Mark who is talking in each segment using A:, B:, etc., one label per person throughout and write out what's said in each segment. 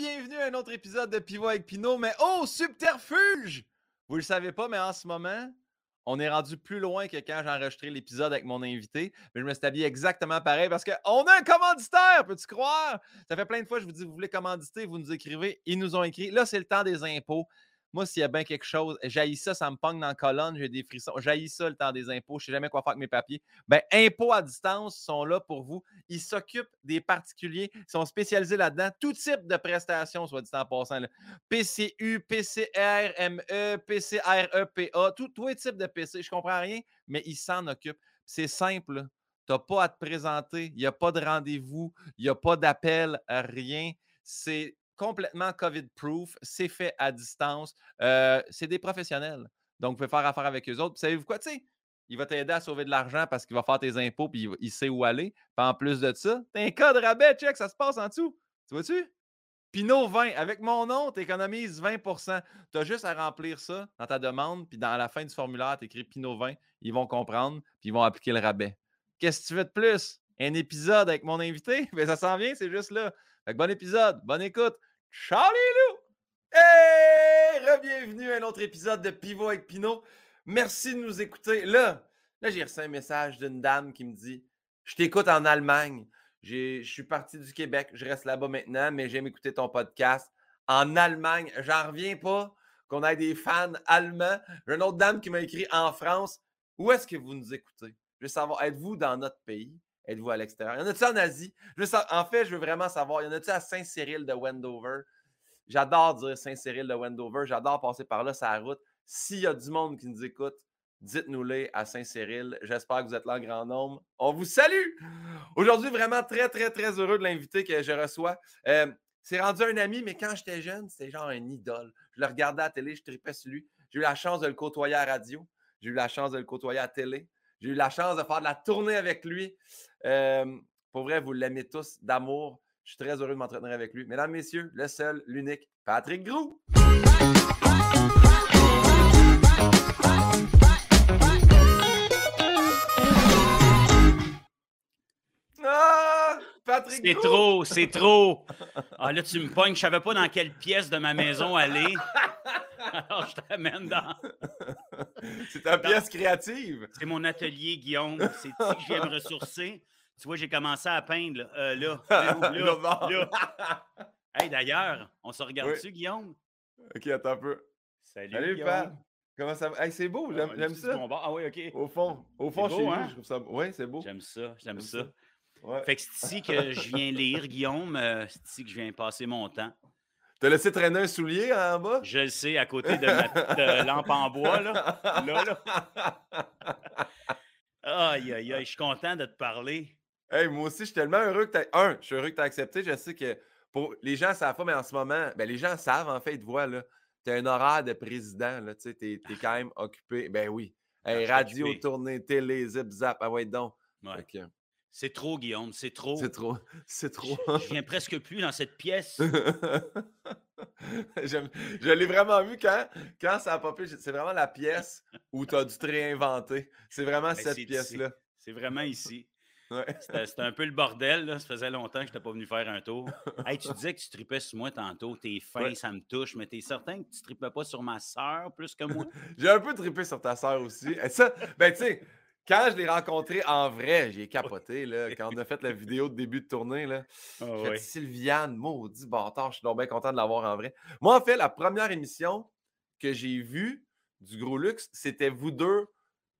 A: bienvenue à un autre épisode de Pivot avec Pinot, mais oh, subterfuge! Vous le savez pas, mais en ce moment, on est rendu plus loin que quand j'ai enregistré l'épisode avec mon invité. Mais je me suis exactement pareil parce qu'on a un commanditaire, peux-tu croire? Ça fait plein de fois que je vous dis, vous voulez commanditer, vous nous écrivez. Ils nous ont écrit. Là, c'est le temps des impôts. Moi, s'il y a bien quelque chose, j'haïs ça, ça me pogne dans la colonne, j'ai des frissons. J'haïs ça le temps des impôts, je ne sais jamais quoi faire avec mes papiers. Ben, impôts à distance sont là pour vous. Ils s'occupent des particuliers, ils sont spécialisés là-dedans. Tout type de prestations, soit dit en passant. PCU, PCRME, PCREPA, tout, tous les types de PC. Je comprends rien, mais ils s'en occupent. C'est simple. Tu n'as pas à te présenter, il n'y a pas de rendez-vous, il n'y a pas d'appel, rien. C'est complètement COVID-proof, c'est fait à distance. Euh, c'est des professionnels. Donc, vous pouvez faire affaire avec eux autres. savez-vous quoi? Tu sais, il va t'aider à sauver de l'argent parce qu'il va faire tes impôts puis il, sait où aller. Puis en plus de ça, t'as un code rabais, check, ça se passe en dessous. Tu vois-tu? Pinot 20, avec mon nom, tu économises 20% Tu as juste à remplir ça dans ta demande, puis dans la fin du formulaire, tu écris Pinot 20. Ils vont comprendre, puis ils vont appliquer le rabais. Qu'est-ce que tu veux de plus? Un épisode avec mon invité? Mais ben, ça s'en vient, c'est juste là. Fait bon épisode, bonne écoute. Charlie Lou! Hey! Bienvenue à un autre épisode de Pivot avec Pinot. Merci de nous écouter. Là, là j'ai reçu un message d'une dame qui me dit Je t'écoute en Allemagne. Je suis parti du Québec. Je reste là-bas maintenant, mais j'aime écouter ton podcast. En Allemagne, j'en reviens pas qu'on ait des fans allemands. J'ai une autre dame qui m'a écrit en France. Où est-ce que vous nous écoutez? Je veux savoir, êtes-vous dans notre pays? Êtes-vous à l'extérieur? Y en a-tu en Asie? en fait, je veux vraiment savoir. Y en a-tu à Saint-Cyril de Wendover? J'adore dire Saint-Cyril de Wendover. J'adore passer par là, sa route. S'il y a du monde qui nous écoute, dites-nous-les à Saint-Cyril. J'espère que vous êtes là en grand nombre. On vous salue! Aujourd'hui, vraiment très, très, très heureux de l'inviter que je reçois. Euh, c'est rendu un ami, mais quand j'étais jeune, c'était genre un idole. Je le regardais à la télé, je tripais sur lui. J'ai eu la chance de le côtoyer à la radio. J'ai eu la chance de le côtoyer à la télé. J'ai eu la chance de faire de la tournée avec lui. Pour vrai, vous l'aimez tous d'amour. Je suis très heureux de m'entretenir avec lui. Mesdames, Messieurs, le seul, l'unique, Patrick Grou.
B: Patrick C'est trop, c'est trop. Ah là, tu me pognes. Je savais pas dans quelle pièce de ma maison aller. Alors, je t'amène dans.
A: C'est ta pièce créative.
B: C'est mon atelier, Guillaume. C'est ici que je viens me ressourcer. Tu vois, j'ai commencé à peindre là. Euh, là, là, Hey, d'ailleurs, on se regarde dessus, Guillaume?
A: OK, attends un peu.
B: Salut, Salut Pat.
A: Comment ça va? Hey, c'est beau, j'aime ah, ça.
B: Ah oui, OK.
A: Au fond, au fond, chez hein? je trouve ça Oui, c'est beau.
B: J'aime ça, j'aime ça. Fait que c'est ici que je viens lire, Guillaume. Euh, c'est ici que je viens passer mon temps.
A: T'as laissé traîner un soulier en bas?
B: Je le sais, à côté de ma petite lampe en bois, là. Là, là. Aïe, aïe, aïe, je suis content de te parler.
A: Hey, moi aussi, je suis tellement heureux que tu Un, je suis heureux que tu aies accepté. Je sais que pour les gens ne savent pas, mais en ce moment, ben, les gens savent, en fait, ils te voient, là. Tu as un horaire de président, là. Tu sais, es, quand même occupé. Ben oui. Hey, radio, tournée, télé, zip, zap. Ah ouais, donc.
B: Ouais. C'est trop, Guillaume, c'est trop.
A: C'est trop. C'est trop.
B: Je, viens presque plus dans cette pièce.
A: je l'ai vraiment vu quand, quand ça a popé. C'est vraiment la pièce où tu as dû te réinventer. C'est vraiment ben, cette pièce-là.
B: C'est vraiment ici. C'était un peu le bordel. Là. Ça faisait longtemps que je n'étais pas venu faire un tour. Hey, tu disais que tu tripais sur moi tantôt. T'es fin, ça me touche, mais t'es certain que tu tripais pas sur ma soeur plus que moi?
A: J'ai un peu trippé sur ta soeur aussi. ça, ben tu sais, quand je l'ai rencontré en vrai, j'ai capoté. Là, quand on a fait la vidéo de début de tournée, là, oh, Sylviane, maudit bâtard, je suis donc bien content de l'avoir en vrai. Moi, en fait, la première émission que j'ai vue du Gros Luxe, c'était vous deux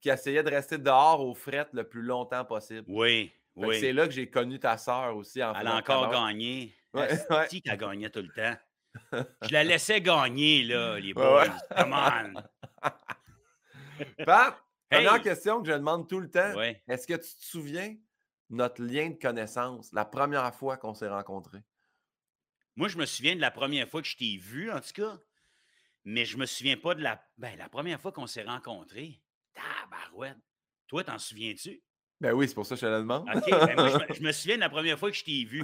A: qui essayaient de rester dehors aux frettes le plus longtemps possible.
B: Oui, oui.
A: C'est là que j'ai connu ta sœur aussi. En
B: Elle a encore gagné. Ouais, qui a gagné tout le temps? Je la laissais gagner, là, les boys. Come on!
A: Pat, Première question que je demande tout le temps. Est-ce que tu te souviens notre lien de connaissance, la première fois qu'on s'est rencontrés?
B: Moi, je me souviens de la première fois que je t'ai vu, en tout cas. Mais je me souviens pas de la, ben, la première fois qu'on s'est rencontrés. Tabarouette. Toi, t'en souviens-tu?
A: Ben oui, c'est pour ça que je te la demande.
B: OK. Ben moi, je me, souviens de la première fois que je t'ai vu.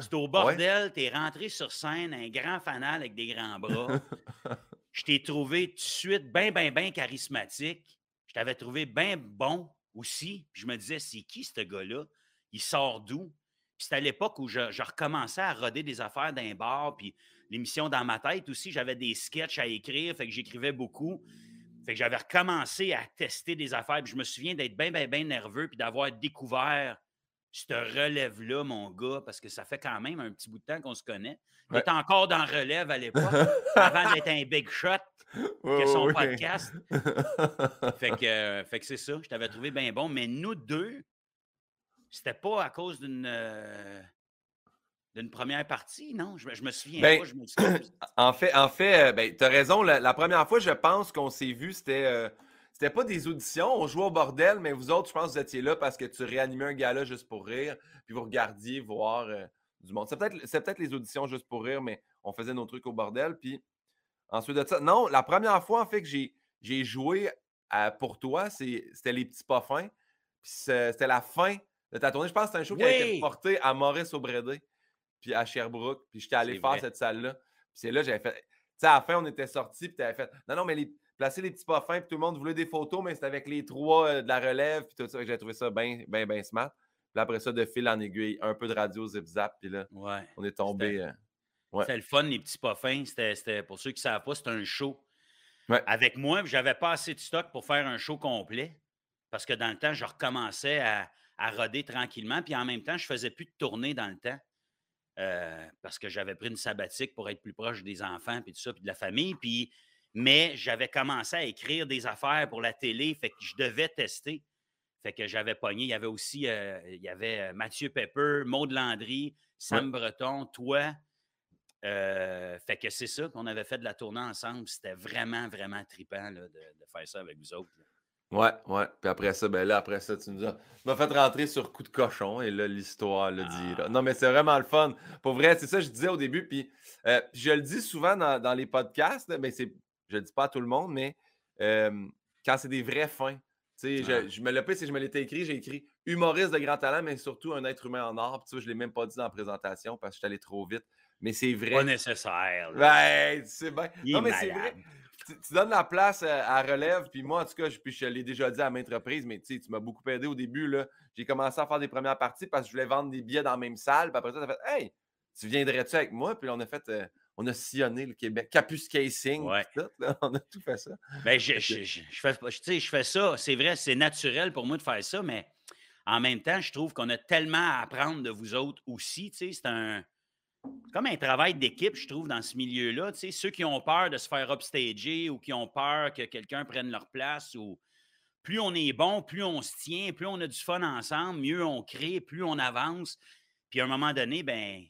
B: C'était au bordel, tu es rentré sur scène, un grand fanal avec des grands bras. je t'ai trouvé tout de suite bien, bien, bien charismatique je t'avais trouvé bien bon aussi. je me disais, c'est qui ce gars-là? Il sort d'où? c'était à l'époque où je, recommençais à roder des affaires d'un bar, puis l'émission dans ma tête aussi, j'avais des sketchs à écrire, fait que j'écrivais beaucoup. Fait que j'avais recommencé à tester des affaires, puis je me souviens d'être bien, bien, bien nerveux, puis d'avoir découvert ce relève-là, mon gars, parce que ça fait quand même un petit bout de temps qu'on se connaît. Il était encore dans relève à l'époque, avant d'être un big shot que son podcast. fait que, fait que c'est ça, je t'avais trouvé bien bon. Mais nous deux, c'était pas à cause d'une euh, d'une première partie, non? Je, me souviens
A: ben,
B: pas, je
A: En fait, en fait euh, ben, tu as raison. La, première fois, je pense qu'on s'est vu, c'était euh, c'était pas des auditions. On jouait au bordel, mais vous autres, je pense que vous étiez là parce que tu réanimais un gala juste pour rire, puis vous regardiez voir du monde. C'est peut-être peut les auditions juste pour rire, mais on faisait nos trucs au bordel. Puis ensuite de ça, non, la première fois, en fait, que j'ai joué pour toi, c'était les petits pas fins. Puis c'était la fin de ta tournée. Je pense que c'était un show qui a été porté à Maurice Aubrédé, puis à Sherbrooke. Puis j'étais allé faire cette salle-là. Puis c'est là, j'avais fait. Tu sais, à la fin, on était sortis, puis tu avais fait. Non, non, mais les, placer les petits pas fins, puis tout le monde voulait des photos, mais c'était avec les trois euh, de la relève, puis tout ça. J'ai trouvé ça bien, bien, bien smart. Puis après ça, de fil en aiguille, un peu de radio zip-zap, puis là, on est tombé.
B: C'était le fun, les petits pas fins. C'était, pour ceux qui ne savent pas, c'était un show. Avec moi, j'avais pas assez de stock pour faire un show complet. Parce que dans le temps, je recommençais à, à roder tranquillement. Puis en même temps, je faisais plus de tournée dans le temps. Euh, parce que j'avais pris une sabbatique pour être plus proche des enfants, puis tout ça, puis de la famille. Puis mais j'avais commencé à écrire des affaires pour la télé, fait que je devais tester. Fait que j'avais pogné. Il y avait aussi euh, il y avait euh, Mathieu Pepper, Maud Landry, Sam Breton, toi. Euh, fait que c'est ça qu'on avait fait de la tournée ensemble. C'était vraiment, vraiment trippant de, faire ça avec vous autres.
A: Ouais, ouais. Puis après ça, ben là, après ça, tu nous as, fait rentrer sur coup de cochon et là, l'histoire le dit. Ah. Non, mais c'est vraiment le fun. Pour vrai, c'est ça que je disais au début. Puis je le dis souvent dans, les podcasts, mais c'est je ne le dis pas à tout le monde, mais quand c'est des vrais fins, je, je, me le si je me l'étais écrit, j'ai écrit humoriste de grand talent, mais surtout un être humain en or. je ne l'ai même pas dit dans la présentation parce que je suis allé trop vite. Mais c'est vrai.
B: Pas nécessaire.
A: Ouais, c'est bien. Non, mais c'est vrai. Tu, donnes la place à, relève, puis moi, en tout cas, je, puis je l'ai déjà dit à maintes reprises, mais tu m'as beaucoup aidé au début. J'ai commencé à faire des premières parties parce que je voulais vendre des billets dans la même salle. Puis après ça, tu as fait Hey, tu viendrais-tu avec moi? Puis là, on a fait. Euh, on a sillonné le Québec. Capus Casing, tout, on a tout fait ça.
B: Ben, je, je, je, fais, je fais ça, c'est vrai, c'est naturel pour moi de faire ça, mais en même temps, je trouve qu'on a tellement à apprendre de vous autres aussi. C'est un comme un travail d'équipe, je trouve, dans ce milieu-là. Ceux qui ont peur de se faire upstager ou qui ont peur que quelqu'un prenne leur place ou plus on est bon, plus on se tient, plus on a du fun ensemble, mieux on crée, plus on avance. Puis à un moment donné, ben,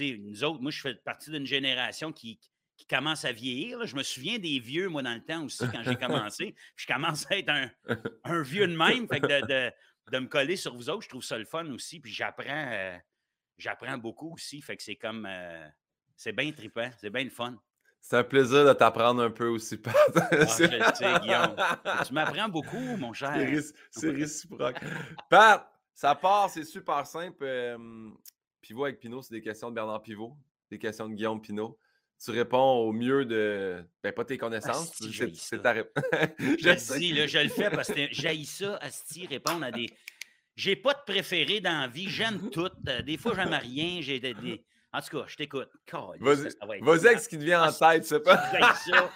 B: nous autres, moi, je fais partie d'une génération qui, commence à vieillir. Je me souviens des vieux, moi, dans le temps aussi, quand j'ai commencé. je commence à être un, vieux de même. Fait de, me coller sur vous autres, je trouve ça le fun aussi. Puis j'apprends euh, j'apprends beaucoup aussi. Fait que c'est comme. Euh, c'est bien trippant. C'est bien le fun.
A: C'est un plaisir de t'apprendre un peu aussi, Pat. Ah,
B: je sais, Guillaume. Tu m'apprends beaucoup, mon cher.
A: C'est réciproque. Pat, ça part, c'est super simple. Pivot avec Pinot, c'est des questions de Bernard Pivot, des questions de Guillaume Pinot. Tu réponds au mieux de. Ben, pas tes connaissances. c'est ta réponse.
B: je, dis, là, je le fais parce que j'ai ça, Asti, répondre à des. J'ai pas de préféré dans la vie. J'aime tout. Euh, des fois, j'aime rien. J'ai des, En tout cas, je t'écoute.
A: Vas-y avec ce qui te vient en tête, c'est pas.
B: ça.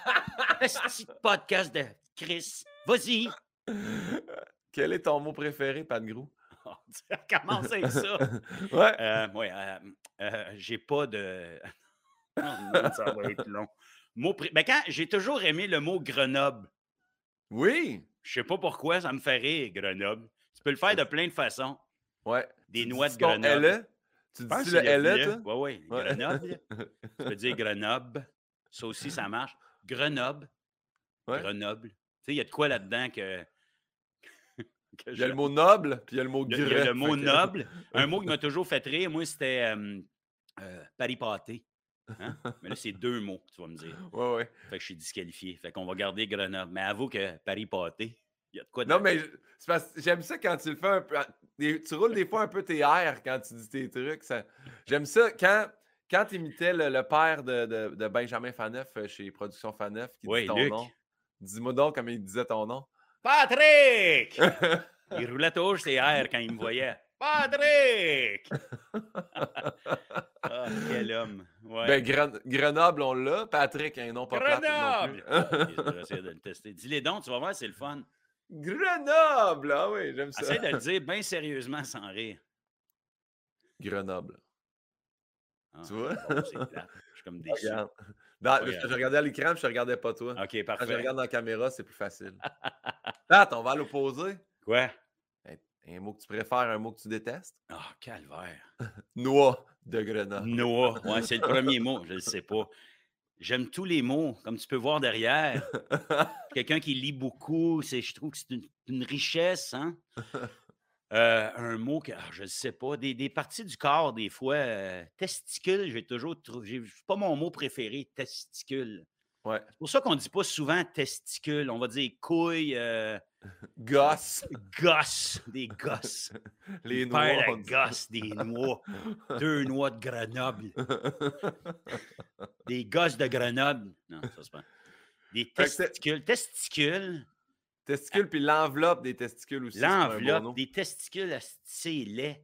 B: petit podcast de Chris. Vas-y.
A: Quel est ton mot préféré, Pat Grou?
B: Comment c'est ça? ouais. Euh, ouais euh, euh, j'ai pas de. ça va être long. Mot ben, quand j'ai toujours aimé le mot Grenoble.
A: Oui.
B: Je sais pas pourquoi, ça me fait rire, Grenoble. Tu peux le faire de plein de façons.
A: Ouais.
B: Des noix de Grenoble.
A: Tu dis le L,
B: toi? Oui, oui. Grenoble. tu peux dire Grenoble. Ça aussi, ça marche. Grenoble. Grenoble. Tu sais, il y a de quoi là-dedans que
A: il y a le mot noble, puis il y a le mot
B: gris. Il y a le mot noble. Un mot qui m'a toujours fait rire, moi, c'était euh, pâté. Hein? Mais là, c'est deux mots, tu vas me dire.
A: Oui, oui.
B: Fait que je suis disqualifié. Fait qu'on va garder Grenoble. Mais avoue que Paris pâté, il y a de quoi de...
A: Non, mais j'aime ça quand tu le fais un peu. Tu roules des fois un peu tes airs quand tu dis tes trucs. J'aime ça quand. Quand tu imitais le, père de, de, Benjamin Faneuf euh, chez Production Faneuf qui dit ton nom. Dis-moi donc comment il disait ton nom.
B: Patrick! il roulait toujours ses airs quand il me voyait. Patrick! ah, quel homme. Ouais.
A: Ben, Gren- Grenoble, on l'a. Patrick, un nom pas plate non plus.
B: Grenoble! Ah, ok, je vais essayer de le tester. Dis-les donc, tu vas voir, c'est le fun.
A: Grenoble! Ah oui, j'aime ça.
B: Essaye de le dire bien sérieusement sans rire.
A: Grenoble.
B: Ah,
A: Tu vois?
B: bon, c'est plate. Je suis comme déçu.
A: Regarde. Dans- je, regardais à l'écran, je regardais pas toi.
B: OK,
A: Quand je
B: parfait.
A: regarde dans la caméra, c'est plus facile. Pat, on va à l'opposé.
B: Quoi?
A: Un, un mot que tu préfères, un mot que tu détestes?
B: Ah, calvaire.
A: Noix de Grenoble.
B: Noah. Ouais, c'est le premier mot, je ne sais pas. J'aime tous les mots, comme tu peux voir derrière. Quelqu'un qui lit beaucoup, c'est, je trouve que c'est une, une richesse. Hein? Euh, un mot que ah, je ne sais pas. Des, des parties du corps, des fois. euh, testicule, j'ai toujours trouvé. C'est pas mon mot préféré, testicule.
A: Ouais.
B: C'est pour ça qu'on ne dit pas souvent testicule. On va dire couille, euh,
A: Gosse.
B: gosse, des gosses.
A: Les
B: Père
A: noix. on dit.
B: gosse, des noix. Deux noix de Grenoble. Des gosses de Grenoble. Non, ça c'est pas. Des testicules. Testicules.
A: Testicules, puis l'enveloppe des testicules aussi. bon
B: L'enveloppe des testicules, c'est laid.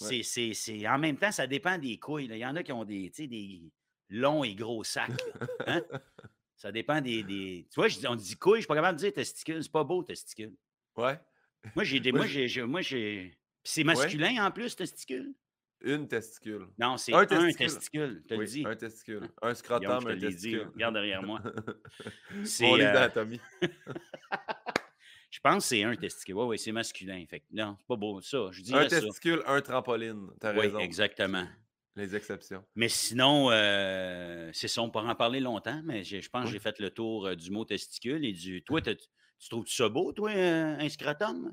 A: Ouais.
B: c'est, En même temps, ça dépend des couilles. là. Il y en a qui ont des, des longs et gros sacs. hein? Ça dépend des, des- Tu vois, dis- on dit couilles, je suis pas capable de dire testicules. C'est pas beau, testicule.
A: Ouais.
B: Moi, j'ai des.
A: Moi,
B: j'ai. Moi, j'ai. C'est masculin en plus, testicule?
A: Une testicule.
B: Non, c'est
A: Un
B: un
A: testicule.
B: testicule. Le dis.
A: un testicule. Un scrotum,
B: je te
A: un
B: dit,
A: testicule.
B: là. Regarde derrière moi. C'est,
A: Mon
B: euh. Je pense que c'est un testicule. Oui, oui, c'est masculin. Fait que non, c'est pas beau. Ça, je
A: Un
B: dirais ça.
A: testicule, un trampoline. T'as
B: Oui,
A: raison.
B: exactement.
A: Les exceptions.
B: Mais sinon, euh, c'est ça, on pourra en parler longtemps, mais je pense que j'ai fait le tour euh, du mot testicule et du. Toi, t'as- tu trouves ça beau, toi, euh, un scrotum?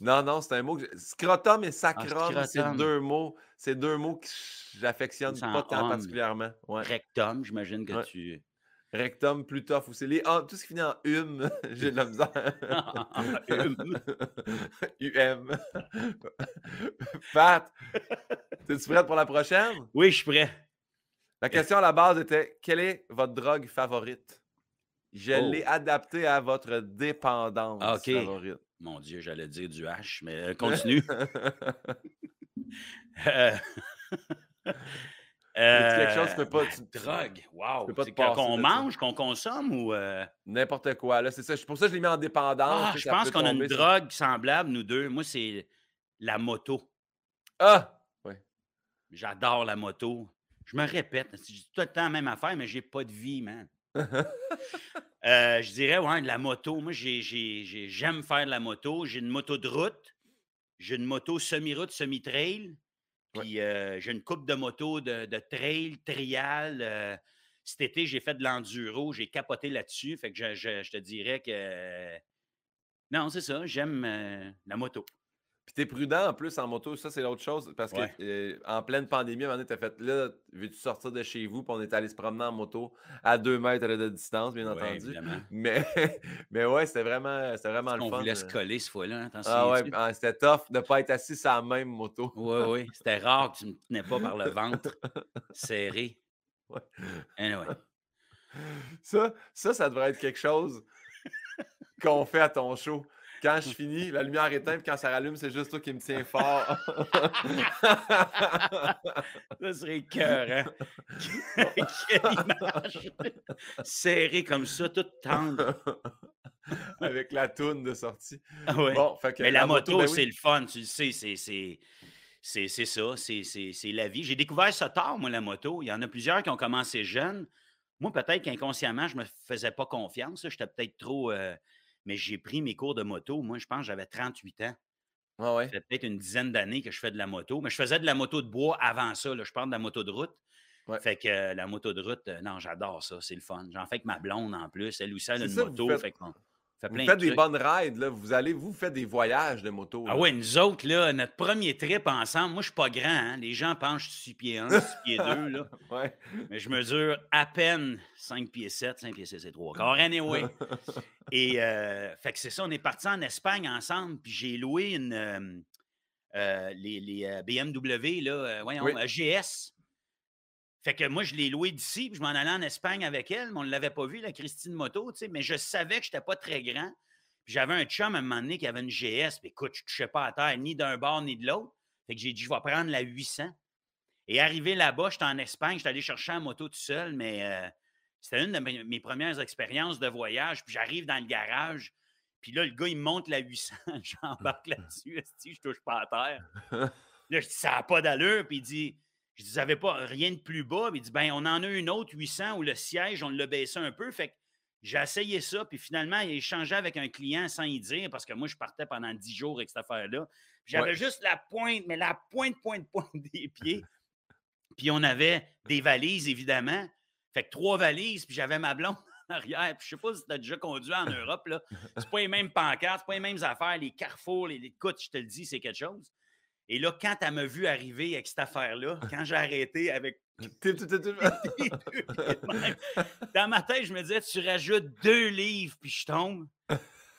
A: Non, non, c'est un mot que. Scrotum et sacrum, c'est deux mots. C'est deux mots que j'affectionne pas tant
B: homme.
A: particulièrement. Ouais.
B: Rectum, j'imagine que
A: Ouais.
B: tu.
A: Rectum, plus tough aussi. Les, ah, tout ce qui finit en hum, j'ai de la misère. UM. Pat, es-tu prête pour la prochaine?
B: Oui, je suis prêt.
A: La question à la base était quelle est votre drogue favorite? Je
B: Oh.
A: l'ai adapté à votre dépendance favorite.
B: Mon Dieu, j'allais dire du H, mais euh, continue. Euh,
A: quelque chose que tu peux pas-
B: ma
A: tu-
B: Drogue, wow.
A: peux pas
B: qu'on mange, qu'on consomme ou. euh,
A: N'importe quoi. Là, c'est ça. Pour ça que je l'ai mis en dépendance.
B: Ah, je pense qu'on a une drogue semblable, nous deux. Moi, c'est la moto.
A: Ah!
B: J'adore la moto. Je me répète, je dis tout le temps la même affaire, mais j'ai pas de vie, man. Euh, je dirais, ouais, de la moto. Moi, j'ai- j'ai- j'ai- j'aime faire de la moto. J'ai une moto de route. J'ai une moto semi-route, semi-trail.
A: Ouais.
B: Puis euh, j'ai une coupe de moto de, de trail, trial. euh, cet été, j'ai fait de l'enduro. J'ai capoté là-dessus. Fait que je, je- je te dirais que. non, c'est ça. J'aime la moto.
A: Puis t'es prudent en plus en moto, ça c'est l'autre chose. Parce que
B: Ouais.
A: euh, en pleine pandémie, à un moment donné, t'as fait là, veux-tu sortir de chez vous? Puis on est allé se promener en moto à deux mètres de distance, bien
B: Ouais,
A: entendu.
B: évidemment.
A: Mais, mais ouais, c'était vraiment, c'était vraiment le
B: On
A: fun.
B: voulait se
A: euh.
B: coller cette fois-là. hein,
A: Ah ouais, ah, c'était tough de ne pas être assis sur la même moto.
B: Oui, oui. C'était rare que tu ne me tenais pas par le ventre serré.
A: Ouais.
B: Anyway.
A: Ça, ça, ça devrait être quelque chose qu'on fait à ton show. Quand je finis, la lumière éteinte, puis quand ça rallume, c'est juste toi qui me tiens fort.
B: Ça serait cœur, hein? Quelle image! Serré comme ça, toute tendre.
A: Avec la toune de sortie.
B: Ah ouais.
A: Bon, fait que
B: Mais la, moto,
A: ben oui.
B: c'est le fun, tu le sais, c'est- c'est. C'est c'est ça, c'est c'est- c'est la vie. J'ai découvert ça tard, moi, la moto. Il y en a plusieurs qui ont commencé jeunes. Moi, peut-être qu'inconsciemment, je ne me faisais pas confiance. J'étais peut-être trop. euh, Mais j'ai pris mes cours de moto. Moi, je pense que j'avais 38 ans.
A: Ah ouais.
B: Ça fait peut-être une dizaine d'années que je fais de la moto. Mais je faisais de la moto de bois avant ça. là. Je parle de la moto de route.
A: Ouais.
B: Fait que euh, la moto de route, euh, non, j'adore ça. C'est le fun. J'en fais avec ma blonde en plus. Elle aussi, elle a une
A: ça,
B: moto.
A: faites-
B: Fait qu'on
A: Vous faites
B: de
A: des bonnes rides, là. Vous allez, vous faites des voyages de moto.
B: Ah ouais, nous autres, là, notre premier trip ensemble, moi, je suis pas grand, hein. Les gens pensent que je suis 6 pieds 1, 6 pieds 2, là.
A: Ouais.
B: Mais je mesure à peine 5 pieds 7, 5 pieds 6 et 3 quarts. Anyway. Et euh, fait que c'est ça, on est partis en Espagne ensemble, puis j'ai loué une. euh, euh, les, les, BMW, là, voyons,
A: Oui.
B: GS. Fait que moi, je l'ai loué d'ici, puis je m'en allais en Espagne avec elle, mais on ne l'avait pas vu, la Christine Moto, tu sais, mais je savais que je n'étais pas très grand. J'avais un chum à un moment donné qui avait une GS, puis écoute, je ne touchais pas à terre ni d'un bord ni de l'autre. Fait que j'ai dit, je vais prendre la 800. Et arrivé là-bas, j'étais en Espagne, j'étais allé chercher la moto tout seul, mais euh, c'était une de mes, premières expériences de voyage. Puis j'arrive dans le garage, puis là, le gars, il monte la 800. J'embarque là-dessus, je touche pas à terre. Là, je dis, ça n'a pas d'allure. Puis il dit, je dis, vous n'avez pas rien de plus bas. Puis il dit, ben, on en a une autre 800 où le siège, on l'a baissé un peu. Fait que j'ai essayé ça. Puis finalement, il a échangé avec un client sans y dire parce que moi, je partais pendant 10 jours avec cette affaire-là. J'avais juste la pointe, mais la pointe, pointe, pointe des pieds. Puis on avait des valises, évidemment. Fait que trois valises, puis j'avais ma blonde en arrière. Puis je sais pas si tu as déjà conduit en Europe, là. C'est pas les mêmes pancartes, c'est pas les mêmes affaires, les carrefours, les, les écoute, je te le dis, c'est quelque chose. Et là, quand elle m'a vu arriver avec cette affaire-là, quand j'ai arrêté avec. Dans ma tête, je me disais, tu rajoutes deux livres, puis je tombe.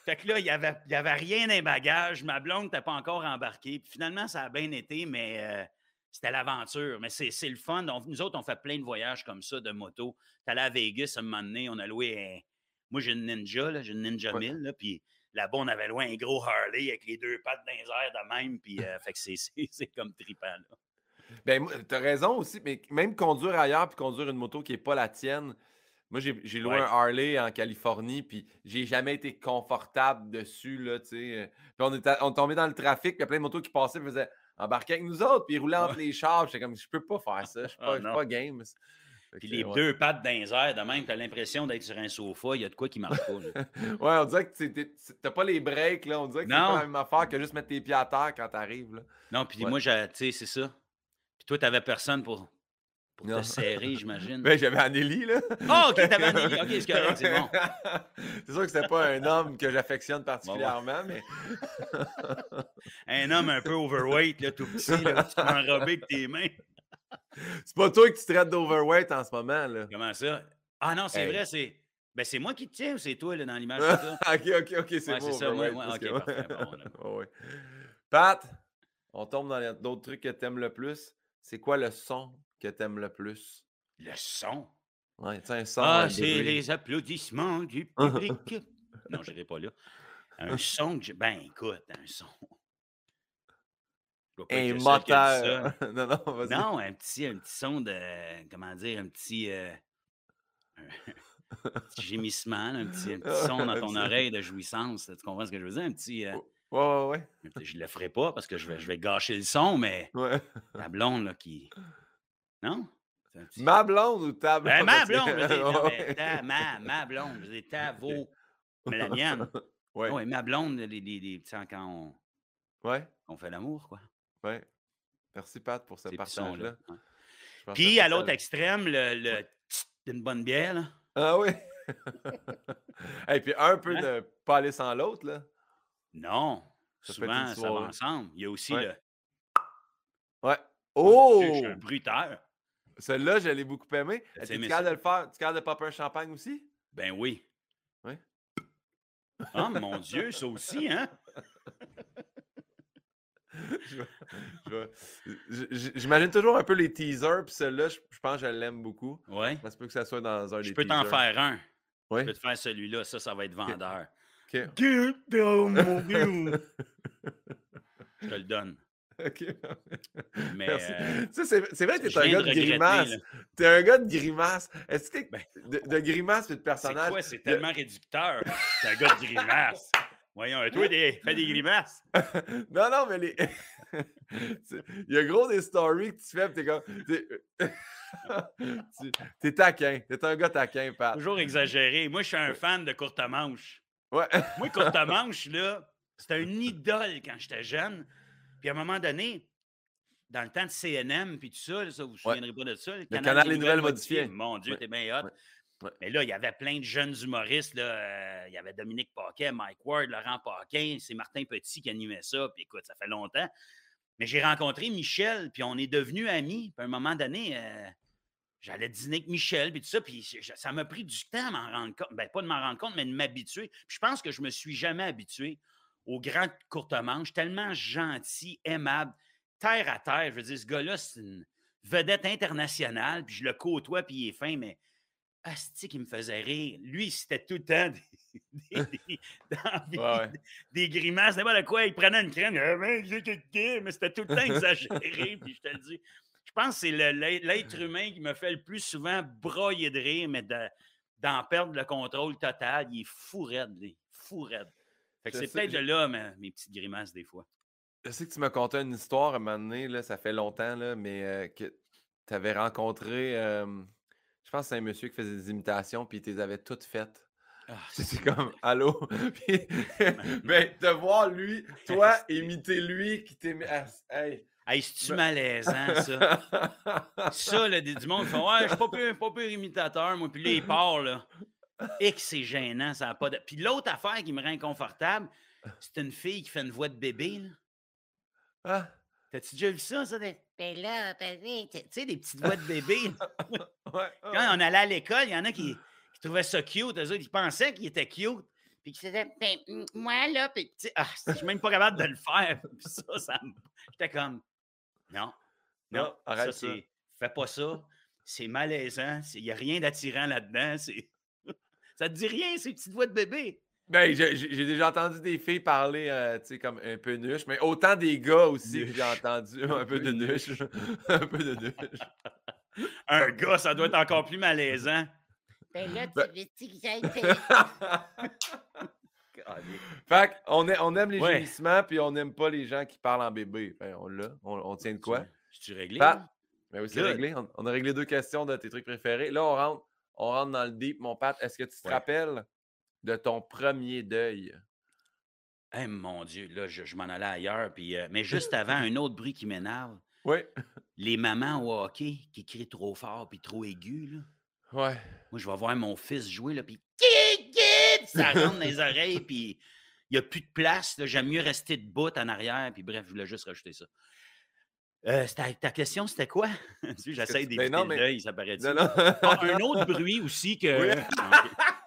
B: Fait que là, il n'y avait, y avait rien dans les bagages. Ma blonde n'était pas encore embarquée. Puis finalement, ça a bien été, mais euh, c'était l'aventure. Mais c'est le fun. nous autres, on fait plein de voyages comme ça de moto. Tu allé à Vegas à un moment donné, on a loué. Moi, j'ai une Ninja, j'ai une Ninja 1000, là, puis Là-bas, on avait loin un gros Harley avec les deux pattes dans les airs de même. Puis, euh, fait que c'est comme tripant. Là.
A: Ben, t'as raison aussi, mais même conduire ailleurs puis conduire une moto qui n'est pas la tienne. Moi, j'ai loué un Harley en Californie, puis j'ai jamais été confortable dessus, là, tu sais. Euh. Puis on, était, on tombait dans le trafic, puis il y a plein de motos qui passaient, faisaient embarquer avec nous autres, puis ils roulaient entre les chars. J'étais comme, je peux pas faire ça, je suis ah, pas game.
B: Puis les deux pattes dans les airs, de même, tu as l'impression d'être sur un sofa, il y a de quoi qui marche pas.
A: ouais, on dirait que tu n'as pas les breaks, là. On dirait que c'est pas la même affaire que juste mettre tes pieds à terre quand tu arrives.
B: Non, puis moi, tu sais, c'est ça. Puis toi, tu n'avais personne pour, pour te serrer, j'imagine.
A: Ben, j'avais Anneli, là.
B: Oh, ok, t'avais Anneli. Ok, c'est correct, c'est bon.
A: c'est sûr que c'était pas un homme que j'affectionne particulièrement, mais.
B: un homme un peu overweight, là, tout petit, là, tu enrobé avec tes mains.
A: C'est pas toi que tu traites d'overweight en ce moment, là.
B: Comment ça? Ah non, c'est vrai, c'est. Ben, c'est moi qui te tiens ou c'est toi là, dans l'image?
A: ok, ok, ok, c'est ouais, ça. Ouais, ouais, ok, parfait. Bon, Pat, on tombe dans d'autres trucs que t'aimes le plus. C'est quoi le son que t'aimes le plus?
B: Le son?
A: Ouais, un son.
B: Ah, c'est les applaudissements du public. non, je n'irai pas là. Un son que je. Ben, écoute, un son
A: un moteur. non, non, vas-y.
B: Non, un petit, un petit son de. Comment dire, un petit. Euh, un petit gémissement, un, petit, un petit son dans ton oreille de jouissance. Tu comprends ce que je veux dire? Un petit. Euh,
A: ouais, ouais, ouais.
B: Je le ferai pas parce que je vais, je vais gâcher le son, mais
A: ouais.
B: blonde là, qui. Non?
A: Ma blonde ou ta
B: ben, blonde? ma blonde, je dis, ta, ma, ma blonde, je dis ta, vos, mais la mienne. Ouais. ouais ma blonde, les, les, les, quand on,
A: ouais.
B: on fait l'amour, quoi.
A: Oui. Merci, Pat, pour ce partage-là.
B: Puis, à l'autre extrême, le, le d'une bonne bière. Là.
A: Ah oui. Et puis, un peu hein? de pas aller sans l'autre, là.
B: Non. Souvent, ça va ensemble. Il y a aussi le.
A: Ouais. Oh!
B: Je suis un bruteur.
A: Celui-là, je l'ai beaucoup aimé. Tu capable de le faire? Tu capable de popper un champagne aussi?
B: Ben oui.
A: Oui.
B: Oh mon Dieu, ça aussi, hein?
A: J'imagine toujours un peu les teasers, puis celui-là, je, pense que je l'aime beaucoup.
B: Ouais.
A: Ça se peut que ça soit dans un
B: Je
A: peux
B: t'en faire un.
A: Oui.
B: Je peux te faire celui-là, ça, ça va être vendeur.
A: OK.
B: je te le donne.
A: OK.
B: Mais. Euh,
A: c'est vrai que t'es un gars de grimace. T'es un gars de grimace. Est-ce que. Ben, de, de, grimace et de personnage. C'est
B: quoi? C'est tellement réducteur. T'es un gars de grimace. Voyons, toi, des, fais des grimaces.
A: non, non, mais les... il y a gros des stories que tu fais, t'es comme. T'es taquin. T'es un gars taquin, Pat.
B: Toujours exagéré. Moi, je suis un fan de courte manche.
A: Ouais.
B: Moi, courte manche, là, c'était une idole quand j'étais jeune. Puis à un moment donné, dans le temps de CNM, puis tout ça, ça vous vous souviendrez pas de ça.
A: Le, canal, des Nouvelles Modifiées.
B: Mon Dieu, t'es bien hot. Mais là, il y avait plein de jeunes humoristes. Là. Euh, il y avait Dominique Paquet, Mike Ward, Laurent Paquin. C'est Martin Petit qui animait ça. Puis écoute, ça fait longtemps. Mais j'ai rencontré Michel, puis on est devenus amis. Puis à un moment donné, euh, j'allais dîner avec Michel, puis tout ça. Puis ça m'a pris du temps à m'en rendre compte. Ben, pas de m'en rendre compte, mais de m'habituer. Puis je pense que je me suis jamais habitué aux grandes courtes manches, tellement gentil, aimable, terre à terre. Je veux dire, ce gars-là, c'est une vedette internationale, puis je le côtoie, puis il est fin, mais Asti qui me faisait rire. Lui, c'était tout le temps des, grimaces, n'importe quoi. Il prenait une crème, mais c'était tout le temps exagéré. puis je te le dis, je pense que c'est l'être humain qui me fait le plus souvent broyer de rire, mais d'en perdre le contrôle total. Il est fou raide, lui. Fou raide. c'est peut-être de là mes, petites grimaces des fois.
A: Je sais que tu m'as conté une histoire à un moment donné, là, ça fait longtemps, là, mais euh, que tu avais rencontré, je pense que c'est un monsieur qui faisait des imitations, puis tu les avais toutes faites. Ah, c'est comme allô? puis, ben, de voir lui, toi, imiter lui qui t'aimait.
B: Hey. Hey, c'est-tu malaisant, ça? ça, là, du monde fait Ouais, je suis pas plus, pas imitateur, moi. Puis là, il part, là. Et que c'est gênant, ça n'a pas de. Puis l'autre affaire qui me rend inconfortable, c'est une fille qui fait une voix de bébé, là. Ah. T'as-tu déjà vu ça, ça? Des... Ben là, ben tu sais, des petites voix de bébé. Quand on allait à l'école, il y en a qui, qui trouvaient ça cute. Eux autres, ils pensaient qu'ils étaient cute. Puis qui disaient, ben, moi, là, puis, ah, je suis même pas capable de le faire. Puis ça, ça J'étais comme, non, non, arrête ça. Fais pas ça. C'est malaisant. Il n'y a rien d'attirant là-dedans. ça te dit rien, ces petites voix de bébé.
A: Ben, j'ai déjà entendu des filles parler, euh, tu sais, comme un peu nuche, mais autant des gars aussi que j'ai entendu un peu de nuche. un peu de nuche.
B: un gars, ça doit être encore plus malaisant. Ben là, tu ben... veux que
A: j'aille Fait on, on aime les gémissements, puis on n'aime pas les gens qui parlent en bébé. Ben, on l'a. On, tient de quoi?
B: Je suis réglé?
A: Ben oui, c'est réglé. On, a réglé deux questions de tes trucs préférés. Là, on rentre, on rentre dans le deep, mon Pat. Est-ce que tu te rappelles de ton premier deuil?
B: Eh mon Dieu, là, je, m'en allais ailleurs. Puis, euh, mais juste avant, un autre bruit qui m'énerve.
A: Oui.
B: Les mamans au hockey qui crient trop fort puis trop aigu. Là.
A: Ouais.
B: Moi, je vais voir mon fils jouer, là, puis ça rentre dans les oreilles, puis il n'y a plus de place. J'aime mieux rester debout en arrière, puis bref, je voulais juste rajouter ça. Euh, ta, question, c'était quoi? J'essaie d'éviter ben l'œil, ça paraît ah, un autre bruit aussi que...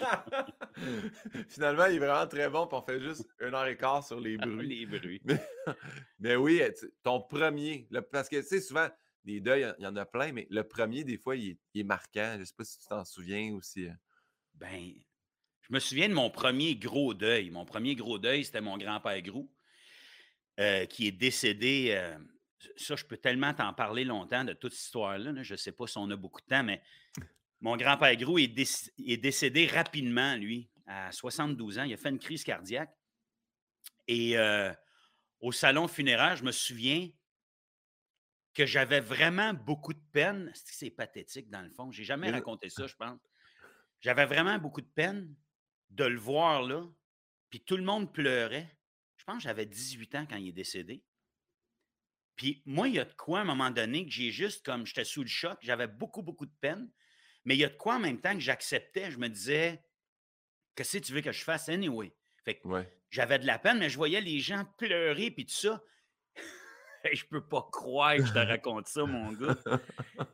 A: Finalement, il est vraiment très bon, puis on fait juste un heure et quart sur les bruits.
B: les bruits.
A: Mais, oui, ton premier, parce que tu sais, souvent, des deuils, il y en a plein, mais le premier, des fois, il est, marquant. Je ne sais pas si tu t'en souviens aussi. Euh.
B: Ben, je me souviens de mon premier gros deuil. Mon premier gros deuil, c'était mon grand-père Grou, euh, qui est décédé. Euh, ça, je peux tellement t'en parler longtemps de toute cette histoire-là. Je ne sais pas si on a beaucoup de temps, mais mon grand-père Grou est, est, décédé rapidement, lui, à 72 ans. Il a fait une crise cardiaque. Et au salon funéraire, je me souviens, que j'avais vraiment beaucoup de peine. C'est pathétique dans le fond? J'ai jamais raconté ça, je pense. J'avais vraiment beaucoup de peine de le voir là. Puis tout le monde pleurait. Je pense que j'avais 18 ans quand il est décédé. Puis moi, il y a de quoi à un moment donné que j'ai juste comme j'étais sous le choc, j'avais beaucoup, beaucoup de peine. Mais il y a de quoi en même temps que j'acceptais. Je me disais, qu'est-ce que tu veux que je fasse anyway? Fait que j'avais de la peine, mais je voyais les gens pleurer puis tout ça. je peux pas croire que je te raconte ça, mon gars.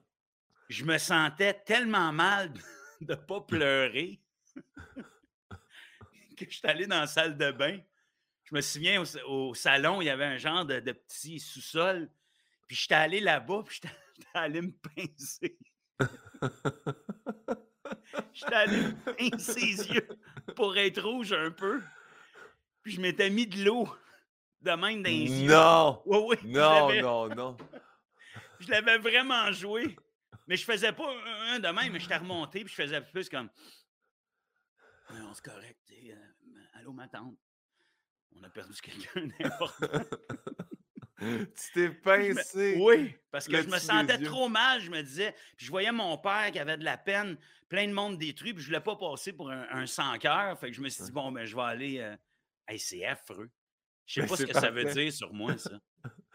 B: Je me sentais tellement mal de ne pas pleurer que je suis allé dans la salle de bain. Je me souviens, au, salon, il y avait un genre de, petit sous-sol. Puis j'étais allé là-bas, puis j'étais allé me pincer. J'étais allé pincer les yeux pour être rouge un peu. Puis je m'étais mis de l'eau de même dans les
A: yeux. Non!
B: Oui, oui.
A: Non, non, non.
B: je l'avais vraiment joué. Mais je faisais pas un de même, mais j'étais remonté, puis je faisais plus comme. Non, c'est correct. Euh, allô, ma tante. On a perdu quelqu'un d'important.
A: tu t'es pincé.
B: Oui, parce que je me sentais trop mal, je me disais. Puis je voyais mon père qui avait de la peine, plein de monde détruit, puis je voulais pas passer pour un, sans-cœur. Fait que je me suis dit, bon, ben, je vais aller. Euh... c'est affreux. Je sais ben, pas ce que ça veut dire sur moi, ça.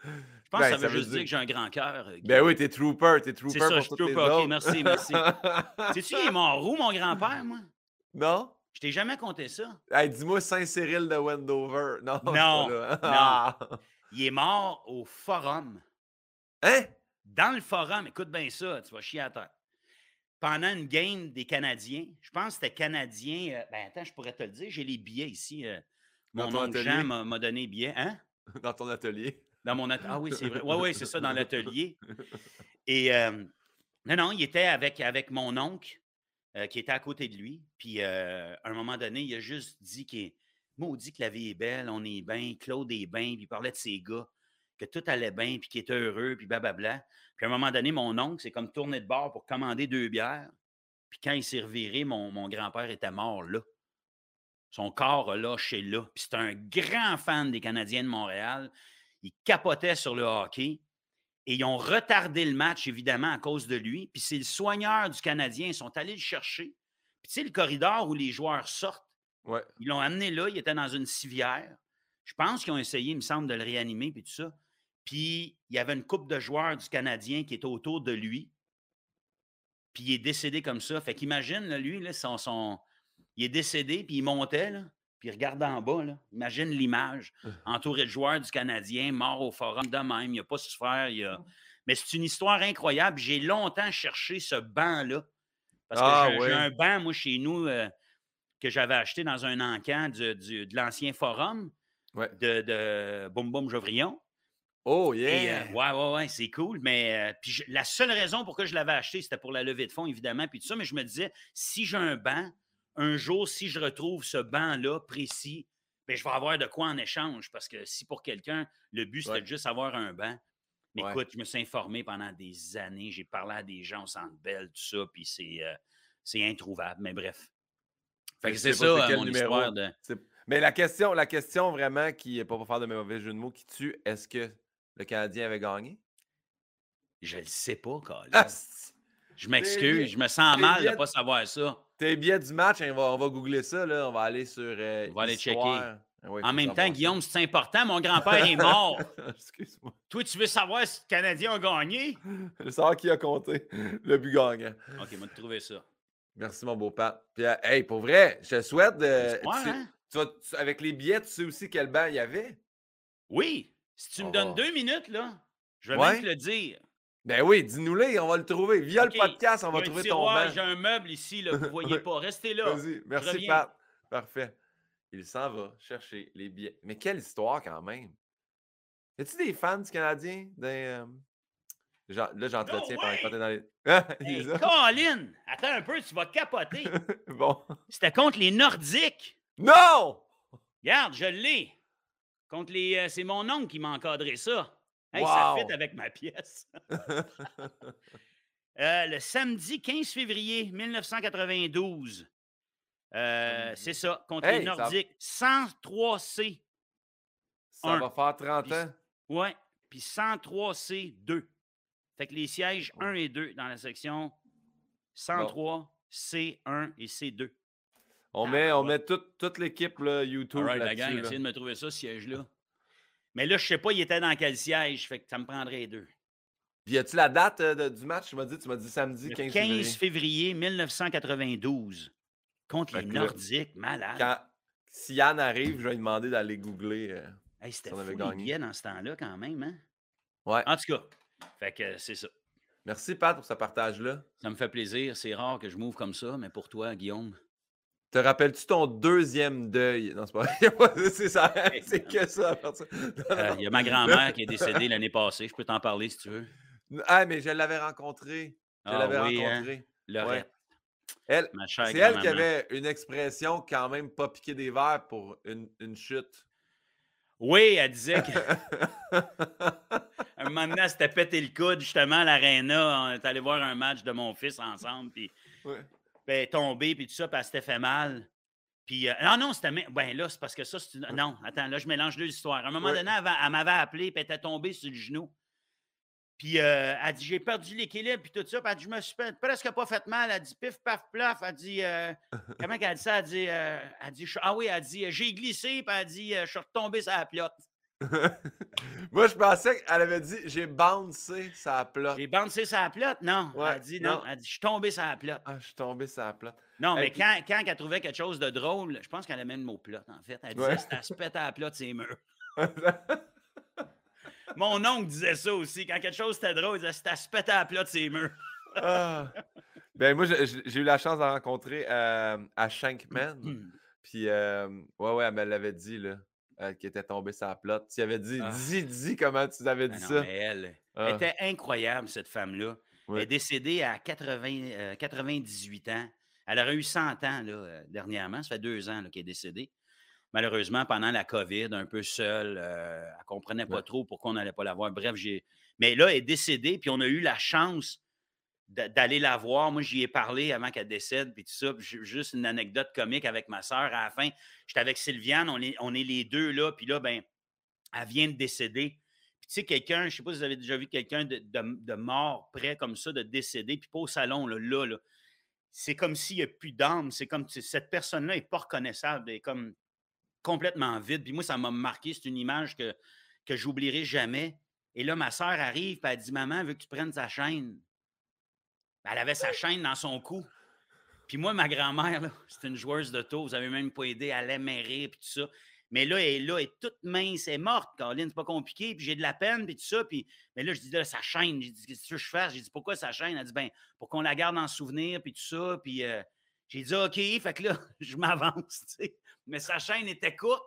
B: Je pense que ben, ça veut juste dire... que j'ai un grand cœur. Euh,
A: ben oui, t'es trooper, t'es trooper. C'est ça, je suis trooper. Ok,
B: merci, merci. Sais-tu, il est mort où, mon grand-père, moi?
A: Non?
B: Je t'ai jamais compté ça.
A: Hey, dis-moi Saint-Cyril de Wendover. Non.
B: Non. non. Il est mort au forum.
A: Hein?
B: Dans le forum, écoute bien ça, tu vas chier à terre. Pendant une game des Canadiens, je pense que c'était Canadien. Euh, ben attends, je pourrais te le dire, j'ai les billets ici. Euh, mon oncle Jean m'a donné billet. Hein?
A: Dans ton atelier.
B: Dans mon atelier. Ah oui, c'est vrai. Oui, oui, c'est ça, dans l'atelier. Et non, non, il était avec, avec mon oncle. euh, qui était à côté de lui. Puis, euh, à un moment donné, il a juste dit qu'il dit que la vie est belle, on est bien, Claude est bien, puis il parlait de ses gars, que tout allait bien, puis qu'il était heureux, puis blablabla. Puis, à un moment donné, mon oncle, c'est comme tourner de bord pour commander deux bières. Puis, quand il s'est reviré, mon, mon grand-père était mort là. Son corps a lâché là. Puis, c'est un grand fan des Canadiens de Montréal. Il capotait sur le hockey. Et ils ont retardé le match, évidemment, à cause de lui. Puis c'est le soigneur du Canadien. Ils sont allés le chercher. Puis tu sais, le corridor où les joueurs sortent, ils l'ont amené là. Il était dans une civière. Je pense qu'ils ont essayé, il me semble, de le réanimer, puis tout ça. Puis il y avait une coupe de joueurs du Canadien qui était autour de lui. Puis il est décédé comme ça. Fait qu'imagine, lui, là, son, son, il est décédé, puis il montait, là puis regarde en bas, là. imagine l'image, euh. entouré de joueurs du Canadien, mort au forum de même, il n'a pas souffert. Il a... Mais c'est une histoire incroyable. J'ai longtemps cherché ce banc-là. Parce que ah, j'ai un banc, moi, chez nous, euh, que j'avais acheté dans un encan de l'ancien forum de, de Boum Boum Jovrillon.
A: Oh, yeah!
B: Euh, ouais, ouais, ouais, c'est cool. Mais puis la seule raison pour que je l'avais acheté, c'était pour la levée de fonds, évidemment. Puis tout ça, mais je me disais, si j'ai un banc, un jour, si je retrouve ce banc-là précis, bien, je vais avoir de quoi en échange. Parce que si pour quelqu'un, le but, c'était juste avoir un banc. Mais écoute, je me suis informé pendant des années. J'ai parlé à des gens au centre belle, tout ça, puis c'est, euh, introuvable. Mais bref.
A: C'est ça, mon histoire de... Mais la question, la question vraiment qui n'est pas pour faire de mauvais jeu de mots qui tue, est-ce que le Canadien avait gagné?
B: Je le sais pas, Colin. Ah, je m'excuse, je me sens mal de ne pas savoir ça.
A: Tes billets du match, hein, on va, googler ça. Là. On va aller sur. Euh,
B: on va aller checker. Ah en même temps, Guillaume, c'est important. Mon grand-père est mort. Excuse-moi. Toi, tu veux savoir si le Canadien a gagné?
A: Je veux savoir qui a compté le but gagnant.
B: OK, moi, te trouver ça.
A: Merci, mon beau-père. Puis, euh, hey, pour vrai, je te souhaite de. Hein? avec les billets, tu sais aussi quel banc il y avait?
B: Oui. Si tu me donnes deux minutes, là, je vais même te le dire.
A: Ben oui, dis-nous-les, on va le trouver. Via le podcast, on va trouver ton banc.
B: J'ai un meuble ici, là, vous ne voyez pas. Restez là.
A: Vas-y, merci Pat. Parfait. Il s'en va chercher les billets. Mais quelle histoire quand même. Y a-tu des fans du Canadien? Euh, là, j'entretiens pendant que dans les.
B: hey, Colin! Attends un peu, tu vas capoter. bon. C'était contre les Nordiques.
A: Non!
B: Regarde, je l'ai. Contre les. Euh, c'est mon oncle qui m'a encadré ça. Ça fit avec ma pièce. Euh, le samedi 15 février 1992. Euh, c'est ça, contre les Nordiques. 103C.
A: Ça va faire 30 ans?
B: Oui, puis 103C2. Fait que les sièges 1 et 2 dans la section 103, C1 et C2.
A: On met, on met toute, l'équipe YouTube.
B: Right, la gang, essayez de me trouver ça, ce siège-là. Mais là, je ne sais pas, il était dans quel siège, fait que ça me prendrait deux.
A: Puis, as-tu la date euh, du match? Tu m'as dit, tu m'as dit samedi 15 février. 15
B: février 1992 contre les Nordiques. Malade. Quand,
A: si Yann arrive, je vais lui demander d'aller googler. Euh,
B: hey, C'était si on gagné. dans ce temps-là, quand même. Hein?
A: Ouais.
B: En tout cas, fait que c'est ça.
A: Merci, Pat, pour ce partage-là.
B: Ça me fait plaisir. C'est rare que je m'ouvre comme ça, mais pour toi, Guillaume.
A: Te rappelles-tu ton deuxième deuil? Non, c'est pas c'est ça. C'est que ça.
B: Euh, il y a ma grand-mère qui est décédée l'année passée. Je peux t'en parler si tu veux.
A: Ah, mais je l'avais rencontrée. Je ah l'avais oui, hein? rencontrée.
B: Hein?
A: Elle, c'est elle qui avait une expression quand même pas piquer des verres pour une, une chute.
B: Oui, elle disait que. un moment donné, elle s'était pété le coude justement à l'aréna. On est allé voir un match de mon fils ensemble. Puis ben, tombé, puis tout ça, puis elle s'était fait mal. Puis, euh, non, non, c'était. Ben là, c'est parce que ça, c'est. Non, attends, là, je mélange deux histoires. À un moment donné, elle, m'avait appelé, puis elle était tombée sur le genou. Puis, euh, elle dit J'ai perdu l'équilibre, puis tout ça. Puis, elle dit Je me suis presque pas fait mal. Elle dit Pif, paf, plaf. Elle dit euh, Comment qu'elle dit ça? Elle dit, elle dit Ah oui, elle dit J'ai glissé, puis elle dit Je suis retombé sur la plotte.
A: Moi, je pensais qu'elle avait dit j'ai bouncé sa plotte.
B: J'ai bouncé sa plotte? Non. elle a dit non. Elle dit je suis tombé sa plotte.
A: Ah, je suis tombé sa plotte.
B: Non, mais quand, quand elle trouvait quelque chose de drôle, je pense qu'elle a même le mot plotte, en fait. Elle disait c'était se pète à la plotte, c'est murs. Mon oncle disait ça aussi. Quand quelque chose était drôle, il disait c'était se à la plotte, c'est murs.
A: ah. Ben, moi, j'ai eu la chance de rencontrer euh, à Shankman. Puis, euh, ouais, ouais, elle me l'avait dit, là. Euh, qui était tombée sur la plotte. Tu avais dit, ah. dis, dis comment tu avais dit ça.
B: elle, ah. était incroyable, cette femme-là. Elle est décédée à 80, 98 euh, ans. Elle aurait eu 100 ans là, dernièrement. Ça fait deux ans qu'elle est décédée. Malheureusement, pendant la COVID, un peu seule, elle ne comprenait pas trop pourquoi on n'allait pas la voir. Bref, j'ai. Mais là, elle est décédée, puis on a eu la chance d'aller la voir. Moi, j'y ai parlé avant qu'elle décède, puis tout ça. juste une anecdote comique avec ma soeur. À la fin, j'étais avec Sylviane, on est, on est les deux là, puis là, ben, elle vient de décéder. Puis tu sais, quelqu'un, je ne sais pas si vous avez déjà vu quelqu'un de, mort près comme ça, de décéder, puis pas au salon, là, là. C'est comme s'il n'y a plus d'âme. C'est comme cette personne-là n'est pas reconnaissable, elle est comme complètement vide. Puis moi, ça m'a marqué. C'est une image que, que j'oublierai jamais. Et là, ma soeur arrive, puis elle dit Maman, veut que tu prennes sa chaîne? Ben, elle avait sa chaîne dans son cou. Puis moi, ma grand-mère, c'est une joueuse de tour. Vous avez même pas aidé, elle aimait rire, puis tout ça. Mais là, elle est là, elle est toute mince, elle est morte, Caroline, c'est pas compliqué. Puis j'ai de la peine, puis tout ça. Puis, mais là, je dis, là, sa chaîne. J'ai dit, qu'est-ce que je fais? J'ai dit, pourquoi sa chaîne? Elle dit, ben, pour qu'on la garde en souvenir, puis tout ça. Puis euh, j'ai dit, OK. Fait que là, je m'avance. Mais sa chaîne était courte.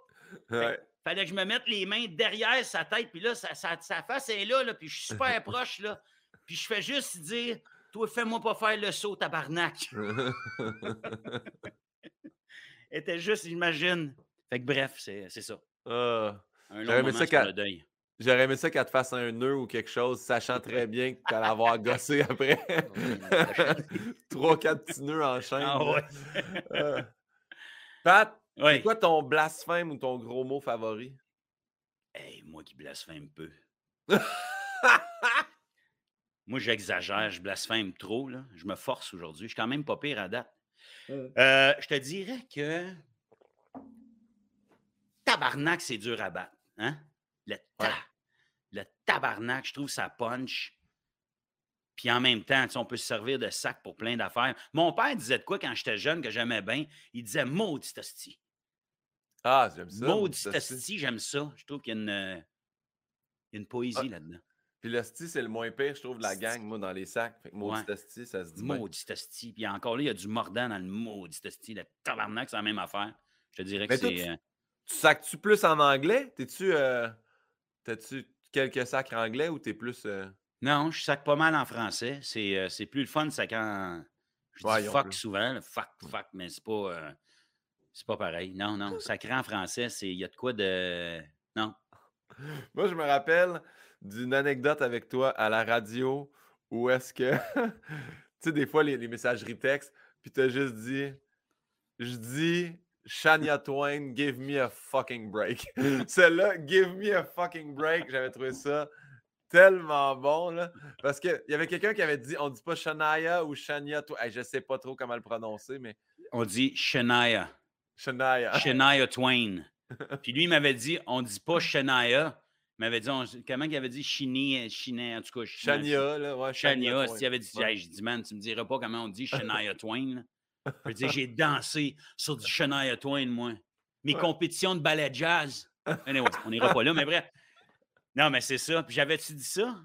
B: Ouais. Fallait que je me mette les mains derrière sa tête. Puis là, sa, sa, face est là, là, puis je suis super proche, là. Puis je fais juste dire, toi, fais-moi pas faire le saut, tabarnak. était juste, j'imagine. Fait que bref, c'est ça. Ah. Un long moment sur le deuil.
A: J'aurais aimé ça qu'elle te fasse un nœud ou quelque chose, sachant très bien que tu allais avoir gossé après. Trois, quatre petits nœuds en chaîne. Ah ouais. Euh. Pat, c'est quoi ton blasphème ou ton gros mot favori?
B: Hey, moi qui blasphème peu. moi, j'exagère, je blasphème trop. Là. Je me force aujourd'hui. Je suis quand même pas pire à date. Euh, je te dirais que tabarnak, c'est dur à battre. Hein? Le, le tabarnak, je trouve ça punch. Puis en même temps, on peut se servir de sac pour plein d'affaires. Mon père disait de quoi quand j'étais jeune que j'aimais bien? Il disait maudit hostie.
A: Ah, j'aime ça.
B: Maudit hostie, j'aime ça. Je trouve qu'il y a une, une poésie ah, là-dedans.
A: Puis l'hostie, c'est le moins pire, je trouve, de la gang, moi, dans les sacs. Fait que maudit ouais. ça se dit
B: Maudit hostie. Puis encore là, il y a du mordant dans le maudit hostie. Le tabarnak, c'est la même affaire. Je te dirais que c'est... Euh,
A: tu sacs-tu plus en anglais? T'es-tu. Euh, T'as-tu quelques sacs en anglais ou t'es plus. Euh?
B: Non, je sac pas mal en français. C'est, euh, plus le fun de sac en. Je dis fuck souvent, fuck, fuck, mais c'est pas. Euh, c'est pas pareil. Non, non. Sacré en français, c'est. Il y a de quoi de. Non.
A: Moi, je me rappelle d'une anecdote avec toi à la radio où est-ce que. tu sais, des fois, les, les messageries textes, puis t'as juste dit. Je dis Shania Twain, Give Me a Fucking Break. Celle-là, Give Me a Fucking Break, j'avais trouvé ça tellement bon, là. Parce qu'il y avait quelqu'un qui avait dit, on dit pas Shania ou Shania Twain. je sais pas trop comment le prononcer, mais...
B: On dit Shania.
A: Shania.
B: Shania Twain. Puis lui, il m'avait dit, on dit pas Shania. Il m'avait dit, comment il avait dit? Chini, Chini, en tout cas.
A: Shania, là, ouais.
B: Shania, il avait dit, ouais. j'ai dit, man, tu me diras pas comment on dit Shania Twain. Je veux dire, j'ai dansé sur du Shania Twain, moi. Mes compétitions de ballet jazz. Anyway, on n'ira pas là, mais bref. Non, mais c'est ça. Puis j'avais-tu dit ça?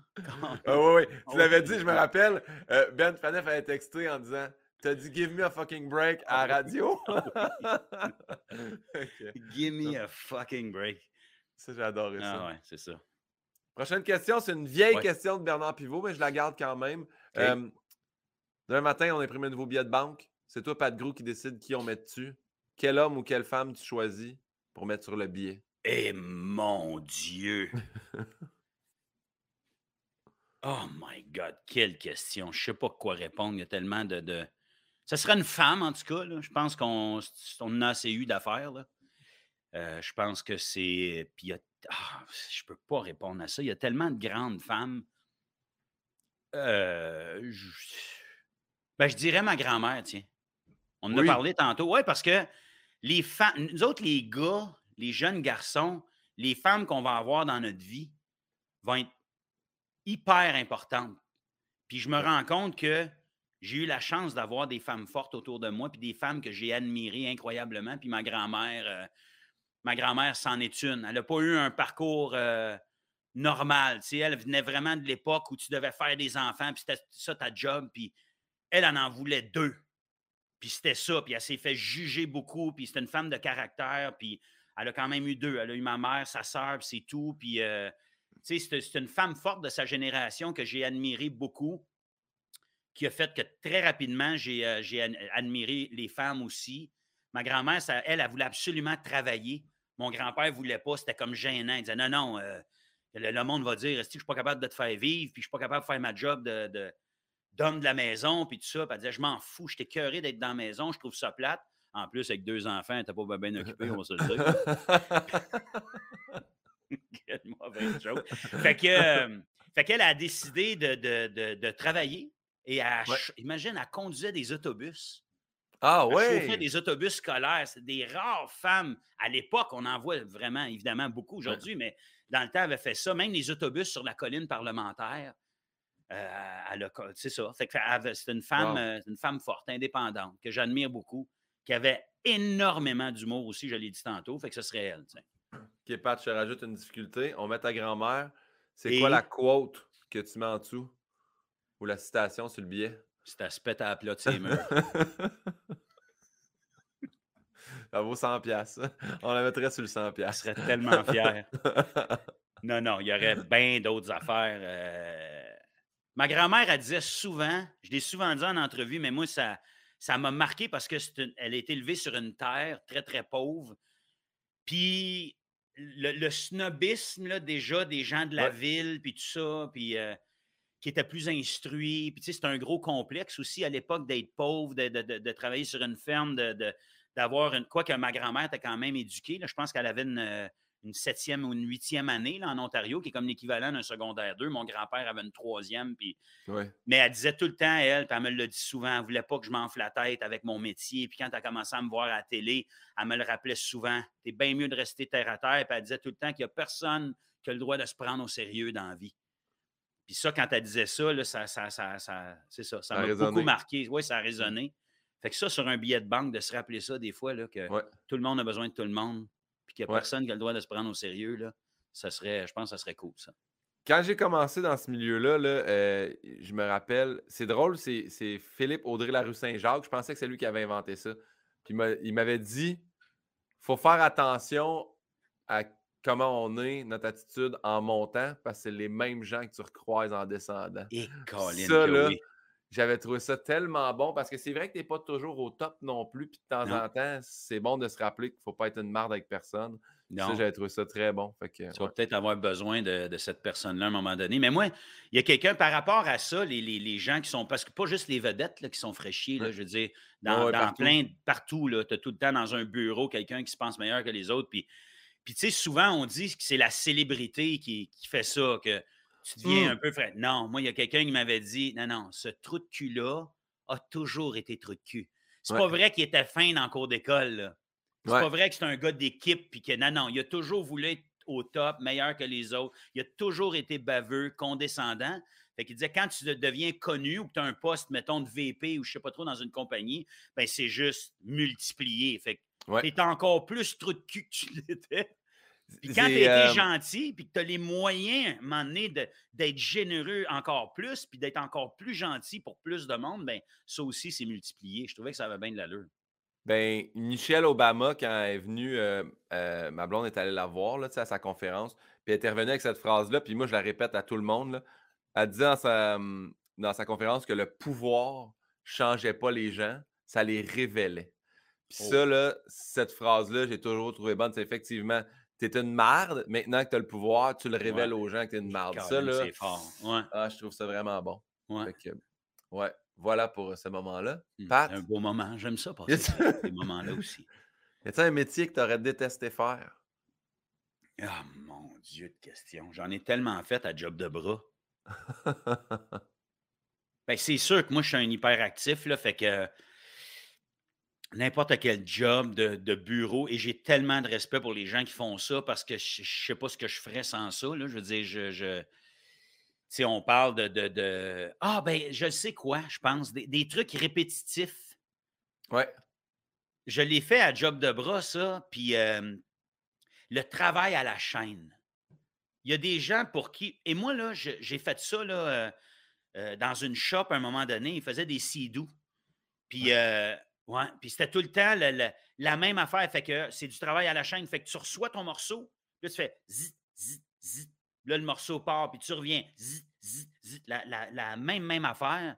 A: Ah oui, oui. Tu l'avais dit, je me rappelle. Euh, ben Fanef avait texté en disant T'as dit Give me a fucking break à la radio?
B: Give me a fucking break.
A: Ça, j'ai adoré
B: ça.
A: Ah
B: ouais, c'est ça.
A: Prochaine question, c'est une vieille question de Bernard Pivot, mais je la garde quand même. Euh, demain matin, on imprime un nouveau billet de banque. C'est toi, Pat Grou, qui décide qui on met dessus? Quel homme ou quelle femme tu choisis pour mettre sur le billet?
B: Eh mon Dieu! oh my God, quelle question! Je ne sais pas quoi répondre. Il y a tellement de. de... Ce serait une femme, en tout cas. Je pense qu'on on a assez eu d'affaires. Euh, je pense que c'est. Puis ah, je ne peux pas répondre à ça. Il y a tellement de grandes femmes. Euh, je... Ben, je dirais ma grand-mère, tiens. On en a parlé tantôt. Oui, parce que les femmes, nous autres, les gars, les jeunes garçons, les femmes qu'on va avoir dans notre vie vont être hyper importantes. Puis je me rends compte que j'ai eu la chance d'avoir des femmes fortes autour de moi, puis des femmes que j'ai admirées incroyablement. Puis ma grand-mère, euh, ma grand-mère, c'en est une. Elle n'a pas eu un parcours euh, normal. Tu elle venait vraiment de l'époque où tu devais faire des enfants, puis c'était ça ta job. Puis elle en en voulait deux. Puis c'était ça, puis elle s'est fait juger beaucoup, puis c'était une femme de caractère, puis elle a quand même eu deux. Elle a eu ma mère, sa sœur, puis c'est tout. Puis, euh, tu sais, c'est une femme forte de sa génération que j'ai admirée beaucoup. qui a fait que très rapidement, j'ai admiré les femmes aussi. Ma grand-mère, elle, elle voulait absolument travailler. Mon grand-père ne voulait pas, c'était comme gênant. Il disait non, non, le, monde va dire est-ce je ne suis pas capable de te faire vivre, puis je ne suis pas capable de faire ma job de, d'homme de la maison, puis tout ça. Puis elle disait, je m'en fous, je t'ai d'être dans la maison, je trouve ça plate. En plus, avec deux enfants, t'as pas bien occupé, on va se le dire. Quelle mauvaise joke. Fait que, euh, fait qu'elle a décidé de, de, de, travailler et imagine, elle conduisait des autobus.
A: Ah ouais.
B: Elle chauffait des autobus scolaires. C'est des rares femmes. À l'époque, on en voit vraiment, évidemment, beaucoup aujourd'hui, mais dans le temps, elle avait fait ça. Même les autobus sur la colline parlementaire. Euh, c'est ça. C'est une femme, euh, une femme forte, indépendante, que j'admire beaucoup, qui avait énormément d'humour aussi, je l'ai dit tantôt. Fait que ce serait elle.
A: OK, Pat, je rajoute une difficulté. On met ta grand-mère. C'est quoi la quote que tu mets en dessous? Ou la citation sur le billet?
B: C'est à se péter à la plat de ses murs.
A: Ça vaut 100 pièces. On la mettrait sur le 100
B: pièces. Je serais tellement fier. non, non, il y aurait bien d'autres affaires. Euh, Ma grand-mère, elle disait souvent, je l'ai souvent dit en entrevue, mais moi, ça, ça m'a marqué parce qu'elle a été élevée sur une terre très, très pauvre. Puis le, snobisme, là, déjà, des gens de la ville, puis tout ça, puis euh, qui étaient plus instruits. Puis, tu sais, c'est un gros complexe aussi à l'époque d'être pauvre, de, travailler sur une ferme, d'avoir une. Quoi que ma grand-mère était quand même éduquée, là, je pense qu'elle avait une euh, une septième ou une huitième année là, en Ontario, qui est comme l'équivalent d'un secondaire 2. Mon grand-père avait une troisième. Puis... Mais elle disait tout le temps, elle, puis elle me le dit souvent, elle ne voulait pas que je m'enfle la tête avec mon métier. Puis quand elle a commencé à me voir à la télé, elle me le rappelait souvent. C'est bien mieux de rester terre à terre. Puis elle disait tout le temps qu'il n'y a personne qui a le droit de se prendre au sérieux dans la vie. Puis ça, quand elle disait ça, là, ça, ça, ça, c'est ça. Ça m'a beaucoup marqué. Oui, ça a résonné. Fait que ça, sur un billet de banque, de se rappeler ça des fois, là, que tout le monde a besoin de tout le monde qu'il n'y a personne qui a le droit de se prendre au sérieux, là, ça serait, je pense que ça serait cool, ça.
A: Quand j'ai commencé dans ce milieu-là, euh, je me rappelle, c'est drôle, c'est Philippe Audrey Larue Saint-Jacques. Je pensais que c'est lui qui avait inventé ça. Puis il m'avait dit faut faire attention à comment on est, notre attitude en montant, parce que c'est les mêmes gens que tu recroises en descendant.
B: Et Colin,
A: ça, là, j'avais trouvé ça tellement bon parce que c'est vrai que tu n'es pas toujours au top non plus. Puis de temps en temps, c'est bon de se rappeler qu'il ne faut pas être une marde avec personne. Non. Ça, j'avais trouvé ça très bon. Fait
B: tu vas peut-être avoir besoin de, cette personne-là à un moment donné. Mais moi, il y a quelqu'un par rapport à ça, les, gens qui sont. Parce que pas juste les vedettes qui sont fraîchiers, là, je veux dire, dans, partout. plein. Partout, tu as tout le temps dans un bureau quelqu'un qui se pense meilleur que les autres. Puis, puis tu sais, souvent, on dit que c'est la célébrité qui, qui fait ça. que tu deviens un mmh. peu frais. Non, moi, il y a quelqu'un qui m'avait dit non, non, ce trou de cul-là a toujours été trou de cul. C'est pas vrai qu'il était fin dans le cours d'école. C'est pas vrai que c'est un gars d'équipe puis que non, non, il a toujours voulu être au top, meilleur que les autres. Il a toujours été baveux, condescendant. Fait qu'il disait quand tu deviens connu ou que tu as un poste, mettons, de VP ou je sais pas trop dans une compagnie, ben c'est juste multiplié. Fait que tu es encore plus trou de cul que tu l'étais. Puis quand tu été euh, gentil, puis que tu as les moyens, à un moment donné, d'être généreux encore plus, puis d'être encore plus gentil pour plus de monde, ben ça aussi, c'est multiplié. Je trouvais que ça avait bien de l'allure.
A: Ben, Michelle Obama, quand elle est venue, euh, euh, ma blonde est allée la voir là, à sa conférence, puis elle est revenue avec cette phrase-là, puis moi, je la répète à tout le monde. Là. Elle disait dans sa, hum, dans sa conférence que le pouvoir ne changeait pas les gens, ça les révélait. Puis ça, oh. là, cette phrase-là, j'ai toujours trouvé bonne. C'est effectivement, t'es une marde, maintenant que tu as le pouvoir, tu le révèles aux gens que tu es une marde. Ça, là,
B: c'est fort. Ouais.
A: Ah, je trouve ça vraiment bon. Ouais. ouais. Voilà pour ce moment-là.
B: Mmh, Pat? Un beau moment. J'aime ça, passer ces moments-là aussi.
A: Y a-t-il un métier que tu aurais détesté faire?
B: Ah, mon Dieu de question. J'en ai tellement fait à job de bras. ben, c'est sûr que moi, je suis un hyperactif, là, fait que n'importe quel job de, bureau et j'ai tellement de respect pour les gens qui font ça parce que je ne sais pas ce que je ferais sans ça. Je veux dire, je, je on parle de, de, Ah, ben, je sais quoi, je pense, des, trucs répétitifs.
A: Ouais.
B: Je l'ai fait à job de bras, ça, puis le travail à la chaîne. Il y a des gens pour qui. Et moi, là, j'ai fait ça là, euh, euh, dans une shop à un moment donné. Ils faisaient des sidous. Puis. Euh, puis c'était tout le temps la même affaire. Fait que c'est du travail à la chaîne. Fait que tu reçois ton morceau, là, tu fais zit, zit, zit. Là, le morceau part, puis tu reviens, zit, zit, zit. La, même, même affaire.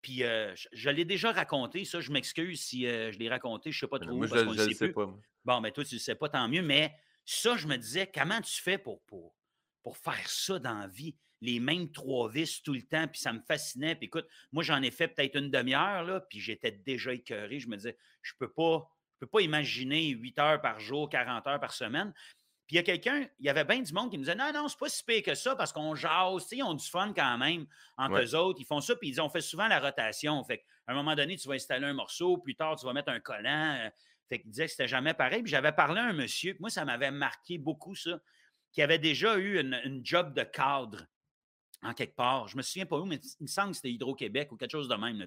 B: puis je, l'ai déjà raconté, ça, je m'excuse si je l'ai raconté, je ne sais pas trop.
A: Moi, je ne sais, pas.
B: Bon, mais toi, tu ne sais pas, tant mieux, mais ça, je me disais, comment tu fais pour, pour, pour faire ça dans la vie? Les mêmes trois vis tout le temps, puis ça me fascinait. Puis écoute, moi, j'en ai fait peut-être une demi-heure, là, puis j'étais déjà écœuré. Je me disais, je ne peux pas. Je peux pas imaginer 8 heures par jour, 40 heures par semaine. Puis il y a quelqu'un, il y avait bien du monde qui me disait Non, non, c'est pas si pire que ça parce qu'on jase, ils ont du fun quand même entre eux autres. Ils font ça, puis ils disent On fait souvent la rotation. Fait à un moment donné, tu vas installer un morceau, plus tard, tu vas mettre un collant. Fait qu'il disait que c'était jamais pareil. Puis j'avais parlé à un monsieur, moi, ça m'avait marqué beaucoup, ça, qui avait déjà eu une job de cadre en quelque part. Je me souviens pas où, mais il me semble que c'était Hydro-Québec ou quelque chose de même. Là,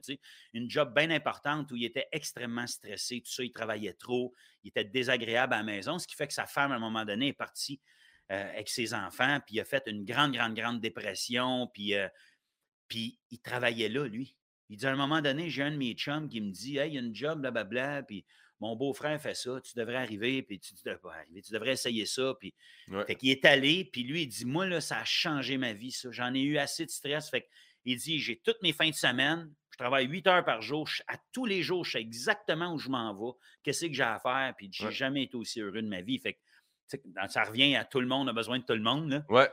B: une job bien importante où il était extrêmement stressé, tout ça, il travaillait trop, il était désagréable à la maison, ce qui fait que sa femme, à un moment donné, est partie euh, avec ses enfants, puis il a fait une grande, grande, grande dépression, puis, euh, puis il travaillait là, lui. Il dit à un moment donné, j'ai un de mes chums qui me dit Hey, il y a une job, blablabla, puis mon beau-frère fait ça, tu devrais arriver, puis tu, devrais arriver, tu devrais essayer ça. Puis, Fait qu'il est allé, puis lui, il dit Moi, là, ça a changé ma vie, ça. J'en ai eu assez de stress. Fait il dit J'ai toutes mes fins de semaine, je travaille huit heures par jour, à tous les jours, je sais exactement où je m'en vais, qu'est-ce que j'ai à faire, puis j'ai jamais été aussi heureux de ma vie. Fait ça revient à tout le monde, a besoin de tout le monde. Là.
A: Ouais,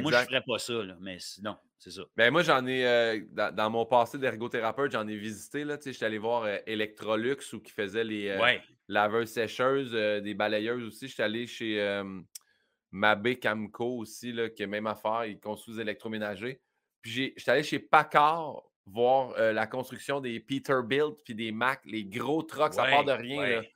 A: moi,
B: je ne ferais pas ça, mais sinon, c'est ça.
A: Ben, moi, j'en ai, euh, dans, mon passé d'ergothérapeute, j'en ai visité. Là, j'étais allé voir euh, Electrolux ou qui faisait les euh, laveurs sécheuses, des balayeuses aussi. J'étais allé chez Mabé Camco aussi, là, qui est même affaire, ils construisent électroménagers. Puis j'étais allé chez Packard voir la construction des Peterbilt puis des Mac, les gros trucks, ça part de rien. Puis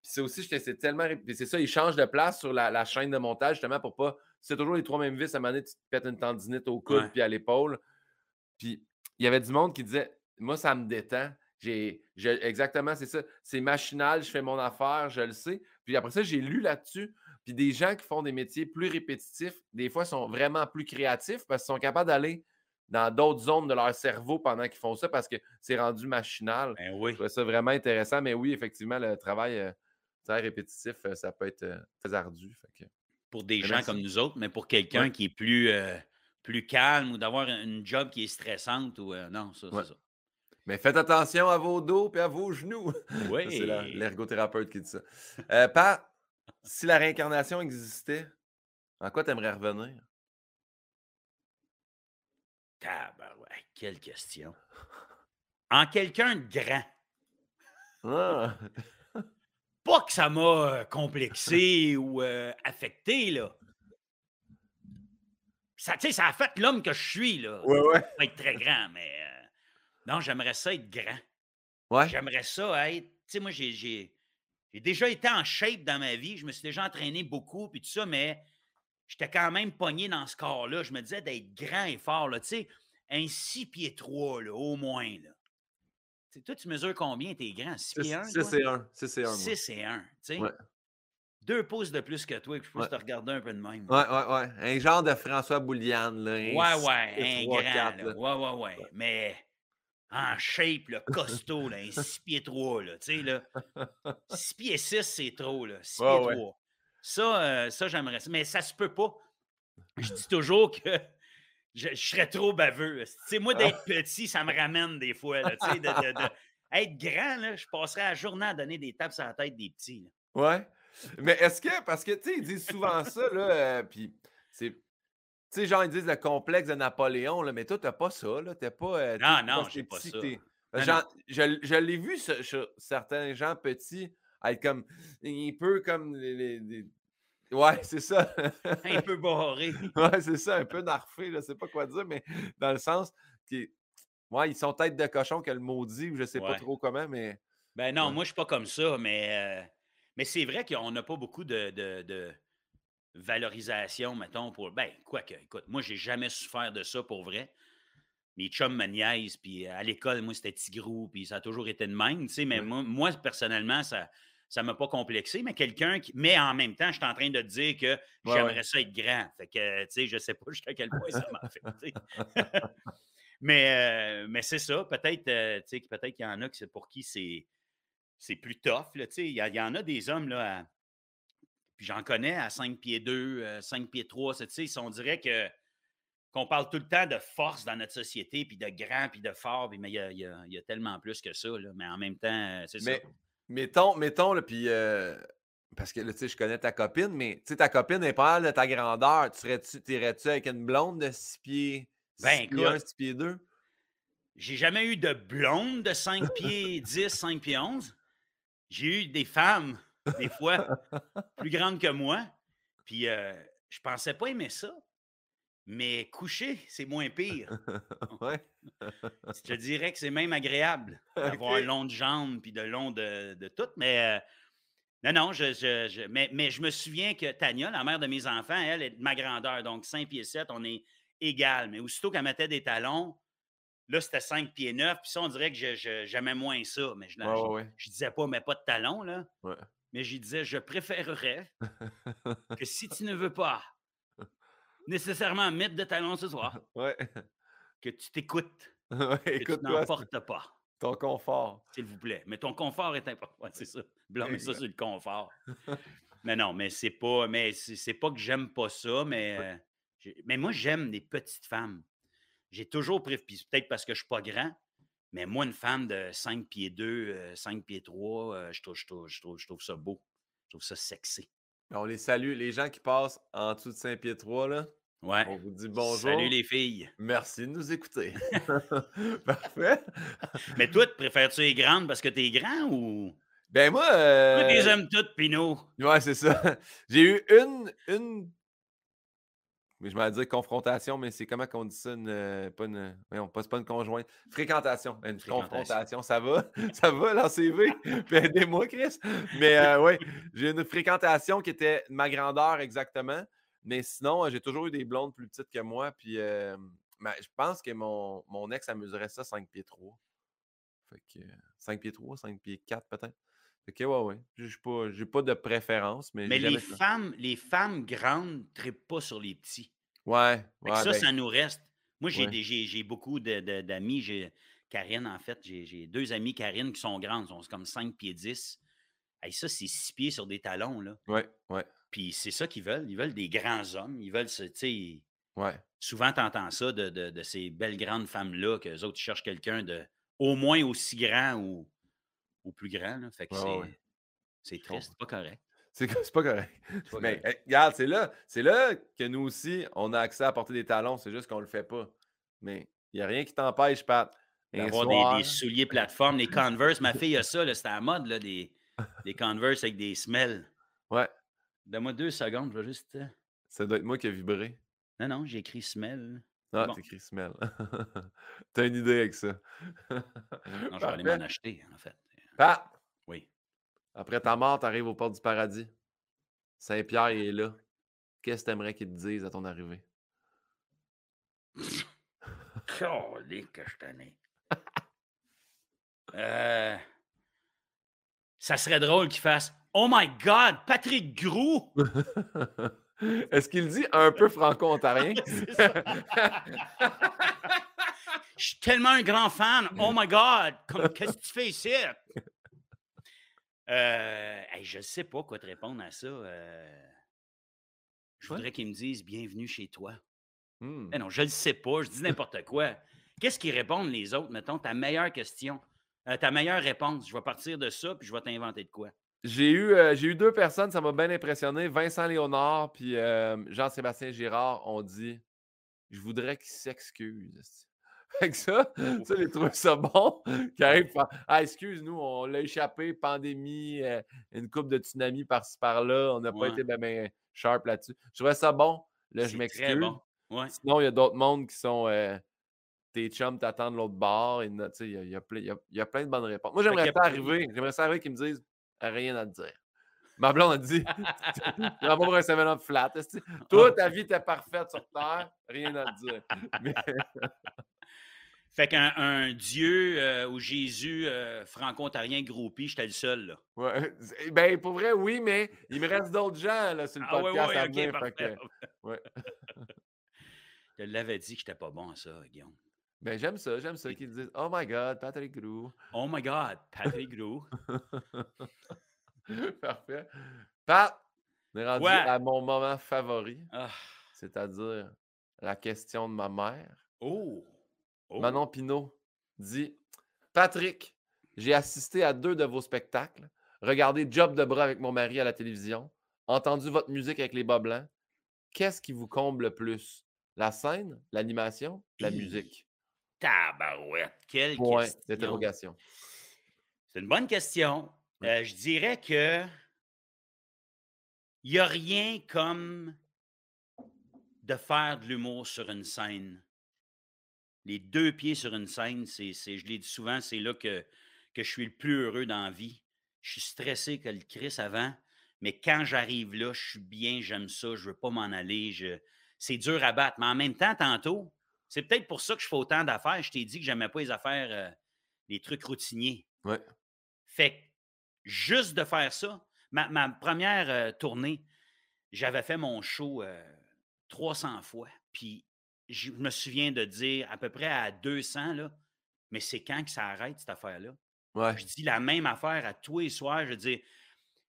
A: c'est aussi, c'est tellement. C'est ça, ils changent de place sur la, chaîne de montage justement pour pas. C'est toujours les trois mêmes vis. À un moment donné, tu te pètes une tendinite au coude puis à l'épaule. Puis il y avait du monde qui disait Moi, ça me détend. J'ai, exactement, c'est ça. C'est machinal, je fais mon affaire, je le sais. Puis après ça, j'ai lu là-dessus. Puis des gens qui font des métiers plus répétitifs, des fois, sont vraiment plus créatifs parce qu'ils sont capables d'aller dans d'autres zones de leur cerveau pendant qu'ils font ça parce que c'est rendu machinal.
B: Ben oui.
A: Je trouve ça vraiment intéressant. Mais oui, effectivement, le travail, euh, très répétitif, euh, ça peut être euh, très ardu.
B: Pour des gens comme nous autres, mais pour quelqu'un qui est plus, euh, plus calme ou d'avoir une job qui est stressante ou non, ça, c'est ça.
A: Mais faites attention à vos dos et à vos genoux.
B: Oui.
A: c'est l'ergothérapeute qui dit ça. Euh, Pat, si la réincarnation existait, en quoi tu aimerais revenir?
B: quelle question. En quelqu'un de grand.
A: Ah.
B: Pas que ça m'a complexé ou affecté, là. Ça, ça a fait l'homme que je suis, là.
A: Ouais, ouais.
B: Pas être très grand, mais. non, j'aimerais ça être grand.
A: Ouais.
B: J'aimerais ça être. Tu sais, moi, j'ai déjà été en shape dans ma vie. Je me suis déjà entraîné beaucoup, puis tout ça, mais j'étais quand même pogné dans ce corps-là. Je me disais d'être grand et fort, là. Tu sais, un 6 pieds 3, là, au moins, là toi, tu mesures combien? T'es grand? 6 pieds 1?
A: 6 et 1. 6 et 1.
B: 6 et 1. Tu sais? Deux pouces de plus que toi, puis je pense te regarder un peu de même.
A: Ouais, ouais, ouais. Un genre de François Bouliane. Là,
B: ouais, ouais. Un grand. là. Ouais, ouais, ouais. Mais en shape, là, costaud, là, un 6 pieds 3. Là, tu sais, là. 6 pieds 6, c'est trop. Là. 6 pieds 3. Ça, euh, ça j'aimerais. Mais ça se peut pas. Je dis toujours que je, serais trop baveux. sais, moi, ah. d'être petit, ça me ramène des fois. Là, de, de, être grand, là, je passerais la journée à donner des tapes sur la tête des petits.
A: Là. Ouais. Mais est-ce que, parce que, tu sais, ils disent souvent ça, là, euh, puis c'est. Tu sais, genre, ils disent le complexe de Napoléon, là, mais toi, t'as pas ça, là. T'es pas. Euh,
B: non, non, j'ai pas ça.
A: Genre, je, je l'ai vu, sur certains gens petits, être comme. Un peu comme les, Ouais, c'est ça.
B: un peu barré.
A: ouais, c'est ça, un peu narfé, je ne sais pas quoi dire, mais dans le sens qui Ouais, ils sont tête de cochon que le maudit, ou je ne sais pas trop comment, mais.
B: Ben non, moi, je ne suis pas comme ça, mais, euh, mais c'est vrai qu'on n'a pas beaucoup de, de, valorisation, mettons, pour. Ben, quoi que, écoute, moi, j'ai jamais souffert de ça pour vrai. Mes chums me niaisent, puis à l'école, moi, c'était Tigrou, puis ça a toujours été de même, tu sais, mais moi, moi, personnellement, ça ça ne m'a pas complexé, mais quelqu'un qui. Mais en même temps, je suis en train de te dire que j'aimerais ça être grand. Fait que, tu sais, je ne sais pas jusqu'à quel point ça m'a fait. mais euh, mais c'est ça. Peut-être euh, peut qu'il y en a qui, pour qui c'est, c'est plus tough. Là, il, y, y en a des hommes, là, puis j'en connais à 5 pieds 2, 5 euh, pieds 3. On dirait que qu'on parle tout le temps de force dans notre société, puis de grand, puis de fort, mais il y a, tellement plus que ça. Mais en même temps, c'est ça.
A: Mettons, mettons, puis parce que là, tu sais, je connais ta copine, mais tu sais, ta copine n'est pas de ta grandeur. Tu irais-tu avec une blonde de 6 pieds, 6 ben, pieds 1, 6 pieds 2?
B: J'ai jamais eu de blonde de 5 pieds 10, 5 pieds 11. J'ai eu des femmes, des fois, plus grandes que moi. Puis euh, je pensais pas aimer ça. Mais coucher, c'est moins pire.
A: ouais.
B: je te dirais que c'est même agréable d'avoir okay. long de jambes puis de long de, de tout. Mais euh, non, non, je, mais, mais, je me souviens que Tania, la mère de mes enfants, elle est de ma grandeur. Donc 5 pieds 7, on est égal. Mais aussitôt qu'elle mettait des talons, là, c'était 5 pieds 9. Puis ça, on dirait que j'aimais moins ça. Mais je, ne disais pas, mais pas de talons, là. Mais je disais, je préférerais que si tu ne veux pas nécessairement mettre de talons ce soir, que tu t'écoutes, que tu n'emportes pas.
A: Ton confort.
B: S'il vous plaît. Mais ton confort est important. c'est ça. Blâmer ça sur le confort. mais non, mais c'est pas. Mais c'est pas que j'aime pas ça, mais. Euh, mais moi, j'aime les petites femmes. J'ai toujours préféré, peut-être parce que je suis pas grand, mais moi, une femme de 5 pieds 2, 5 euh, pieds 3, euh, je, trouve, je, trouve, je, trouve, ça beau. Je trouve ça sexy.
A: On les salue. Les gens qui passent en dessous de 5 pieds 3, là.
B: Ouais.
A: On vous dit bonjour.
B: Salut les filles.
A: Merci de nous écouter. Parfait.
B: Mais toi, préfères-tu les grandes parce que tu es grand ou?
A: Ben moi. Euh...
B: Toi, les aimes toutes, Pinot.
A: Ouais, c'est ça. J'ai eu une, une mais je m'allais dire confrontation, mais c'est comment qu'on dit ça? Une, euh, pas une. on passe pas une conjointe. Fréquentation. Une confrontation. Ça va? ça va, la CV? Puis aidez-moi, Chris. Mais euh, oui, j'ai une fréquentation qui était ma grandeur exactement. Mais sinon, j'ai toujours eu des blondes plus petites que moi. Puis euh, je pense que mon, mon ex amuserait ça 5 pieds 3. Fait que 5 pieds 3, 5 pieds 4 peut-être. Que ouais, ouais. J'ai pas, pas de préférence. Mais,
B: mais les, femmes, les femmes grandes ne trippent pas sur les petits.
A: Ouais. ouais
B: ça, ben ça nous reste. Moi, j'ai beaucoup d'amis. J'ai Karine, en fait, j'ai deux amis, Karine, qui sont grandes. sont comme 5 pieds 10. Et ça, c'est 6 pieds sur des talons. Là.
A: Ouais, ouais.
B: Puis c'est ça qu'ils veulent. Ils veulent des grands hommes. Ils veulent, tu sais.
A: Ouais.
B: Souvent, tu entends ça de, de, ces belles grandes femmes-là, qu'eux autres cherchent quelqu'un de au moins aussi grand ou plus grand. Là. Fait que c'est triste, c'est pas correct.
A: C'est pas correct. Mais regarde, c'est là, c'est là que nous aussi, on a accès à porter des talons. C'est juste qu'on le fait pas. Mais il n'y a rien qui t'empêche, Pat.
B: D'avoir des, des, souliers plateforme, les Converse. Ma fille a ça, c'était à la mode, là, des, des Converse avec des smells.
A: Ouais.
B: Donne-moi deux secondes, je vais juste. Euh
A: ça doit être moi qui ai vibré.
B: Non, non, j'ai écrit smell.
A: Ah, tu écrit smell. T'as une idée avec ça.
B: non, je vais aller m'en acheter, en fait.
A: Pat!
B: Oui.
A: Après ta mort, tu arrives au port du paradis. Saint-Pierre est là. Qu'est-ce que tu aimerais qu'il te dise à ton arrivée?
B: Calique que je euh, ça serait drôle qu'il fasse Oh my God, Patrick Grou!
A: Est-ce qu'il dit un peu franco-ontarien?
B: Je suis tellement un grand fan. Oh my God, qu'est-ce que tu fais ici? Euh, je ne sais pas quoi te répondre à ça. Euh. je voudrais qu'ils me disent bienvenue chez toi. Mmh. non, je ne le sais pas, je dis n'importe quoi. Qu'est-ce qu'ils répondent les autres, mettons, ta meilleure question, euh, ta meilleure réponse? Je vais partir de ça, puis je vais t'inventer de quoi.
A: J'ai eu, j'ai eu deux personnes, ça m'a bien impressionné. Vincent Léonard puis Jean-Sébastien Girard ont dit Je voudrais qu'ils s'excusent. Fait que ça, ça, j'ai trouvé ça bon. Qui arrive Ah, excuse-nous, on l'a échappé, pandémie, euh, une coupe de tsunami par-ci par-là. On n'a pas été bien sharp là-dessus. Je trouvais ça bon. Là, je m'excuse. Bon. Sinon, il y a d'autres mondes qui sont euh, tes chums t'attendent l'autre bord. Il y, a, y, a plein, y, a plein de bonnes réponses. Moi, j'aimerais ça arriver. J'aimerais ça arriver qu'ils me disent rien à te dire. Ma blonde a dit Tu vas pas pour un 7 flat. Toi, ta vie était parfaite sur Terre, rien à te dire. Mais...
B: Fait qu'un Dieu euh, ou Jésus euh, franco-ontarien groupie, j'étais le seul, là.
A: Ouais. Ben, pour vrai, oui, mais il me reste d'autres gens, là, sur le ah, podcast
B: à venir. Fait que... ouais. Je l'avais dit que j'étais pas bon à ça, Guillaume.
A: Ben, j'aime ça, j'aime ça qu'ils disent Oh my God, Patrick Grou.
B: Oh my God, Patrick Grou.
A: Parfait. Pat, on est rendu à mon moment favori. Ah. C'est-à-dire la question de ma mère.
B: Oh! oh.
A: Manon Pinault dit Patrick, j'ai assisté à deux de vos spectacles, regardé Job de bras avec mon mari à la télévision, entendu votre musique avec les bas blancs. Qu'est-ce qui vous comble le plus? La scène, l'animation, la musique?
B: Tabarouette, quelle
A: Point
B: question.
A: d'interrogation.
B: C'est une bonne question. Euh, je dirais que il n'y a rien comme de faire de l'humour sur une scène. Les deux pieds sur une scène, c'est, c'est- je l'ai dit souvent, c'est là que, que je suis le plus heureux dans la vie. Je suis stressé que le Chris avant, mais quand j'arrive là, je suis bien, j'aime ça, je ne veux pas m'en aller. je- C'est dur à battre. Mais en même temps, tantôt, c'est peut-être pour ça que je fais autant d'affaires. Je t'ai dit que j'aimais pas les affaires, euh, les trucs routiniers.
A: Ouais.
B: Fait que juste de faire ça, ma, ma première euh, tournée, j'avais fait mon show euh, 300 fois. Puis je me souviens de dire à peu près à 200, là, mais c'est quand que ça arrête cette affaire-là?
A: Ouais.
B: Je dis la même affaire à tous les soirs. Je dis.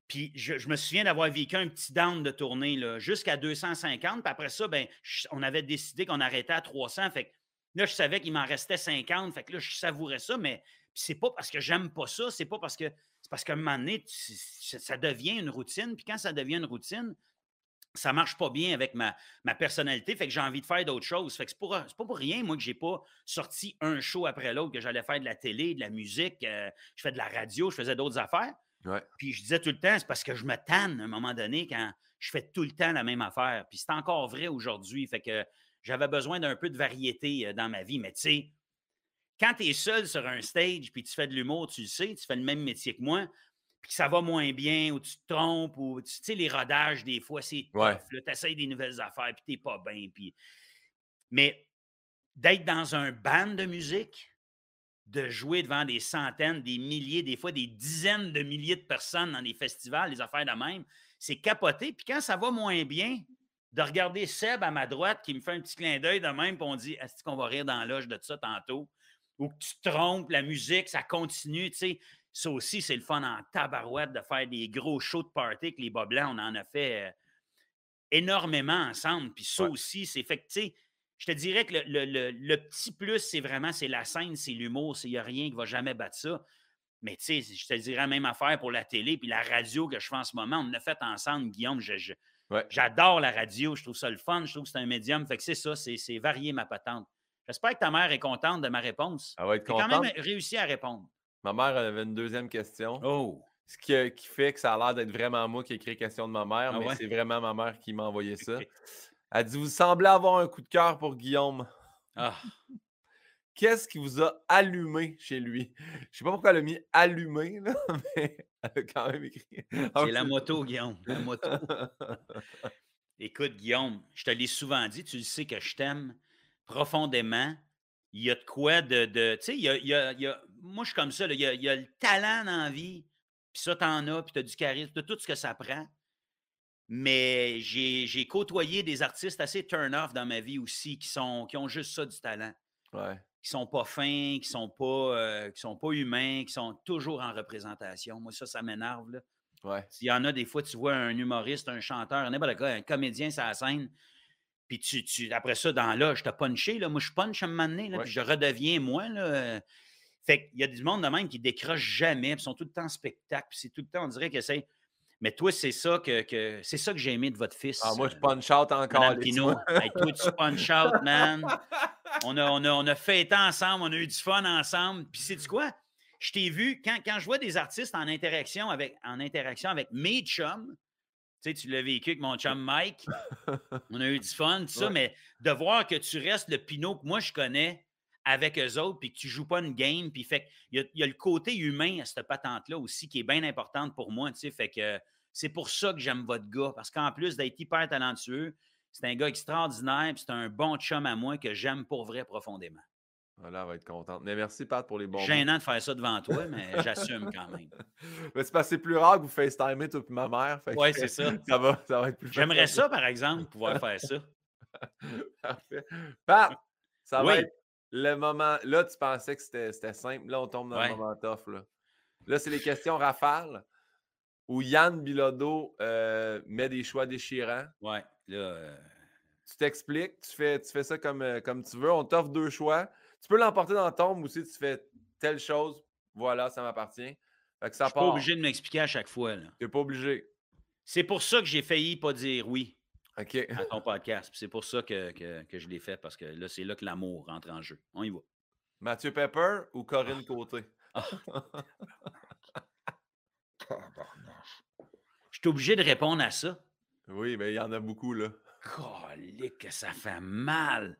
B: Puis je, me souviens d'avoir vécu un petit down de tournée jusqu'à 250. Puis après ça, ben, on avait décidé qu'on arrêtait à 300. Fait que là, je savais qu'il m'en restait 50. Fait que là, je savourais ça. Mais c'est pas parce que j'aime pas ça. C'est pas parce que. C'est parce qu'à un moment donné, ça devient une routine. Puis quand ça devient une routine, ça marche pas bien avec ma, ma personnalité. Fait que j'ai envie de faire d'autres choses. Fait que c'est, pour- pas pour rien, moi, que j'ai pas sorti un show après l'autre, que j'allais faire de la télé, de la musique, euh, je fais de la radio, je faisais d'autres affaires.
A: Ouais.
B: Puis je disais tout le temps, c'est parce que je me tanne à un moment donné quand je fais tout le temps la même affaire. Puis c'est encore vrai aujourd'hui. Fait que j'avais besoin d'un peu de variété euh, dans ma vie. Mais tu sais, quand tu es seul sur un stage puis tu fais de l'humour, tu le sais, tu fais le même métier que moi, puis que ça va moins bien ou tu te trompes ou tu tu sais, les rodages, des fois, c'est.
A: Ouais.
B: Tu essayes des nouvelles affaires puis t'es pas bien. Puis... Mais d'être dans un band de musique, de jouer devant des centaines, des milliers, des fois des dizaines de milliers de personnes dans des festivals, les affaires de même, c'est capoté. Puis quand ça va moins bien, de regarder Seb à ma droite qui me fait un petit clin d'œil de même, puis on dit Est-ce qu'on va rire dans l'âge de ça tantôt? Ou que tu te trompes, la musique, ça continue, tu sais. Ça aussi, c'est le fun en tabarouette de faire des gros shows de party avec les bas blancs. On en a fait euh, énormément ensemble. Puis ça
A: Ouais.
B: aussi, c'est fait que, tu sais, je te dirais que le, le- le- le petit plus, c'est vraiment, c'est la scène, c'est l'humour. Il n'y a rien qui va jamais battre ça. Mais tu sais, je te dirais la même affaire pour la télé puis la radio que je fais en ce moment. On l'a fait ensemble, Guillaume. je- je-
A: Ouais.
B: J'adore la radio. Je trouve ça le fun. Je trouve que c'est un médium. Fait que c'est ça, c'est varié ma patente. J'espère que ta mère est contente de ma réponse.
A: Elle va être
B: J'ai quand
A: contente.
B: même réussi à répondre.
A: Ma mère elle avait une deuxième question.
B: Oh!
A: Ce qui, a- qui fait que ça a l'air d'être vraiment moi qui ai écrit question de ma mère,
B: Ah
A: mais
B: ouais?
A: c'est vraiment ma mère qui m'a envoyé ça. Elle dit Vous semblez avoir un coup de cœur pour Guillaume.
B: Ah,
A: Qu'est-ce qui vous a allumé chez lui? Je sais pas pourquoi elle a mis allumé, là, mais elle a quand même écrit.
B: C'est la moto, Guillaume. La moto. Écoute, Guillaume, je te l'ai souvent dit, tu le sais que je t'aime profondément. Il y a de quoi de. de- tu sais, il y a, il y a- il y a- moi, je suis comme ça. là, il, y a, il y a le talent dans la vie, puis ça, t'en as, puis t'as du charisme, t'as tout ce que ça prend. Mais j'ai côtoyé des artistes assez turn-off dans ma vie aussi qui, sont, qui ont juste ça du talent.
A: Ouais.
B: Qui sont pas fins, qui sont pas, euh, qui sont pas humains, qui sont toujours en représentation. Moi, ça, ça m'énerve.
A: Ouais.
B: Il y en a des fois, tu vois un humoriste, un chanteur, n'importe quoi, un comédien sur la scène, puis tu, tu, après ça, dans là, je t'ai punché, là, moi je punch à un moment donné, là,
A: Ouais.
B: puis je redeviens moi. Là, euh. Fait qu'il y a du monde de même qui décroche jamais, puis sont tout le temps en spectacle, puis c'est tout le temps, on dirait que c'est. Mais toi, c'est ça que, que c'est ça que j'ai aimé de votre fils.
A: Ah, moi, je
B: euh,
A: punch out encore. Soirs.
B: Hey, toi, tu punch out, man. On a, on, a, on a fêté ensemble, on a eu du fun ensemble. Puis, sais-tu quoi? Je t'ai vu, quand, quand je vois des artistes en interaction avec, en interaction avec mes chums, tu sais, tu l'as vécu avec mon chum Mike, on a eu du fun, tout ça,
A: Ouais.
B: mais de voir que tu restes le Pinot que moi je connais avec eux autres, puis que tu joues pas une game, puis fait il y, a, il y a le côté humain à cette patente-là aussi qui est bien importante pour moi, tu sais, fait que c'est pour ça que j'aime votre gars, parce qu'en plus d'être hyper talentueux, c'est un gars extraordinaire, puis c'est un bon chum à moi que j'aime pour vrai profondément.
A: Voilà, elle va être contente. Mais merci, Pat, pour les bons.
B: Gênant de faire ça devant toi, mais j'assume quand même.
A: Mais c'est parce que c'est plus rare que vous FaceTimez, toi et ma mère.
B: Ouais, c'est ça.
A: Ça va, ça va être plus
B: J'aimerais ça, par exemple, pouvoir faire ça.
A: Parfait. Pat, ça va
B: Oui.
A: être le moment. Là, tu pensais que c'était simple. Là, on tombe dans
B: Ouais.
A: le moment tough. Là, là c'est les questions rafales où Yann Bilodeau euh, met des choix déchirants.
B: Ouais, là, euh,
A: tu t'expliques, tu fais, tu fais ça comme, euh, comme tu veux. On t'offre deux choix. Tu peux l'emporter dans le tombe ou si tu fais telle chose, voilà, ça m'appartient.
B: Fait que ça Je suis pas obligé de m'expliquer à chaque fois. Tu
A: n'es pas obligé.
B: C'est pour ça que j'ai failli pas dire oui À ton podcast. C'est pour ça que, que, je l'ai fait, parce que là, c'est là que l'amour rentre en jeu. On y va.
A: Mathieu Pepper ou Corinne ah. Côté? Ah.
B: je suis obligé de répondre à ça.
A: Oui, mais il y en a beaucoup, là.
B: Colique, que ça fait mal.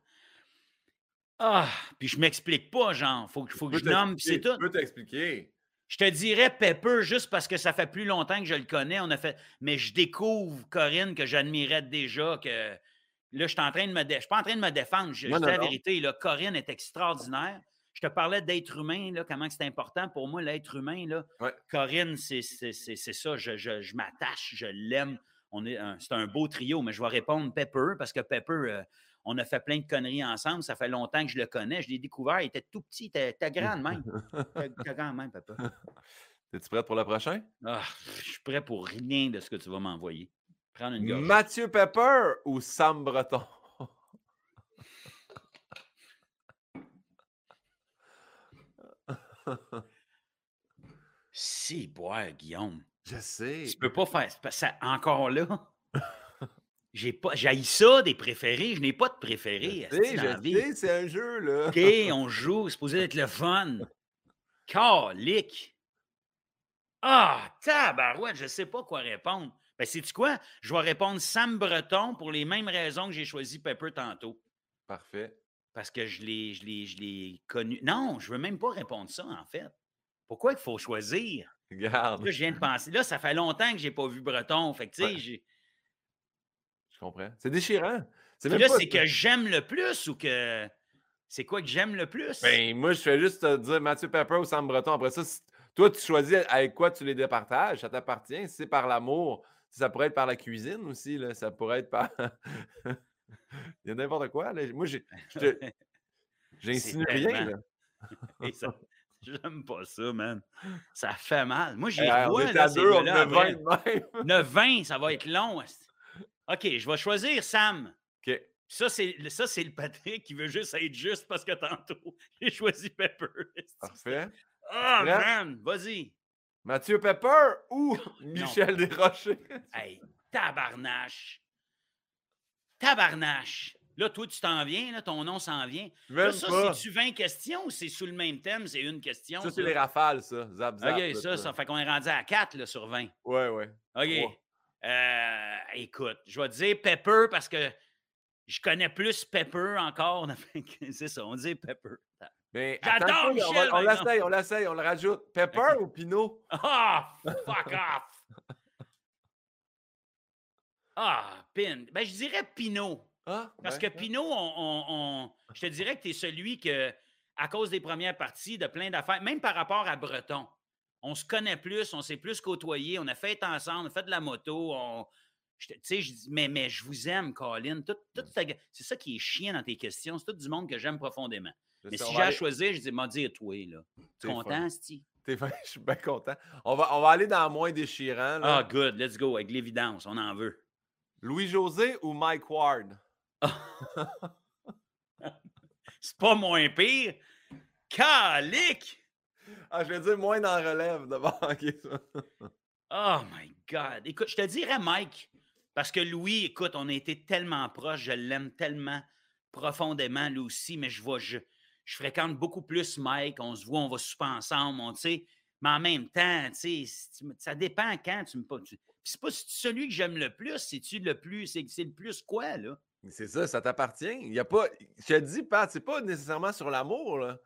B: Ah, puis je m'explique pas, genre. Faut, faut que je nomme, puis c'est tout. Je
A: peux t'expliquer.
B: Je te dirais Pepper juste parce que ça fait plus longtemps que je le connais. On a fait, mais je découvre Corinne que j'admirais déjà. Que là, je suis en train de me, je suis pas en train de me défendre. Je, dis la vérité. Là, Corinne est extraordinaire. Je te parlais d'être humain, là, comment c'est important pour moi l'être humain. Là. Corinne, c'est ça. Je, je, m'attache, je l'aime. c'est un beau trio, mais je vais répondre Pepper parce que Pepper, euh, on a fait plein de conneries ensemble. Ça fait longtemps que je le connais. Je l'ai découvert. Il était tout petit. Il était grand même. T'es grand même, papa.
A: Es-tu prêt pour le prochain?
B: Ah, je suis prêt pour rien de ce que tu vas m'envoyer.
A: Prendre une gorge. Mathieu Pepper ou Sam Breton?
B: si, boire, Guillaume.
A: Je sais.
B: Tu peux pas faire. Ça, encore là? J'ai pas. J'ai ça des préférés. Je n'ai pas de préférés.
A: c'est un jeu, là.
B: OK, on joue. C'est supposé être le fun. Calique. Ah, tabarouette, je ne sais pas quoi répondre. Ben, sais-tu quoi? Je vais répondre Sam Breton pour les mêmes raisons que j'ai choisi Pepper tantôt.
A: Parfait.
B: Parce que je l'ai, je l'ai, je l'ai connu. Non, je ne veux même pas répondre ça, en fait. Pourquoi il faut choisir?
A: Regarde.
B: Là, je viens de penser. Là, ça fait longtemps que je n'ai pas vu Breton. Fait que, tu sais, j'ai
A: je comprends. C'est déchirant.
B: C'est là, c'est que j'aime le plus ou que. C'est quoi que j'aime le plus?
A: Ben, moi, je fais juste te dire Mathieu Pepper ou Sam Breton. Après ça, toi, tu choisis avec quoi tu les départages. Ça t'appartient. Si c'est par l'amour, ça pourrait être par la cuisine aussi. Là. Ça pourrait être par. Il y a n'importe quoi. Là. Moi, j'ai. J'insinue rien. Là.
B: J'aime pas ça, man. Ça fait mal. Moi, j'ai hey, vois, là, deux, on 9-20, ça va être long. OK, je vais choisir Sam.
A: OK.
B: Ça, c'est, ça, c'est le Patrick qui veut juste être juste parce que tantôt, j'ai choisi Pepper.
A: Parfait.
B: Ah, oh, man, vas-y.
A: Mathieu Pepper ou Michel Desrochers?
B: hey, tabarnache. Tabarnache. Là, toi, tu t'en viens, là, ton nom s'en vient. là, ça, c'est-tu 20 questions ou c'est sous le même thème? C'est une question.
A: Ça, c'est les rafales, ça. Zap, zap.
B: OK, ça, ça fait qu'on est rendu à 4 là, sur 20.
A: Ouais, ouais.
B: OK. Euh, écoute, je vais dire Pepper parce que je connais plus Pepper encore. C'est ça, on dit Pepper.
A: Mais J'adore Michel. On, l'essaye, on l'essaye, on le rajoute. Pepper ou Pinot?
B: Ah, fuck off! Ah, Pin. Ben, je dirais Pinot.
A: Ah,
B: parce que Pinot, on, je te dirais que tu es celui que, à cause des premières parties, de plein d'affaires, même par rapport à Breton, on se connaît plus, on s'est plus côtoyé, on a fait ensemble, on a fait de la moto. On, tu sais, je dis, mais, mais je vous aime, Colin. Tout, c'est ça qui est chiant dans tes questions. C'est tout du monde que j'aime profondément. mais si j'ai à choisir, je dis, m'a dit toi, là. Tu es content, Steve?
A: je suis bien content. On va, on va aller dans moins déchirant.
B: Ah, good, let's go, avec l'évidence, on en veut.
A: Louis-José ou Mike Ward?
B: c'est pas moins pire. Calique!
A: Ah, je vais dire moins dans relève d'abord.
B: oh my God. Écoute, je te dirais Mike, parce que Louis, écoute, on a été tellement proches, je l'aime tellement profondément, lui aussi, mais je vois, je, je fréquente beaucoup plus Mike, on se voit, on va souper ensemble, on, sais, mais en même temps, ça dépend quand tu me. c'est pas celui que j'aime le plus, c'est-tu le plus, c'est le plus quoi, là?
A: C'est ça, ça t'appartient. Il y a pas. Je te dis, Pat, c'est pas nécessairement sur l'amour, là.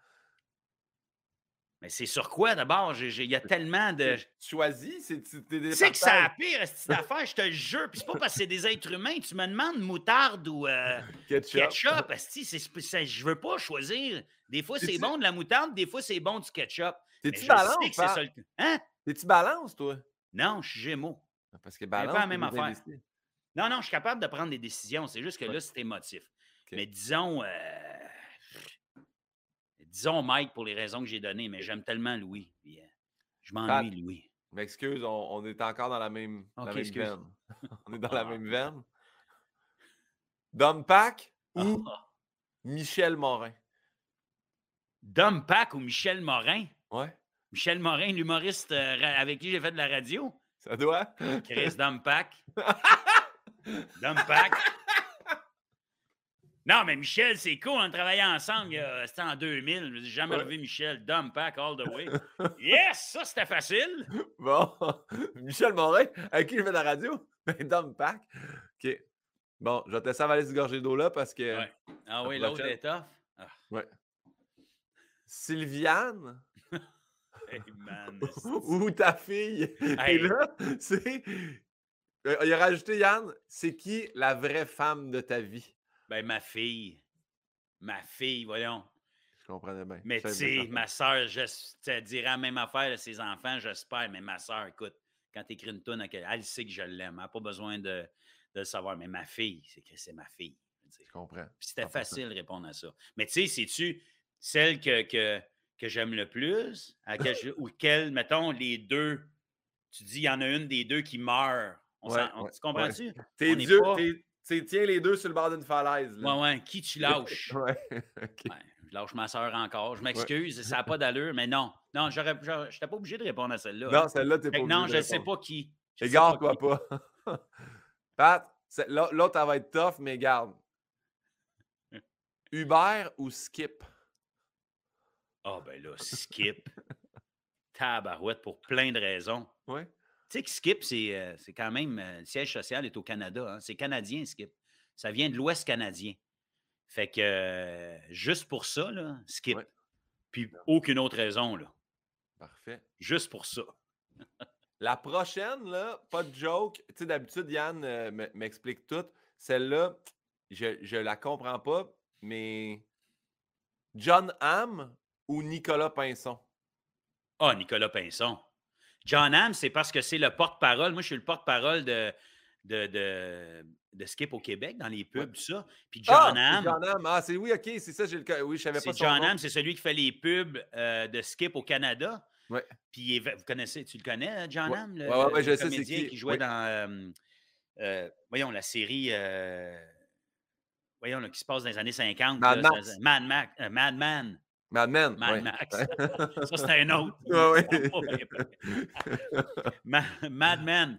B: Mais c'est sur quoi d'abord? Il y a tellement de.
A: Choisis, c'est
B: C'est que ça a pire, cette affaire, je te jure. Puis c'est pas parce que c'est des êtres humains. Tu me demandes moutarde ou euh, ketchup. ketchup c'est, je veux pas choisir. Des fois, c'est bon de la moutarde, des fois, c'est bon du ketchup.
A: T'es-tu balance?
B: Hein?
A: T'es-tu balance, toi?
B: Non, je suis gémeaux.
A: Ah, parce que balance.
B: pas la même affaire. Non, non, je suis capable de prendre des décisions. C'est juste que là, c'est émotif. Mais disons. Euh, disons Mike pour les raisons que j'ai données, mais j'aime tellement Louis. Euh, je m'ennuie, Louis.
A: M'excuse, on, est encore dans la même, veine. on est dans la même veine. Dom Pack ou. Michel Morin?
B: Dom Pack ou Michel Morin?
A: Ouais,
B: Michel Morin, l'humoriste euh, avec qui j'ai fait de la radio?
A: ça doit.
B: Chris Dom Pack. Dom Pack. Non, mais Michel, c'est cool. On travaillait ensemble. a- C'était en 2000. J'ai jamais
A: Ouais.
B: revu Michel. Dom Pack all the way. Yes! Ça, c'était facile.
A: Bon, Michel Morin, avec qui je fais la radio? Ben, Dom Pack. OK. Bon, je vais te laisser avaler cette gorgée d'eau là parce que
B: Ouais. Ah oui, l'autre est tough. Ah,
A: Sylviane?
B: Hey, man.
A: ou ta fille. Et
B: Hey.
A: là, c'est. Euh, Il a rajouté Yann, c'est qui la vraie femme de ta vie?
B: Ben, ma fille. Ma fille, voyons.
A: Je comprenais bien.
B: Mais tu sais, ma soeur, je te dirais la même affaire à ses enfants, j'espère. Mais ma soeur, écoute, quand tu écris une toune, elle, elle sait que je l'aime. Elle n'a pas besoin de, de le savoir. Mais ma fille, c'est que c'est ma fille. je
A: comprends.
B: C'était
A: 100%.
B: facile de répondre à ça. Mais tu sais, c'est-tu celle que, que, que j'aime le plus? À je- ou quelle, mettons, les deux, tu dis, il y en a une des deux qui meurt. On
A: Ouais, ouais,
B: tu comprends-tu?
A: T'es Dieu,
B: pas-
A: t'es- t'es- tiens les deux sur le bord d'une falaise.
B: Ouais,
A: Là.
B: ouais, qui tu lâches?
A: Ouais.
B: Ouais, je lâche ma soeur encore. Je m'excuse, ça n'a pas d'allure, mais non. Non, je n'étais pas obligé de répondre à celle-là.
A: Non, celle-là, t'es
B: Fait
A: pas
B: que non,
A: obligé
B: je ne sais pas qui. Sais
A: Égare-toi
B: qui.
A: pas. Pat, l'autre, elle va être tough, mais garde. Uber ou Skip?
B: Ah, ben là, Skip. Tabarouette pour plein de raisons.
A: Ouais.
B: Tu sais que Skip, c'est euh, c'est quand même. euh, le siège social est au Canada. hein. C'est canadien, Skip. Ça vient de l'Ouest canadien. Fait que euh, juste pour ça, là, Skip.
A: Ouais.
B: Puis aucune autre raison, là.
A: Parfait.
B: Juste pour ça.
A: La prochaine, là, pas de joke. Tu sais, d'habitude, Yann euh, m'explique tout. Celle-là, je, je la comprends pas, mais John Hamm ou Nicolas Pinson?
B: Ah, Nicolas Pinson. John Hamm, c'est parce que c'est le porte-parole. Moi, je suis le porte-parole de, de, de, de Skip au Québec, dans les pubs, tout ça. Puis John
A: ah, John. Ah, c'est oui, ok, c'est ça, j'ai le Oui, je savais pas
B: John. Hamm, c'est celui qui fait les pubs euh, de Skip au Canada.
A: Ouais.
B: Puis vous connaissez, tu le connais, hein, John
A: Ouais.
B: Hamm, le,
A: Ouais, ouais, ouais,
B: le
A: je sais
B: comédien
A: qui.
B: jouait
A: Oui.
B: dans, euh, euh, voyons, la série, euh, voyons, là, qui se passe dans les années 50.
A: Mad
B: là,
A: Max.
B: Mad, Man.
A: Mad Men.
B: Mad. Max. Ça, c'était un autre. Ma- Mad Men.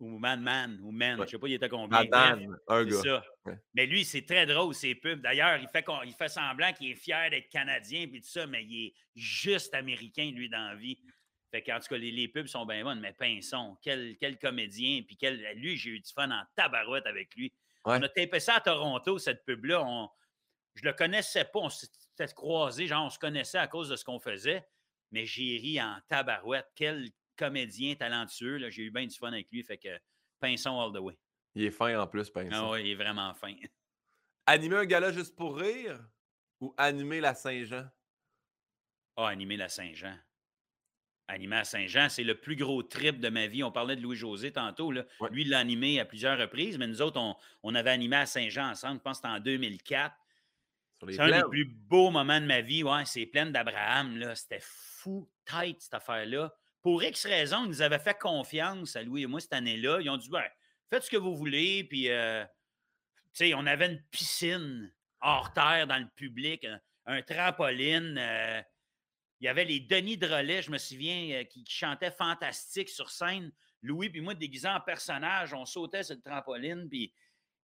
B: Ou Mad Man. Ou Men. Je sais pas, il était combien.
A: Mad Men, un gars.
B: ça. Mais lui, c'est très drôle, ses pubs. D'ailleurs, il fait, il fait semblant qu'il est fier d'être Canadien puis tout ça, mais il est juste Américain, lui, dans la vie. Fait qu'en tout cas, les, les pubs sont bien bonnes, mais Pinson, quel, quel comédien. Puis quel, lui, j'ai eu du fun en tabarouette avec lui.
A: Ouais.
B: On a tapé ça à Toronto, cette pub-là. On, je le connaissais pas. On s'était croisés, genre, on se connaissait à cause de ce qu'on faisait. Mais j'ai ri en tabarouette. Quel comédien talentueux. là. J'ai eu bien du fun avec lui. Fait que Pinson all the way.
A: Il est fin en plus, Pinson.
B: Ah ouais, il est vraiment fin.
A: Animer un gala juste pour rire ou animer la Saint-Jean?
B: Ah, animer la Saint-Jean. Animer à Saint-Jean, c'est le plus gros trip de ma vie. On parlait de Louis-José tantôt. Là.
A: Ouais.
B: Lui, il l'a animé à plusieurs reprises, mais nous autres, on, on avait animé à Saint-Jean ensemble. Je pense que c'était en 2004. C'est un des plus beaux moments de ma vie. Ouais, c'est plein d'Abraham. là. C'était fou, tight, cette affaire-là. Pour X raisons, ils nous avaient fait confiance à Louis et moi cette année-là. Ils ont dit ben, faites ce que vous voulez. Puis, euh, tu sais, on avait une piscine hors terre dans le public, un, un trampoline. euh, il y avait les Denis Drolet, je me souviens, euh, qui, qui chantaient fantastique sur scène. Louis puis moi, déguisés en personnage, on sautait sur le trampoline. Puis,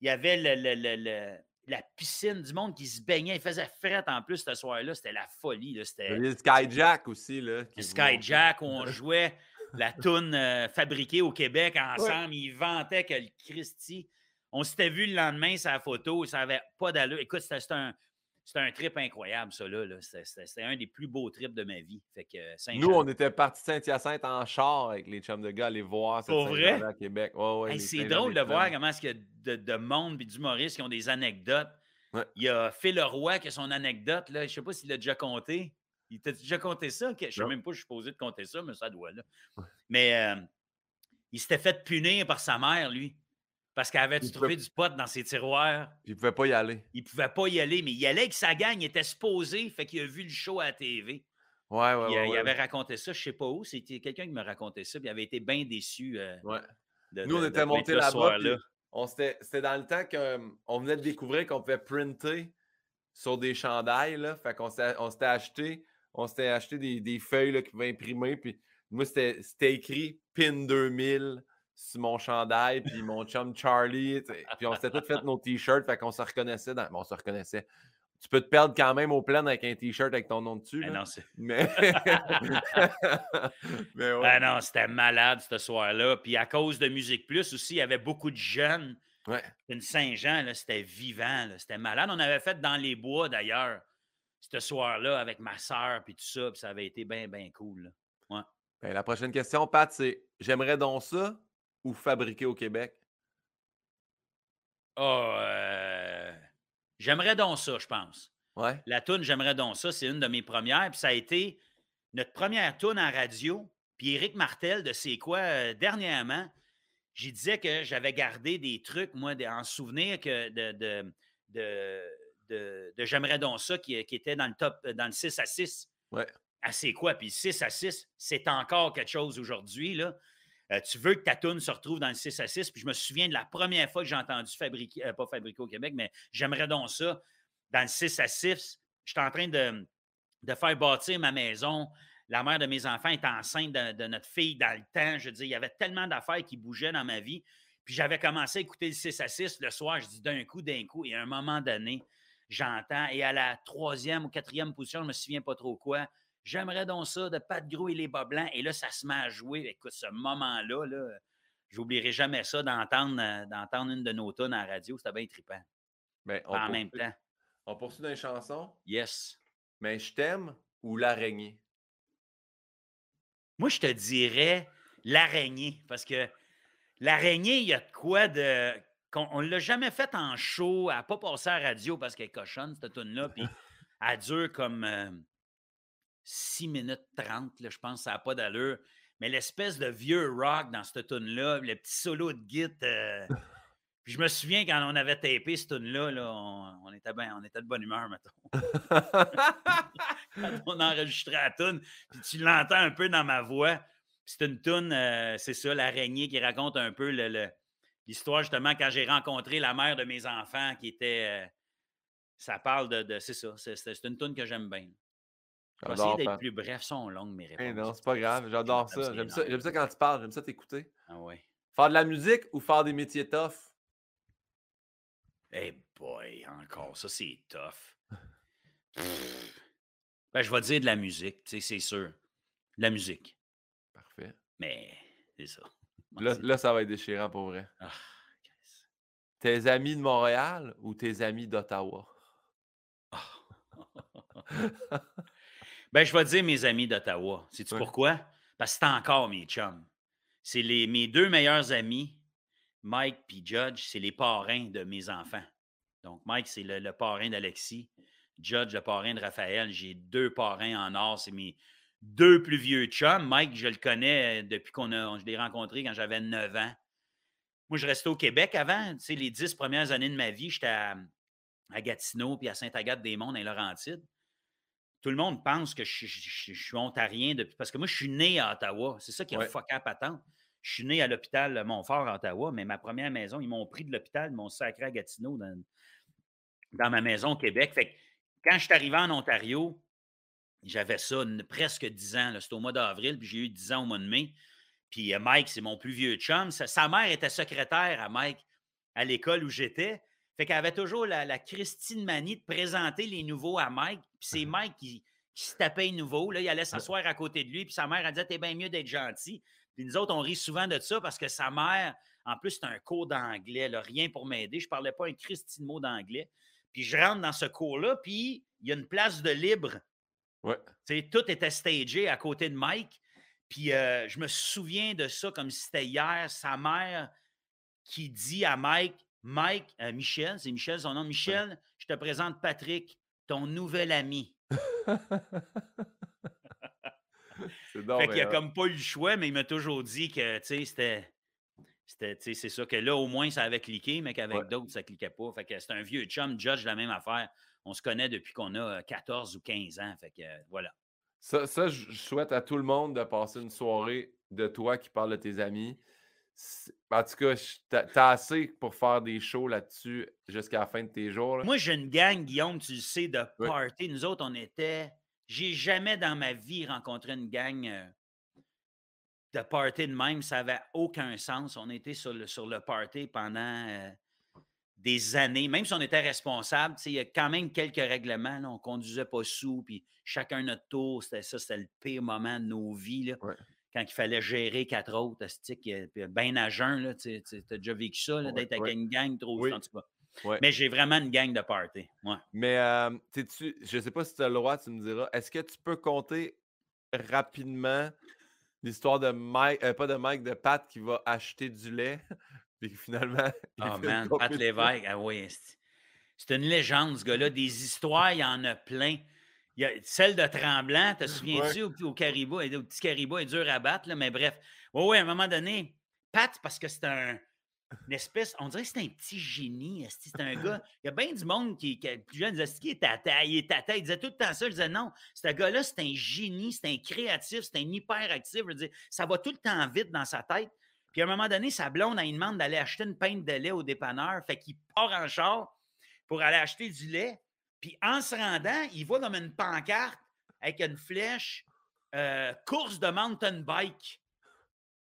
B: il y avait le- le- le- le- la piscine du monde qui se baignait. Il faisait fret en plus ce soir-là. C'était la folie. là. C'était
A: le Skyjack aussi. Là, qui
B: le Skyjack où on jouait la toune euh, fabriquée au Québec ensemble. Ils vantaient que le Christy. On s'était vu le lendemain sa photo. Ça n'avait pas d'allure. Écoute, c'était c'était un, c'était un trip incroyable, ça. là. là. C'était- un des plus beaux trips de ma vie. Fait que euh,
A: Nous, on était partis de Saint-Hyacinthe en char avec les chums de gars, aller voir cette
B: Pour vrai?
A: À Québec. Ouais, ouais,
B: Hey, c'est drôle de voir comment est-ce a de, de monde et d'humoristes qui ont des anecdotes.
A: Ouais.
B: Il y a Phil Leroy qui a son anecdote. Là. Je ne sais pas s'il l'a déjà compté. Il t'a déjà compté ça? Que- Je ne sais même pas si je suis posé de compter ça, mais ça doit. Là. Mais euh, il s'était fait punir par sa mère, lui. Parce qu'elle avait trouvé
A: peut-
B: du pot dans ses tiroirs?
A: Puis il pouvait pas y aller.
B: Il ne pouvait pas y aller, mais il allait avec sa gang. Il était supposé. Fait qu'il a vu le show à la TV.
A: Ouais, ouais,
B: il,
A: ouais.
B: il avait raconté ça, je ne sais pas où. C'était quelqu'un qui me racontait ça. Puis il avait été bien déçu. euh, de-
A: Nous, on
B: de-
A: était montés là-bas. c'était dans le temps qu'on venait de découvrir qu'on pouvait printer sur des chandails. Là. Fait qu'on s'était acheté, on s'était acheté des, feuilles là, qui pouvaient imprimer. Puis moi, c'était écrit PIN 2000 sur mon chandail, puis mon chum Charlie. Puis on s'était tous fait nos t-shirts, fait qu'on se reconnaissait. Dans... Bon, on se reconnaissait. Tu peux te perdre quand même au plein avec un t-shirt avec ton nom dessus.
B: Ben non, c'est-
A: Mais. Mais ouais.
B: Ben non, c'était malade ce soir-là. Puis à cause de Musique Plus aussi, il y avait beaucoup de jeunes.
A: Ouais.
B: Une Saint-Jean, c'était vivant, c'était malade. On avait fait dans les bois d'ailleurs, ce soir-là, avec ma soeur, puis tout ça, puis ça avait été bien, bien cool. là.
A: Ben, la prochaine question, Pat, c'est J'aimerais donc ça ou fabriquer au Québec?
B: Ah, euh, j'aimerais donc ça, je pense.
A: Ouais.
B: La toune J'aimerais donc ça, c'est une de mes premières. Puis ça a été notre première toune en radio. Puis Éric Martel de C'est quoi, euh, dernièrement, j'y disais que j'avais gardé des trucs, moi, de- en souvenir que de, de, de, J'aimerais donc ça qui, qui était dans le top, euh, dans le 6 à 6.
A: Ouais.
B: À C'est quoi? Puis 6 à 6, c'est encore quelque chose aujourd'hui, là. Euh, tu veux que ta toune se retrouve dans le 6 à 6. Puis je me souviens de la première fois que j'ai entendu fabriquer, euh, pas fabriquer au Québec, mais j'aimerais donc ça dans le 6 à 6. J'étais en train de, de faire bâtir ma maison. La mère de mes enfants est enceinte de, de notre fille dans le temps. Je dire, il y avait tellement d'affaires qui bougeaient dans ma vie. Puis j'avais commencé à écouter le 6 à 6 le soir. Je dis d'un coup, d'un coup. Et à un moment donné, j'entends. Et à la troisième ou quatrième position, je ne me souviens pas trop quoi. J'aimerais donc ça de Pat Gros et les bas blancs. Et là, ça se met à jouer. Écoute, ce moment-là, là, j'oublierai jamais ça d'entendre, euh, d'entendre une de nos tonnes à la radio. C'était bien trippant.
A: Ben, on,
B: En même temps.
A: on poursuit dans les chansons?
B: Yes.
A: Mais je t'aime ou l'araignée?
B: Moi, je te dirais l'araignée, parce que l'araignée, il y a de quoi de. qu'on- On ne l'a jamais fait en show, elle n'a pas passé à la radio parce qu'elle est cochonne, cette tune-là, puis elle dure comme 6 minutes 30, là, je pense, ça n'a pas d'allure. Mais l'espèce de vieux rock dans cette tune-là, le petit solo de git. euh, je me souviens quand on avait tapé cette tune-là, là, on, on était bien, on était de bonne humeur, mettons quand on enregistrait la toune, puis tu l'entends un peu dans ma voix. C'est une toune, euh, c'est ça, l'araignée qui raconte un peu le- le- l'histoire, justement, quand j'ai rencontré la mère de mes enfants, qui était. euh, ça parle de. de- c'est ça, c'est, une toune que j'aime bien.
A: J'adore,
B: d'être plus bref, sont longues mes réponses.
A: Eh non, c'est pas grave, j'adore ça. J'aime ça, ça quand tu parles, j'aime ça t'écouter.
B: Ah ouais.
A: Faire de la musique ou faire des métiers tough?
B: Eh boy, encore, ça c'est tough. Ben, je vais dire de la musique, tu sais, c'est sûr. De la musique.
A: Parfait.
B: Mais c'est ça.
A: Là, là, ça va être déchirant pour vrai.
B: Ah.
A: Tes amis de Montréal ou tes amis d'Ottawa?
B: Ben, je vais dire mes amis d'Ottawa. Sais-tu
A: Ouais.
B: pourquoi? Parce que c'est encore mes chums. C'est les, mes deux meilleurs amis, Mike et Judge, c'est les parrains de mes enfants. Donc, Mike, c'est le, le parrain d'Alexis. Judge, le parrain de Raphaël. J'ai deux parrains en or. C'est mes deux plus vieux chums. Mike, je le connais euh, depuis qu'on a, je l'ai rencontré quand j'avais 9 ans. Moi, je restais au Québec avant. Tu sais, les dix premières années de ma vie, j'étais à, à Gatineau puis à Sainte-Agathe-des-Monts, dans les Laurentides. Tout le monde pense que je, je- je- je suis ontarien depuis. Parce que moi, je suis né à Ottawa. C'est ça qui a
A: Ouais.
B: fucké à patente. Je suis né à l'hôpital Montfort à Ottawa, mais ma première maison, ils m'ont pris de l'hôpital, ils m'ont sacré à Gatineau dans, dans ma maison au Québec. Fait que quand je suis arrivé en Ontario, j'avais ça une- presque 10 ans. C'était au mois d'avril, puis j'ai eu 10 ans au mois de mai. Puis euh, Mike, c'est mon plus vieux chum. Sa, sa mère était secrétaire à Mike à l'école où j'étais. Fait qu'elle avait toujours la, la Christine Manie de présenter les nouveaux à Mike. Puis c'est Mike qui, qui se tapait les nouveaux. Là, il allait s'asseoir à côté de lui. Puis sa mère, elle disait T'es bien mieux d'être gentil. Puis nous autres, on rit souvent de ça parce que sa mère, en plus, c'est un cours d'anglais, là, rien pour m'aider. Je ne parlais pas un Christine mot d'anglais. Puis je rentre dans ce cours-là, puis il y a une place de libre.
A: Ouais.
B: Tu sais, tout était stagé à côté de Mike. Puis euh, je me souviens de ça comme si c'était hier. Sa mère qui dit à Mike, Mike, euh, Michel, c'est Michel son nom, Michel, je te présente Patrick, ton nouvel ami.
A: C'est donc
B: fait qu'il a
A: hot.
B: comme pas eu le choix, mais il m'a toujours dit que, tu sais, c'était. C'est ça que là, au moins, ça avait cliqué, mais qu'avec
A: Ouais.
B: d'autres, ça cliquait pas. Fait que c'est un vieux chum, Judge, la même affaire. On se connaît depuis qu'on a euh, 14 ou 15 ans. Fait que euh, voilà.
A: Ça, ça, je souhaite à tout le monde de passer une soirée de toi qui parle de tes amis. En tout cas, t'as assez pour faire des shows là-dessus jusqu'à la fin de tes jours.
B: Moi, j'ai une gang, Guillaume, tu le sais, de party. Nous autres, on était. J'ai jamais dans ma vie rencontré une gang euh, de party de même. Ça n'avait aucun sens. On était sur le, sur le party pendant euh, des années. Même si on était responsable, il y a quand même quelques règlements. On ne conduisait pas sous, puis chacun notre tour. C'était ça, c'était le pire moment de nos vies. Là quand il fallait gérer quatre autres, bien à jeun, tu as déjà vécu ça, d'être avec une gang trop oui. en tout cas. Mais j'ai vraiment une gang de party.
A: Mais euh, tu je ne sais pas si tu as le droit, tu me diras, est-ce que tu peux compter rapidement l'histoire de Mike, euh, pas de Mike, de Pat qui va acheter du lait, puis finalement.
B: Oh man, Pat Lévesque, ah oui, c'est une légende, ce gars-là. Des histoires, il y en a plein. Il y a celle de Tremblant, te souviens-tu, au, caribou, au petit caribou, est dur à battre, là, mais bref. Oui, oui, à un moment donné, Pat, parce que c'est un, une espèce, on dirait que c'est un petit génie. C'est un gars, il y a bien du monde qui, est plus jeune, disait, qui est tata, il est tata. Il disait tout le temps ça. Je disais, non, ce gars-là, c'est un génie, c'est un créatif, c'est un hyperactif. Je ça va tout le temps vite dans sa tête. Puis à un moment donné, sa blonde, elle demande d'aller acheter une pinte de lait au dépanneur. Fait qu'il part en char pour aller acheter du lait. Puis en se rendant, il voit comme une pancarte avec une flèche euh, course de mountain bike.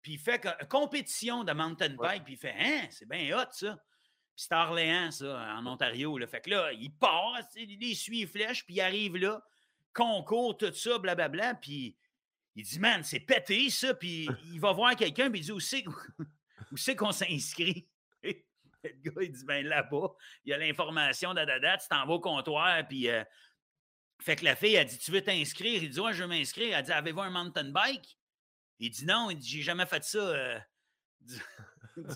B: Puis il fait compétition de mountain bike. Puis il fait Hein, c'est bien hot ça. Puis c'est Orléans, ça, en Ontario. Là. Fait que là, il part, il suit les flèches, puis il arrive là, concours, tout ça, blablabla. Puis il dit Man, c'est pété ça. Puis il va voir quelqu'un, puis il dit Où c'est qu'on s'inscrit? le gars, il dit ben là-bas, il y a l'information, date, tu t'en vas au comptoir, puis. Euh, fait que la fille, a dit Tu veux t'inscrire? Il dit Ouais, je veux m'inscrire. Elle dit Avez-vous un mountain bike? Il dit Non, il dit J'ai jamais fait ça. Euh, du,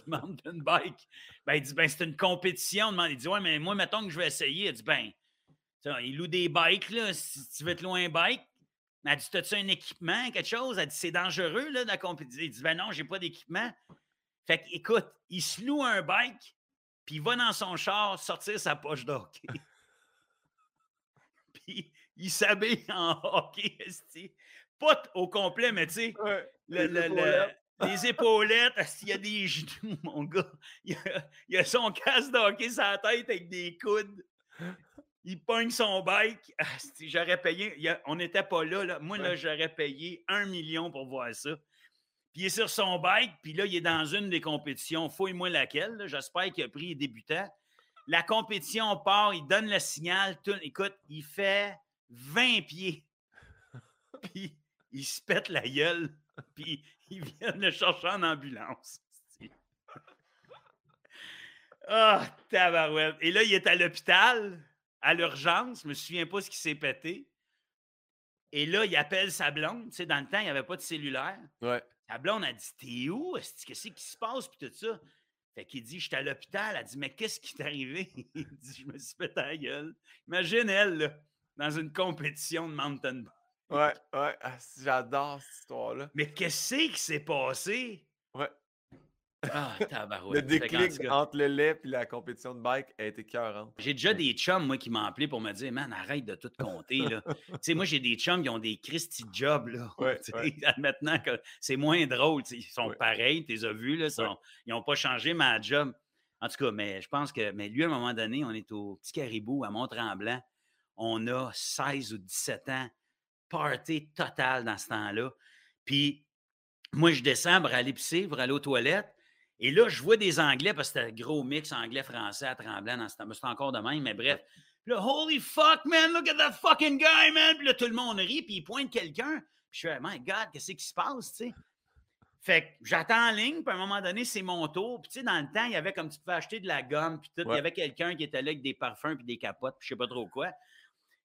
B: mountain bike. Ben, il dit Ben, c'est une compétition. Il dit Ouais, mais moi, mettons que je vais essayer. Elle dit Ben, il loue des bikes, là, si tu veux être loin bike. Elle dit T'as-tu un équipement, quelque chose? Elle dit C'est dangereux, là, la compétition. Il dit Ben non, j'ai pas d'équipement. Fait que, écoute, il se loue un bike, puis il va dans son char sortir sa poche de hockey. puis il s'habille en hockey, pas au complet, mais tu sais, les, épaulettes. il y a des genoux, mon gars. Il y a, son casque de hockey sur la tête avec des coudes. Il pogne son bike. J'aurais payé. on n'était pas là, là. Moi, là, j'aurais payé un million pour voir ça. Puis il est sur son bike, puis là, il est dans une des compétitions. Fouille-moi laquelle. J'espère qu'il a pris les. La compétition part, il donne le signal. écoute, il fait 20 pieds. Puis il se pète la gueule. Puis il vient le chercher en ambulance. Ah, oh, tabarouette. Et là, il est à l'hôpital, à l'urgence. Je me souviens pas ce qui s'est pété. Et là, il appelle sa blonde. Tu sais, dans le temps, il n'y avait pas de cellulaire.
A: Ouais.
B: La blonde a dit T'es où? Qu'est-ce qui se passe? Puis tout ça. Fait qu'il dit J'étais à l'hôpital. Elle dit Mais qu'est-ce qui t'est arrivé? Il dit Je me suis fait ta gueule. Imagine elle, là, dans une compétition de mountain bike.
A: Ouais, ouais. Ah, j'adore cette histoire-là.
B: Mais qu'est-ce qui s'est passé?
A: Ouais.
B: Ah,
A: le déclic entre le lait et la compétition de bike a été cœurant.
B: J'ai déjà des chums, moi, qui m'ont appelé pour me dire Man, arrête de tout compter. Tu sais, moi, j'ai des chums qui ont des Christy jobs. Là. Maintenant que c'est moins drôle. Ils sont pareils, tu les as vus. Là, Ils n'ont pas changé ma job. En tout cas, mais je pense que mais lui, à un moment donné, on est au Petit Caribou à Mont-Tremblant. On a 16 ou 17 ans. Party total dans ce temps-là. Puis moi, je descends pour aller pisser, pour aller aux toilettes. Et là, je vois des Anglais, parce que c'était un gros mix anglais-français à Tremblant dans ce temps. C'est encore de même, mais bref. Puis là, holy fuck, man, look at that fucking guy, man. Puis là, tout le monde rit, puis il pointe quelqu'un. Puis je suis, my God, qu'est-ce qui se passe, tu sais? Fait que j'attends en ligne, puis à un moment donné, c'est mon tour. Puis tu sais, dans le temps, il y avait comme tu pouvais acheter de la gomme, puis tout. Il y avait quelqu'un qui était là avec des parfums, puis des capotes, puis je sais pas trop quoi.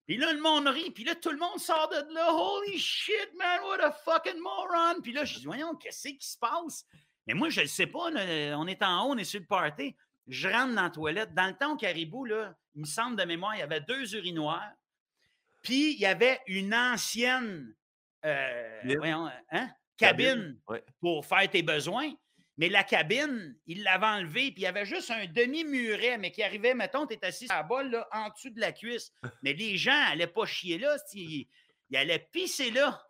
B: Puis là, le monde rit, puis là, tout le monde sort de là. Holy shit, man, what a fucking moron. Puis là, je dis, voyons, qu'est-ce qui se passe? Mais moi, je ne sais pas, on est en haut, on est sur le party. Je rentre dans la toilette. Dans le temps au Caribou, là, il me semble de mémoire, il y avait deux urinoirs. Puis il y avait une ancienne euh, hein, cabine, pour faire tes besoins. Mais la cabine, il l'avait enlevée, puis il y avait juste un demi-muret, mais qui arrivait, mettons, tu es assis à la balle, là, en dessous de la cuisse. Mais les gens n'allaient pas chier là, ils, ils allaient pisser là.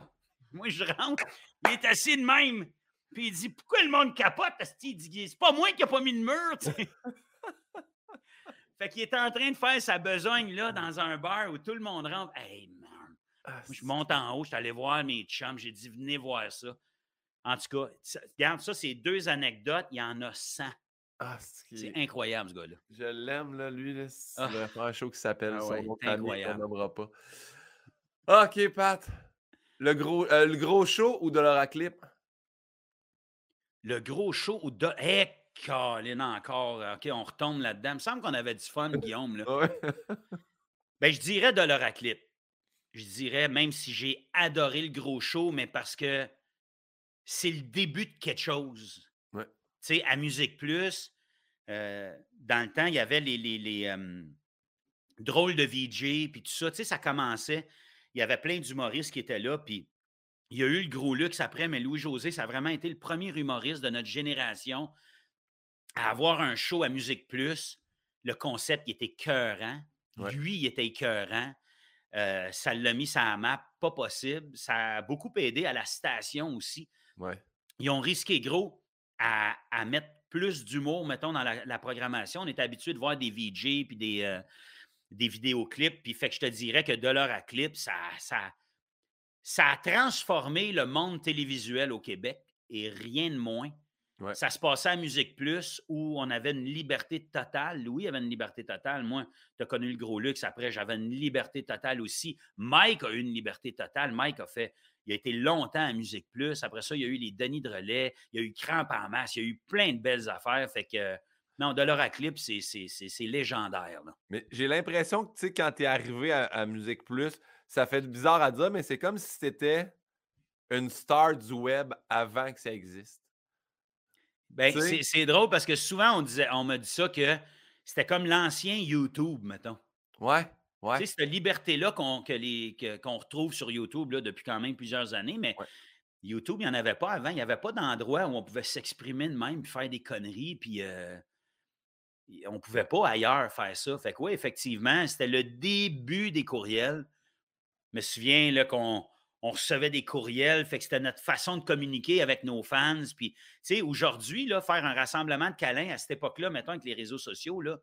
B: Moi, je rentre, il est assis de même. Puis il dit Pourquoi le monde capote Il dit C'est pas moi qui a pas mis de mur. fait qu'il était en train de faire sa besogne là, dans un bar où tout le monde rentre. Hey man. Ah, je monte en haut, je suis allé voir mes chums, j'ai dit Venez voir ça. En tout cas, regarde, ça, c'est deux anecdotes, il y en a 100. Ah, c'est incroyable, ce gars-là.
A: Je l'aime, là, lui. Là. C'est ah. un show qui s'appelle ah, ouais, incroyable. nommera pas. OK, Pat. Le gros, euh, le gros show ou de l'Oraclip?
B: Le gros show ou de. Hé, eh, encore. OK, on retombe là-dedans. Il me semble qu'on avait du fun, Guillaume. Là. ben, je dirais de l'Oraclip. Je dirais, même si j'ai adoré le gros show, mais parce que c'est le début de quelque chose.
A: Ouais.
B: Tu sais, à Musique Plus, euh, dans le temps, il y avait les, les, drôles de VJ, puis tout ça. Tu sais, ça commençait. Il y avait plein d'humoristes qui étaient là, puis il y a eu le gros luxe après, mais Louis-José, ça a vraiment été le premier humoriste de notre génération à avoir un show à Musique Plus. Le concept, il était écœurant. Lui, il était écœurant. Euh, ça l'a mis sa map, pas possible. Ça a beaucoup aidé à la station aussi. Ils ont risqué gros à, mettre plus d'humour, mettons, dans la, programmation. On est habitué de voir des VJ puis des, euh, des vidéoclips. Puis fait que je te dirais que de l'heure à clip, ça, ça, ça a transformé le monde télévisuel au Québec et rien de moins. Ça se passait à Musique Plus où on avait une liberté totale. Louis avait une liberté totale. Moi, tu as connu le gros luxe. Après, j'avais une liberté totale aussi. Mike a eu une liberté totale. Mike a fait, il a été longtemps à Musique Plus. Après ça, il y a eu les Denis de relais. Il y a eu Cramp en masse. Il y a eu plein de belles affaires. Fait que, non, de à clip, c'est légendaire.
A: Mais j'ai l'impression que, tu sais, quand tu es arrivé à, à Musique Plus, ça fait bizarre à dire, mais c'est comme si c'était une star du web avant que ça existe.
B: Ben, c'est drôle parce que souvent, on, disait, on me dit ça que c'était comme l'ancien YouTube, mettons.
A: Ouais, ouais.
B: Tu sais, cette liberté-là qu'on retrouve sur YouTube là, depuis quand même plusieurs années, mais YouTube, il n'y en avait pas avant. Il n'y avait pas d'endroit où on pouvait s'exprimer de même, puis faire des conneries, puis euh, on ne pouvait pas ailleurs faire ça. Fait que oui, effectivement, c'était le début des courriels. Je me souviens qu'on on recevait des courriels, fait que c'était notre façon de communiquer avec nos fans. Puis, tu sais, aujourd'hui, faire un rassemblement de câlins à cette époque-là, mettons, avec les réseaux sociaux, là,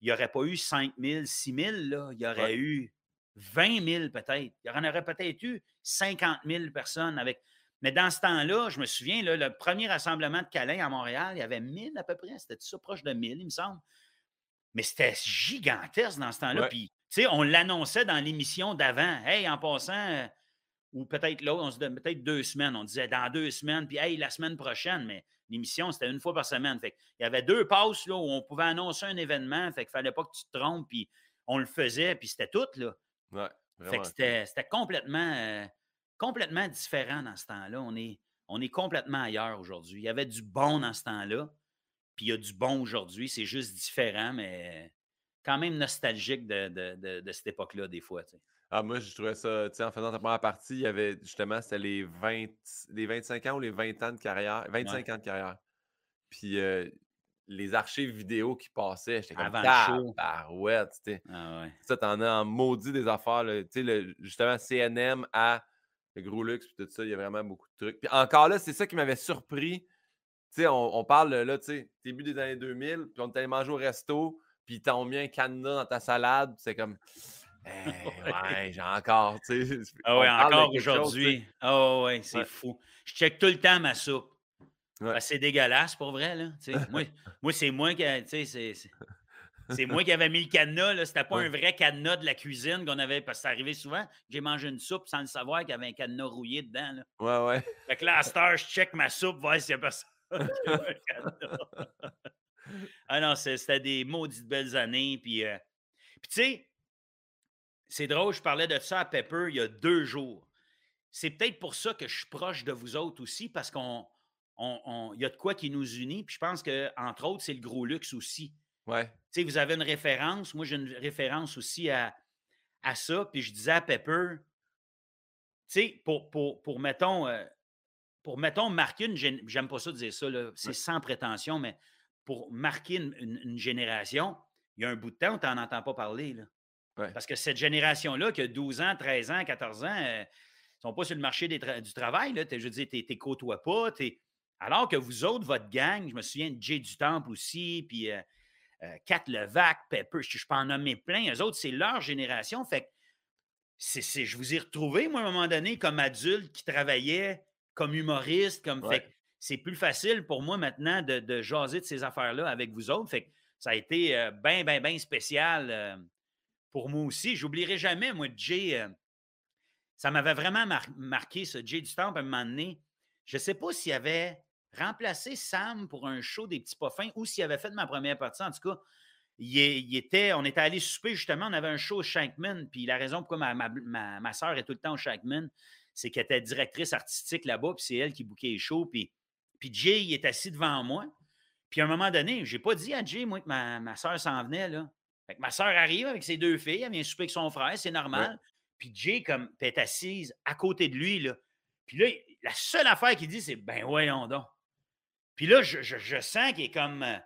B: il n'y aurait pas eu 5 000, 6 000, là, il y aurait eu 20 000 peut-être. Il y en aurait peut-être eu 50 000 personnes avec. Mais dans ce temps-là, je me souviens, là, le premier rassemblement de câlins à Montréal, il y avait 1000 à peu près. C'était ça, proche de 1000, il me semble? Mais c'était gigantesque dans ce temps-là. Puis, tu sais, on l'annonçait dans l'émission d'avant. Hey, en passant, ou peut-être l'autre, on se donne peut-être deux semaines. On disait dans deux semaines, puis hey, la semaine prochaine, mais l'émission, c'était une fois par semaine. Fait il y avait deux passes là, où on pouvait annoncer un événement, fait qu'il fallait pas que tu te trompes, puis on le faisait, puis c'était tout. Là.
A: Ouais,
B: fait que c'était complètement, euh, complètement différent dans ce temps-là. On est, on est complètement ailleurs aujourd'hui. Il y avait du bon dans ce temps-là, puis il y a du bon aujourd'hui. C'est juste différent, mais quand même nostalgique de, de, de, cette époque-là, des fois.
A: Ah, moi, je trouvais ça, tu sais, en faisant ta première partie, il y avait justement, c'était les 20, les 25 ans ou les 20 ans de carrière, 25 ans de carrière. Puis les archives vidéo qui passaient, j'étais comme, ah, ouais, tu
B: ah, ouais.
A: Ça, t'en as en maudit des affaires, tu sais, justement, CNM à le gros luxe, puis tout ça, il y a vraiment beaucoup de trucs. Puis encore là, c'est ça qui m'avait surpris. Tu sais, on, parle là, tu sais, début des années 2000, puis on est allé manger au resto, puis t'ont mis un cadenas dans ta salade, c'est comme. Eh, ouais, j'ai encore, tu sais.
B: Ah ouais, encore aujourd'hui. Ah ouais, c'est fou. Je check tout le temps ma soupe. c'est dégueulasse pour vrai, là. moi, moi c'est moi qui, c'est. moi qui avais mis le cadenas. Là. C'était pas un vrai cadenas de la cuisine qu'on avait. Parce que ça arrivait souvent. J'ai mangé une soupe sans le savoir qu'il y avait un cadenas rouillé dedans. Là.
A: Ouais, ouais.
B: Fait que là, à cette heure, je check ma soupe, voir s'il n'y a personne. ah non, c'était des maudites belles années. Puis, euh, puis tu sais, c'est drôle, je parlais de ça à Pepper il y a deux jours. C'est peut-être pour ça que je suis proche de vous autres aussi, parce qu'on y a de quoi qui nous unit. Puis je pense que, entre autres, c'est le gros luxe aussi.
A: Ouais.
B: Tu sais, vous avez une référence. Moi, j'ai une référence aussi à, à ça. Puis je disais à Pepper, tu sais, pour, pour, pour, mettons, euh, pour, mettons, marquer une j'aime pas ça de dire ça, c'est sans prétention, mais pour marquer une, génération, il y a un bout de temps où tu n'en entends pas parler. Là. Parce que cette génération-là, qui a 12 ans, 13 ans, 14 ans, ils ne sont pas sur le marché du travail. Là. Je veux dire, tu ne côtoies pas. Alors que vous autres, votre gang, je me souviens de Jay du Temple aussi, puis euh, euh, Kat Levac, Pepper, je, peux en nommer plein. Eux autres, c'est leur génération. Fait que c'est, je vous ai retrouvé, moi, à un moment donné, comme adulte qui travaillait comme humoriste. Comme, fait c'est plus facile pour moi maintenant de, jaser de ces affaires-là avec vous autres. Que ça a été bien, bien, bien spécial euh, pour moi aussi. J'oublierai jamais, moi, Jay. Euh, ça m'avait vraiment marqué, ce Jay du Temple, à un moment donné. Je ne sais pas s'il avait remplacé Sam pour un show des petits poffins ou s'il avait fait ma première partie. En tout cas, il, était, on était allé souper justement, on avait un show au Shankman. Puis la raison pourquoi ma, ma, ma, soeur est tout le temps au Shankman, c'est qu'elle était directrice artistique là-bas, puis c'est elle qui bouquait les shows. Puis, puis Jay, il est assis devant moi. Puis à un moment donné, je n'ai pas dit à Jay, moi, que ma, ma soeur s'en venait. Là. Fait que ma soeur arrive avec ses deux filles, elle vient souper avec son frère, c'est normal. Puis Jay, comme, est assise à côté de lui. Là. Puis là, la seule affaire qu'il dit, c'est Ben voyons donc. Puis là, je, je, sens qu'il est comme euh,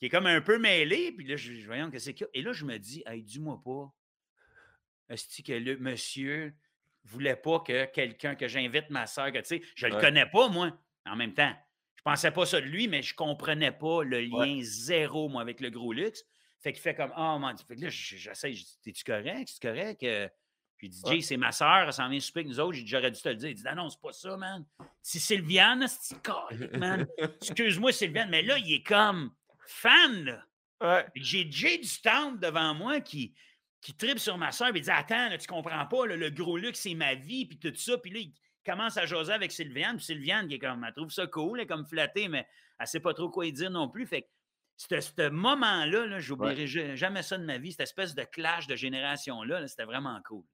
B: est comme un peu mêlé. Puis là, je, je voyons que c'est Et là, je me dis, hey, dis-moi pas, est-ce que le monsieur voulait pas que quelqu'un, que j'invite ma soeur, que tu sais, je le connais pas, moi, en même temps. Je pensais pas ça de lui, mais je comprenais pas le lien zéro, moi, avec le gros luxe. Fait qu'il fait comme, oh mon Fait que là, j'essaie, je dis, t'es-tu correct? C'est correct? Puis il dit, Jay, c'est ma soeur, elle s'en vient souper avec nous autres. J'ai dit, j'aurais dû te le dire. Il dit, non, non, c'est pas ça, man. Si Sylviane, c'est man. Excuse-moi, Sylviane, mais là, il est comme fan, là.
A: Ouais.
B: J'ai Jay du Temple devant moi qui, qui tripe sur ma soeur. Il dit, attends, là, tu comprends pas, le gros luxe, c'est ma vie, puis tout ça. Puis là, il commence à jaser avec Sylviane. Puis Sylviane, qui est comme, elle trouve ça cool, elle est comme flattée, mais elle sait pas trop quoi dire non plus. Fait que ce moment-là, -là, j'oublierai jamais ça de ma vie, cette espèce de clash de génération-là, c'était vraiment cool.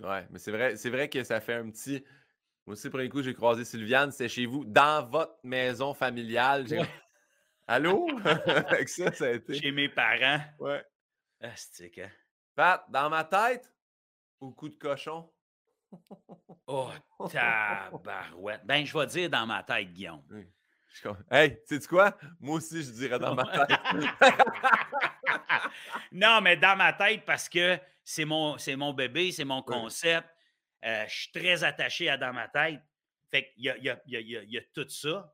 A: Ouais, mais c'est vrai, c'est vrai que ça fait un petit. Moi aussi, pour un coup, j'ai croisé Sylviane, c'était chez vous, dans votre maison familiale. Allô? Avec ça, ça a été.
B: Chez mes parents.
A: Ouais.
B: Astique, hein?
A: Pat, dans ma tête ou coup de cochon?
B: Oh, tabarouette. Ben, je vais dire dans ma tête, Guillaume.
A: Hey, tu sais quoi? Moi aussi, je dirais dans ma tête.
B: non, mais dans ma tête parce que c'est mon, mon bébé, c'est mon concept. Euh, je suis très attaché à dans ma tête. Fait qu'il y a, y, a, y a, tout ça.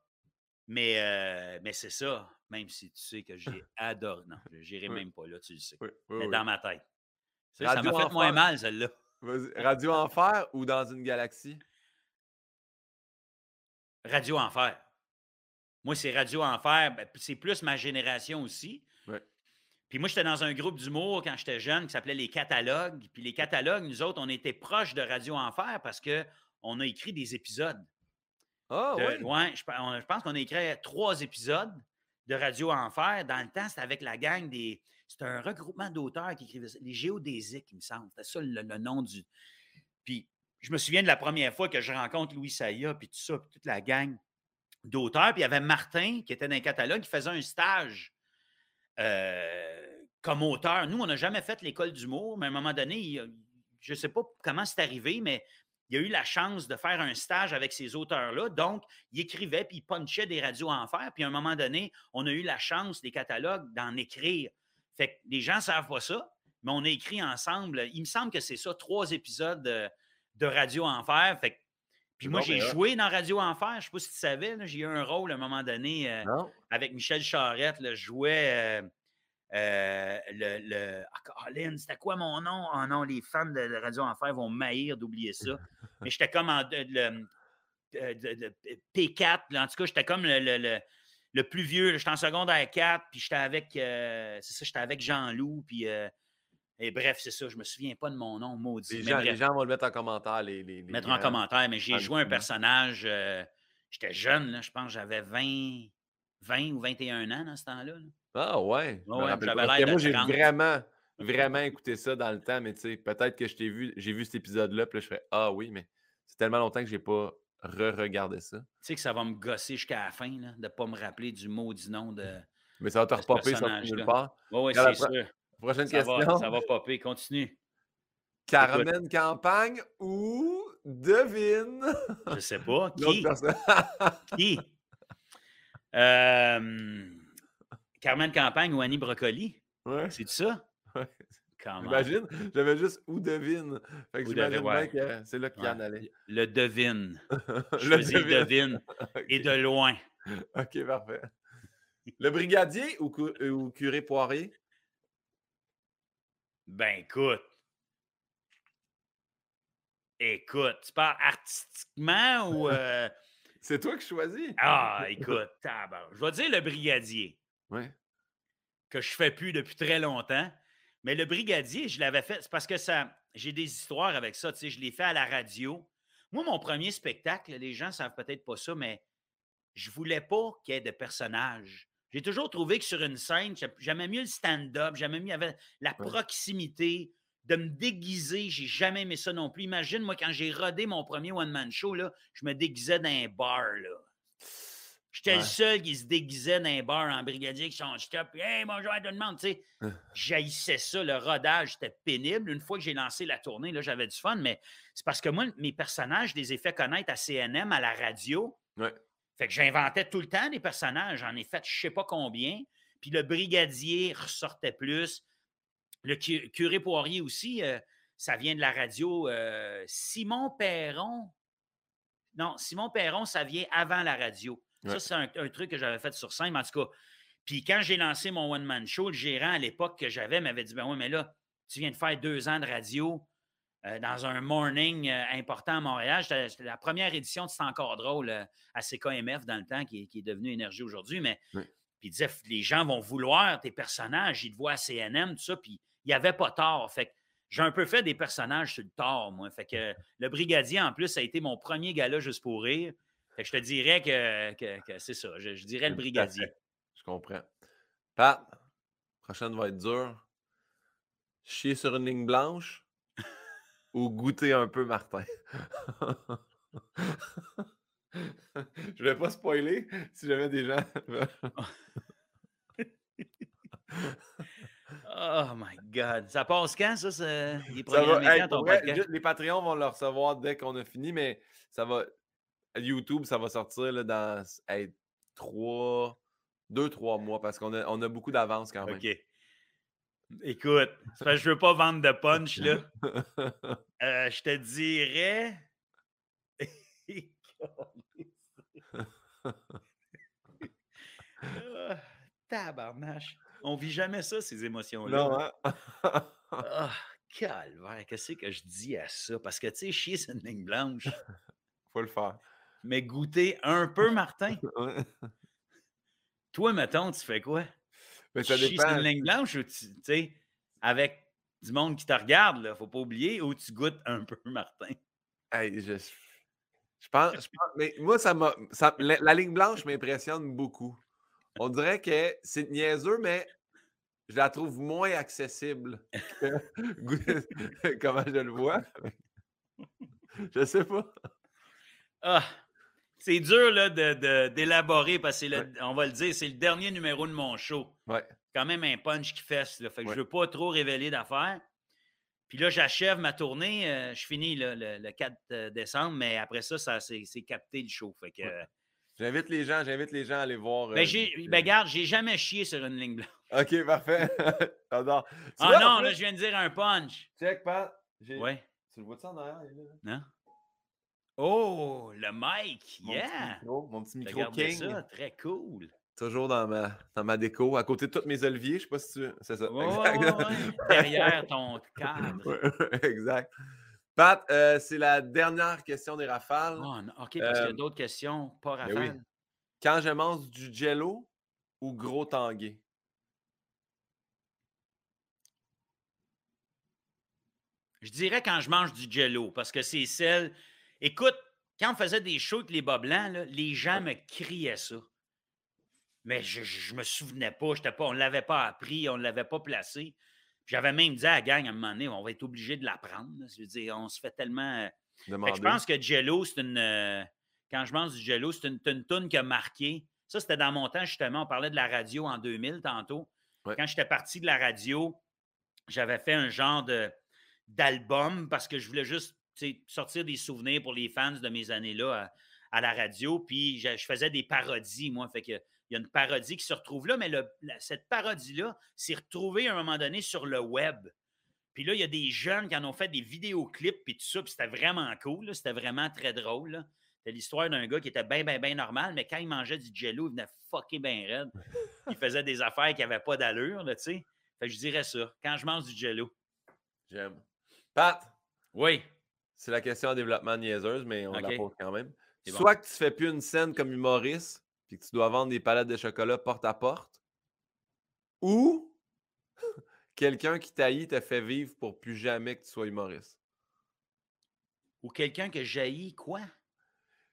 B: Mais, euh, mais c'est ça, même si tu sais que j'ai adoré. Non, je n'irai même pas là, tu le sais. mais dans ma tête. Ça m'a fait moins mal, celle-là.
A: Radio Enfer ou dans une galaxie?
B: Radio Enfer. Moi, c'est Radio Enfer. Ben, c'est plus ma génération aussi. Puis moi, j'étais dans un groupe d'humour quand j'étais jeune qui s'appelait Les Catalogues. Puis les Catalogues, nous autres, on était proches de Radio Enfer parce qu'on a écrit des épisodes.
A: Ah, oui?
B: Ouais, je, pense qu'on a écrit trois épisodes de Radio Enfer. Dans le temps, c'était avec la gang des. C'était un regroupement d'auteurs qui écrivaient ça. Les géodésiques, il me semble. C'était ça le, nom du. Puis je me souviens de la première fois que je rencontre Louis Saya, puis tout ça, puis toute la gang d'auteurs. Puis il y avait Martin qui était dans un catalogue, qui faisait un stage euh, comme auteur. Nous, on n'a jamais fait l'école d'humour, mais à un moment donné, je ne sais pas comment c'est arrivé, mais il a eu la chance de faire un stage avec ces auteurs-là. Donc, il écrivait puis il punchait des radios en fer. Puis à un moment donné, on a eu la chance, des catalogues, d'en écrire. Fait que les gens ne savent pas ça, mais on a écrit ensemble. Il me semble que c'est ça, trois épisodes de, de Radio Enfer. Fait que puis moi, j'ai joué dans Radio Enfer. Je ne sais pas si tu savais, j'ai eu un rôle à un moment donné euh, avec Michel Charette. je jouais euh, euh, le. le... Ah, c'était quoi mon nom? Oh non, les fans de, Radio Enfer vont maïr d'oublier ça. Mais j'étais comme en. le, P4. en tout cas, j'étais comme le, le, plus vieux. J'étais en secondaire 4, puis j'étais avec. c'est ça, j'étais avec Jean-Loup, puis et bref, c'est ça, je ne me souviens pas de mon nom, maudit.
A: Les, gens, les gens, vont le mettre en commentaire. Les, les
B: mettre en commentaire, mais j'ai joué un personnage. Euh, j'étais jeune, là, je pense que j'avais 20, 20 ou 21 ans dans ce temps-là.
A: Ah ouais. ouais moi, j'ai vraiment, vraiment écouté ça dans le temps, mais tu sais, peut-être que je t'ai vu, j'ai vu cet épisode-là, puis là, je fais Ah oui, mais c'est tellement longtemps que je n'ai pas re-regardé ça. Tu
B: sais que ça va me gosser jusqu'à la fin, là, de ne pas me rappeler du maudit nom de.
A: Mais ça va te repopper ça nulle part.
B: Oui, oui, c'est sûr.
A: Prochaine
B: ça
A: question.
B: Va, ça va popper. Continue.
A: Carmen Campagne ou Devine?
B: Je sais pas. Qui? Qui? Euh, Carmen Campagne ou Annie Brocoli?
A: Ouais.
B: C'est ça?
A: Ouais. J'imagine, j'avais juste ou devine. Fait que j'imagine
B: ouais.
A: que c'est là qu'il en allait.
B: Le devine. Je le devine. devine. Et de loin.
A: OK, parfait. Le brigadier ou, ou curé Poirier?
B: Ben, écoute. Écoute, tu parles artistiquement ou. Euh,
A: c'est toi qui choisis.
B: Ah, écoute, je vais dire le brigadier.
A: Oui.
B: Que je fais plus depuis très longtemps. Mais le brigadier, je l'avais fait. C'est parce que ça. J'ai des histoires avec ça. Tu sais, je l'ai fait à la radio. Moi, mon premier spectacle, les gens ne savent peut-être pas ça, mais je voulais pas qu'il y ait de personnages. J'ai toujours trouvé que sur une scène, j'aimais mieux le stand-up, j'aimais mieux la proximité, de me déguiser. J'ai jamais aimé ça non plus. Imagine, moi, quand j'ai rodé mon premier one-man show, là, je me déguisais dans un bar. Là. J'étais le seul qui se déguisait dans un bar en brigadier qui son stop. Hey, bonjour à tout le monde. Tu sais, hein. j'haïssais ça. Le rodage, c'était pénible. Une fois que j'ai lancé la tournée, là, j'avais du fun, mais c'est parce que moi, mes personnages, je les ai fait connaître à CNM, à la radio.
A: Ouais.
B: Fait que j'inventais tout le temps des personnages. J'en ai fait je sais pas combien. Puis le brigadier ressortait plus. Le curé Poirier aussi, euh, ça vient de la radio. Euh, Simon Perron. Non, Simon Perron, ça vient avant la radio. Ça, c'est un, truc que j'avais fait sur scène, en tout cas. Puis quand j'ai lancé mon one-man show, le gérant à l'époque que j'avais m'avait dit Ben oui, mais là, tu viens de faire deux ans de radio euh, dans un morning euh, important à Montréal. C'était la première édition de C'est encore drôle euh, à CKMF dans le temps, qui, est devenu Énergie aujourd'hui. Mais puis il disait les gens vont vouloir tes personnages, ils te voient à CNM, tout ça. Puis il n'y avait pas tort. Fait que j'ai un peu fait des personnages sur le tort, moi. Fait que le brigadier, en plus, ça a été mon premier gala juste pour rire. Fait que je te dirais que, c'est ça. Je, dirais le brigadier.
A: Je comprends. Pat, prochaine va être dure. Chier sur une ligne blanche ou goûter un peu Martin? Je ne vais pas spoiler si jamais des gens.
B: oh my God. Ça passe quand, ça?
A: Les, va, les Patreons vont le recevoir dès qu'on a fini, mais ça va. YouTube, ça va sortir là, dans trois, deux, trois mois parce qu'on a, on a beaucoup d'avance quand même.
B: OK. Écoute, je je veux pas vendre de punch, là. Euh, je te dirais. Ah, tabarnache. On vit jamais ça, ces émotions-là.
A: Non, hein?
B: ah, calvaire, qu'est-ce que je dis à ça? Parce que, tu sais, chier, c'est une ligne blanche.
A: Faut le faire.
B: Mais goûter un peu, Martin. Toi, mettons, tu fais quoi?
A: Mais ça dépend.
B: une ligne blanche ou tu sais, avec du monde qui te regarde, là, faut pas oublier, ou tu goûtes un peu, Martin?
A: je, je, pense, mais moi, ça m'a. La, ligne blanche m'impressionne beaucoup. On dirait que c'est niaiseux, mais je la trouve moins accessible comment je le vois? je sais pas.
B: Ah, c'est dur là, d'élaborer parce que, on va le dire, c'est le dernier numéro de mon show.
A: Ouais.
B: Quand même un punch qui fesse. Là, fait que je ne veux pas trop révéler d'affaires. Puis là, j'achève ma tournée. Euh, je finis le, 4 euh, décembre, mais après ça, ça c'est capté le show. Fait que,
A: J'invite les gens, j'invite les gens à aller voir.
B: Ben, euh, ben garde, j'ai jamais chié sur une ligne blanche.
A: OK, parfait.
B: Ah non, là, je viens de dire un punch.
A: Check, Pat.
B: Ouais.
A: Tu le vois-tu en arrière?
B: Non? Oh, le mic! Yeah!
A: Mon petit micro, King.
B: Ça, très cool.
A: Toujours dans ma, dans ma déco, à côté de tous mes oliviers. Je sais pas si tu. C'est ça.
B: Derrière ton cadre.
A: exact. Pat, euh, c'est la dernière question des rafales.
B: Oh, OK, parce qu'il y a euh, d'autres questions, pas ben rafales.
A: Quand je mange du jello ou gros tanguay?
B: Je dirais quand je mange du jello, parce que c'est celle Écoute, quand on faisait des shows avec les bas blancs, les gens me criaient ça. Mais je ne me souvenais pas, pas, on ne l'avait pas appris, on ne l'avait pas placé. J'avais même dit à la gang à un moment donné, on va être obligé de l'apprendre. Je veux dire, on se fait tellement. Euh, je pense que Jello, c'est une. Euh, quand je mange du Jello, c'est une, une toune qui a marqué. Ça, c'était dans mon temps, justement. On parlait de la radio en 2000 tantôt. Quand j'étais parti de la radio, j'avais fait un genre d'album parce que je voulais juste sortir des souvenirs pour les fans de mes années-là à, la radio. Puis je, faisais des parodies, moi. Fait que il y a une parodie qui se retrouve là, mais cette parodie-là s'est retrouvée à un moment donné sur le web. Puis là, il y a des jeunes qui en ont fait des vidéoclips, puis tout ça, puis c'était vraiment cool. C'était vraiment très drôle. C'était l'histoire d'un gars qui était bien, bien, bien normal, mais quand il mangeait du jello, il venait fucker bien raide. il faisait des affaires qui n'avaient pas d'allure, tu sais. Fait que je dirais ça. Quand je mange du jello.
A: J'aime. Pat!
B: Oui.
A: C'est la question en développement niaiseuse, mais on la pose quand même. Soit que tu fais plus une scène comme humoriste, puis que tu dois vendre des palettes de chocolat porte à porte, ou quelqu'un qui taillit te fait vivre pour plus jamais que tu sois humoriste.
B: Ou quelqu'un que jaillit quoi?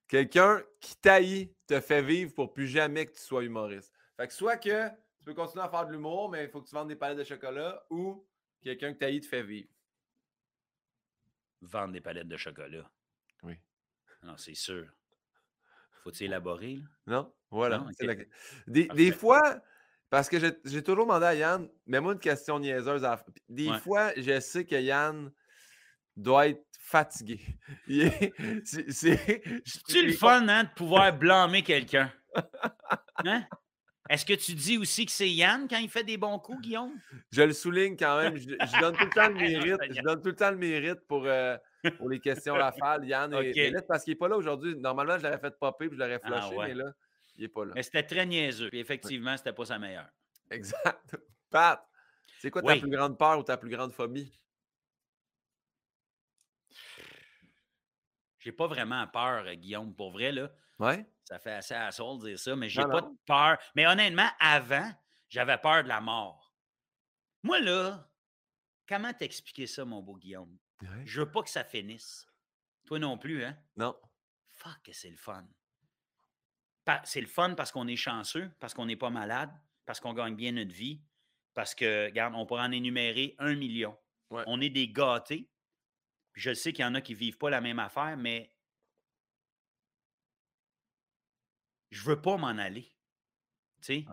A: Quelqu'un qui taillit te fait vivre pour plus jamais que tu sois humoriste. Fait que soit que tu peux continuer à faire de l'humour, mais il faut que tu vendes des palettes de chocolat, ou quelqu'un qui taillit te fait vivre.
B: Vendre des palettes de chocolat.
A: Oui.
B: Non, c'est sûr. Faut-il élaborer? Là?
A: Non, voilà. des, fois, parce que j'ai toujours demandé à Yann, mets-moi une question niaiseuse. Des fois, je sais que Yann doit être fatigué.
B: C'est le fun hein, de pouvoir blâmer quelqu'un? Hein? Est-ce que tu dis aussi que c'est Yann quand il fait des bons coups, Guillaume?
A: Je le souligne quand même. Je, donne tout le temps le mérite. je donne tout le temps le mérite pour, euh, pour les questions rafales. Yann est, là parce qu'il n'est pas là aujourd'hui. Normalement, je l'aurais fait popper et je l'aurais ah flushé, mais là, il n'est pas là.
B: Mais c'était très niaiseux. Et effectivement, c'était pas sa meilleure.
A: Exact. Pat, c'est quoi ta plus grande peur ou ta plus grande phobie?
B: J'ai pas vraiment peur, Guillaume, pour vrai, là.
A: Ouais?
B: Ça fait assez assaut de dire ça, mais j'ai pas de peur. Mais honnêtement, avant, j'avais peur de la mort. Moi, là, comment t'expliquer ça, mon beau Guillaume? Je veux pas que ça finisse. Toi non plus, hein?
A: Non.
B: Fuck, c'est le fun. C'est le fun parce qu'on est chanceux, parce qu'on n'est pas malade, parce qu'on gagne bien notre vie, parce que, regarde, on pourrait en énumérer un million. On est des gâtés. je sais qu'il y en a qui ne vivent pas la même affaire, mais je veux pas m'en aller. Tu sais?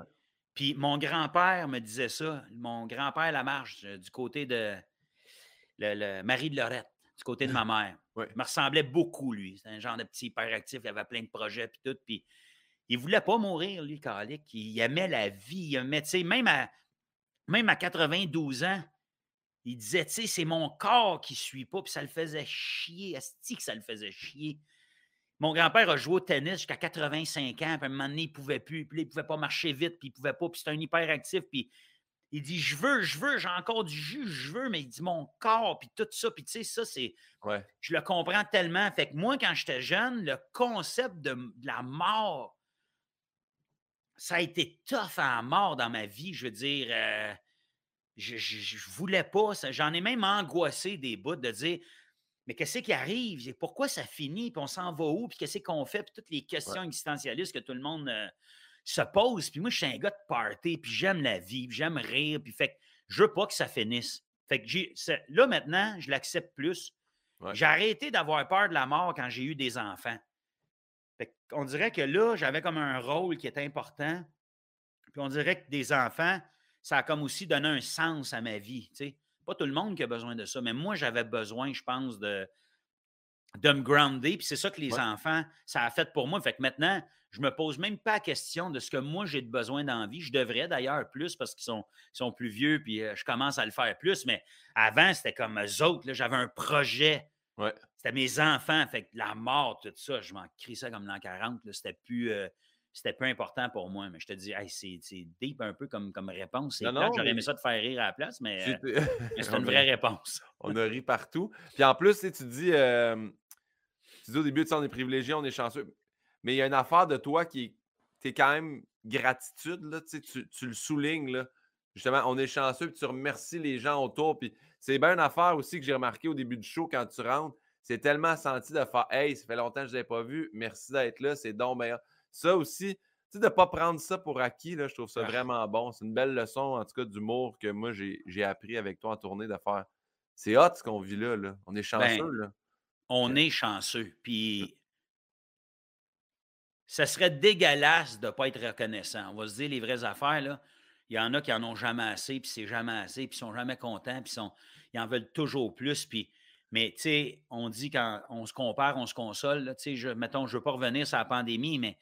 B: Puis mon grand-père me disait ça. Mon grand-père la marche euh, du côté de le, Marie de Lorette, du côté de ma mère. Il me ressemblait beaucoup, lui. C'est un genre de petit hyperactif. Il avait plein de projets puis tout. Puis il voulait pas mourir, lui, Calic. Il aimait la vie. Il aimait, même à, même à 92 ans, il disait, tu sais, c'est mon corps qui ne suit pas, puis ça le faisait chier. Asti que ça le faisait chier. Mon grand-père a joué au tennis jusqu'à 85 ans, puis à un moment donné, il ne pouvait plus, puis il ne pouvait pas marcher vite, puis il ne pouvait pas, puis c'était un hyperactif, puis il dit Je veux, je veux, j'ai encore du jus, je veux, mais il dit mon corps, puis tout ça, puis tu sais, ça, c'est. Je le comprends tellement. Fait que moi, quand j'étais jeune, le concept de, la mort, ça a été tough à mort dans ma vie. Je veux dire, euh, je, ne voulais pas. J'en ai même angoissé des bouts de dire mais qu'est-ce qui arrive? Pourquoi ça finit? Puis on s'en va où? Puis qu'est-ce qu'on fait? Puis toutes les questions existentialistes que tout le monde euh, se pose. Puis moi, je suis un gars de party, puis j'aime la vie, puis j'aime rire. Puis fait que je veux pas que ça finisse. Fait que là, maintenant, je l'accepte plus. J'ai arrêté d'avoir peur de la mort quand j'ai eu des enfants. Fait on dirait que là, j'avais comme un rôle qui était important. Puis on dirait que des enfants, ça a comme aussi donné un sens à ma vie. Tu sais pas tout le monde qui a besoin de ça, mais moi, j'avais besoin, je pense, de, de me grounder. Puis c'est ça que les enfants, ça a fait pour moi. Fait que maintenant, je me pose même pas la question de ce que moi j'ai de besoin d'envie. Je devrais d'ailleurs plus parce qu'ils sont, sont plus vieux, puis euh, je commence à le faire plus. Mais avant, c'était comme eux autres. J'avais un projet. C'était mes enfants. Fait que la mort, tout ça, je m'en crie ça comme l'an 40. C'était plus. Euh, c'était peu important pour moi. Mais je te dis, c'est deep un peu comme, comme réponse. J'aurais aimé ça te faire rire à la place, mais, euh, c'est une vraie réponse.
A: on a ri partout. Puis en plus, tu dis, tu dis au début, on est privilégié, on est chanceux. Mais il y a une affaire de toi qui est quand même gratitude. Là, tu, tu, le soulignes. Là. Justement, on est chanceux, puis tu remercies les gens autour. Puis c'est bien une affaire aussi que j'ai remarqué au début du show quand tu rentres. C'est tellement senti de faire Hey, ça fait longtemps que je ne l'ai pas vu. Merci d'être là. C'est donc meilleur. Ça aussi, tu sais, de ne pas prendre ça pour acquis, là, je trouve ça ah. vraiment bon. C'est une belle leçon, en tout cas, d'humour que moi, j'ai appris avec toi en tournée de faire. C'est hot ce qu'on vit là, là. On est chanceux, ben, là.
B: On est chanceux. Puis, ça serait dégueulasse de ne pas être reconnaissant. On va se dire les vraies affaires, là. Il y en a qui en ont jamais assez, puis c'est jamais assez, puis ils sont jamais contents, puis ils en veulent toujours plus. Puis, mais, tu sais, on dit quand on se compare, on se console. Tu sais, mettons, je ne veux pas revenir sur la pandémie, mais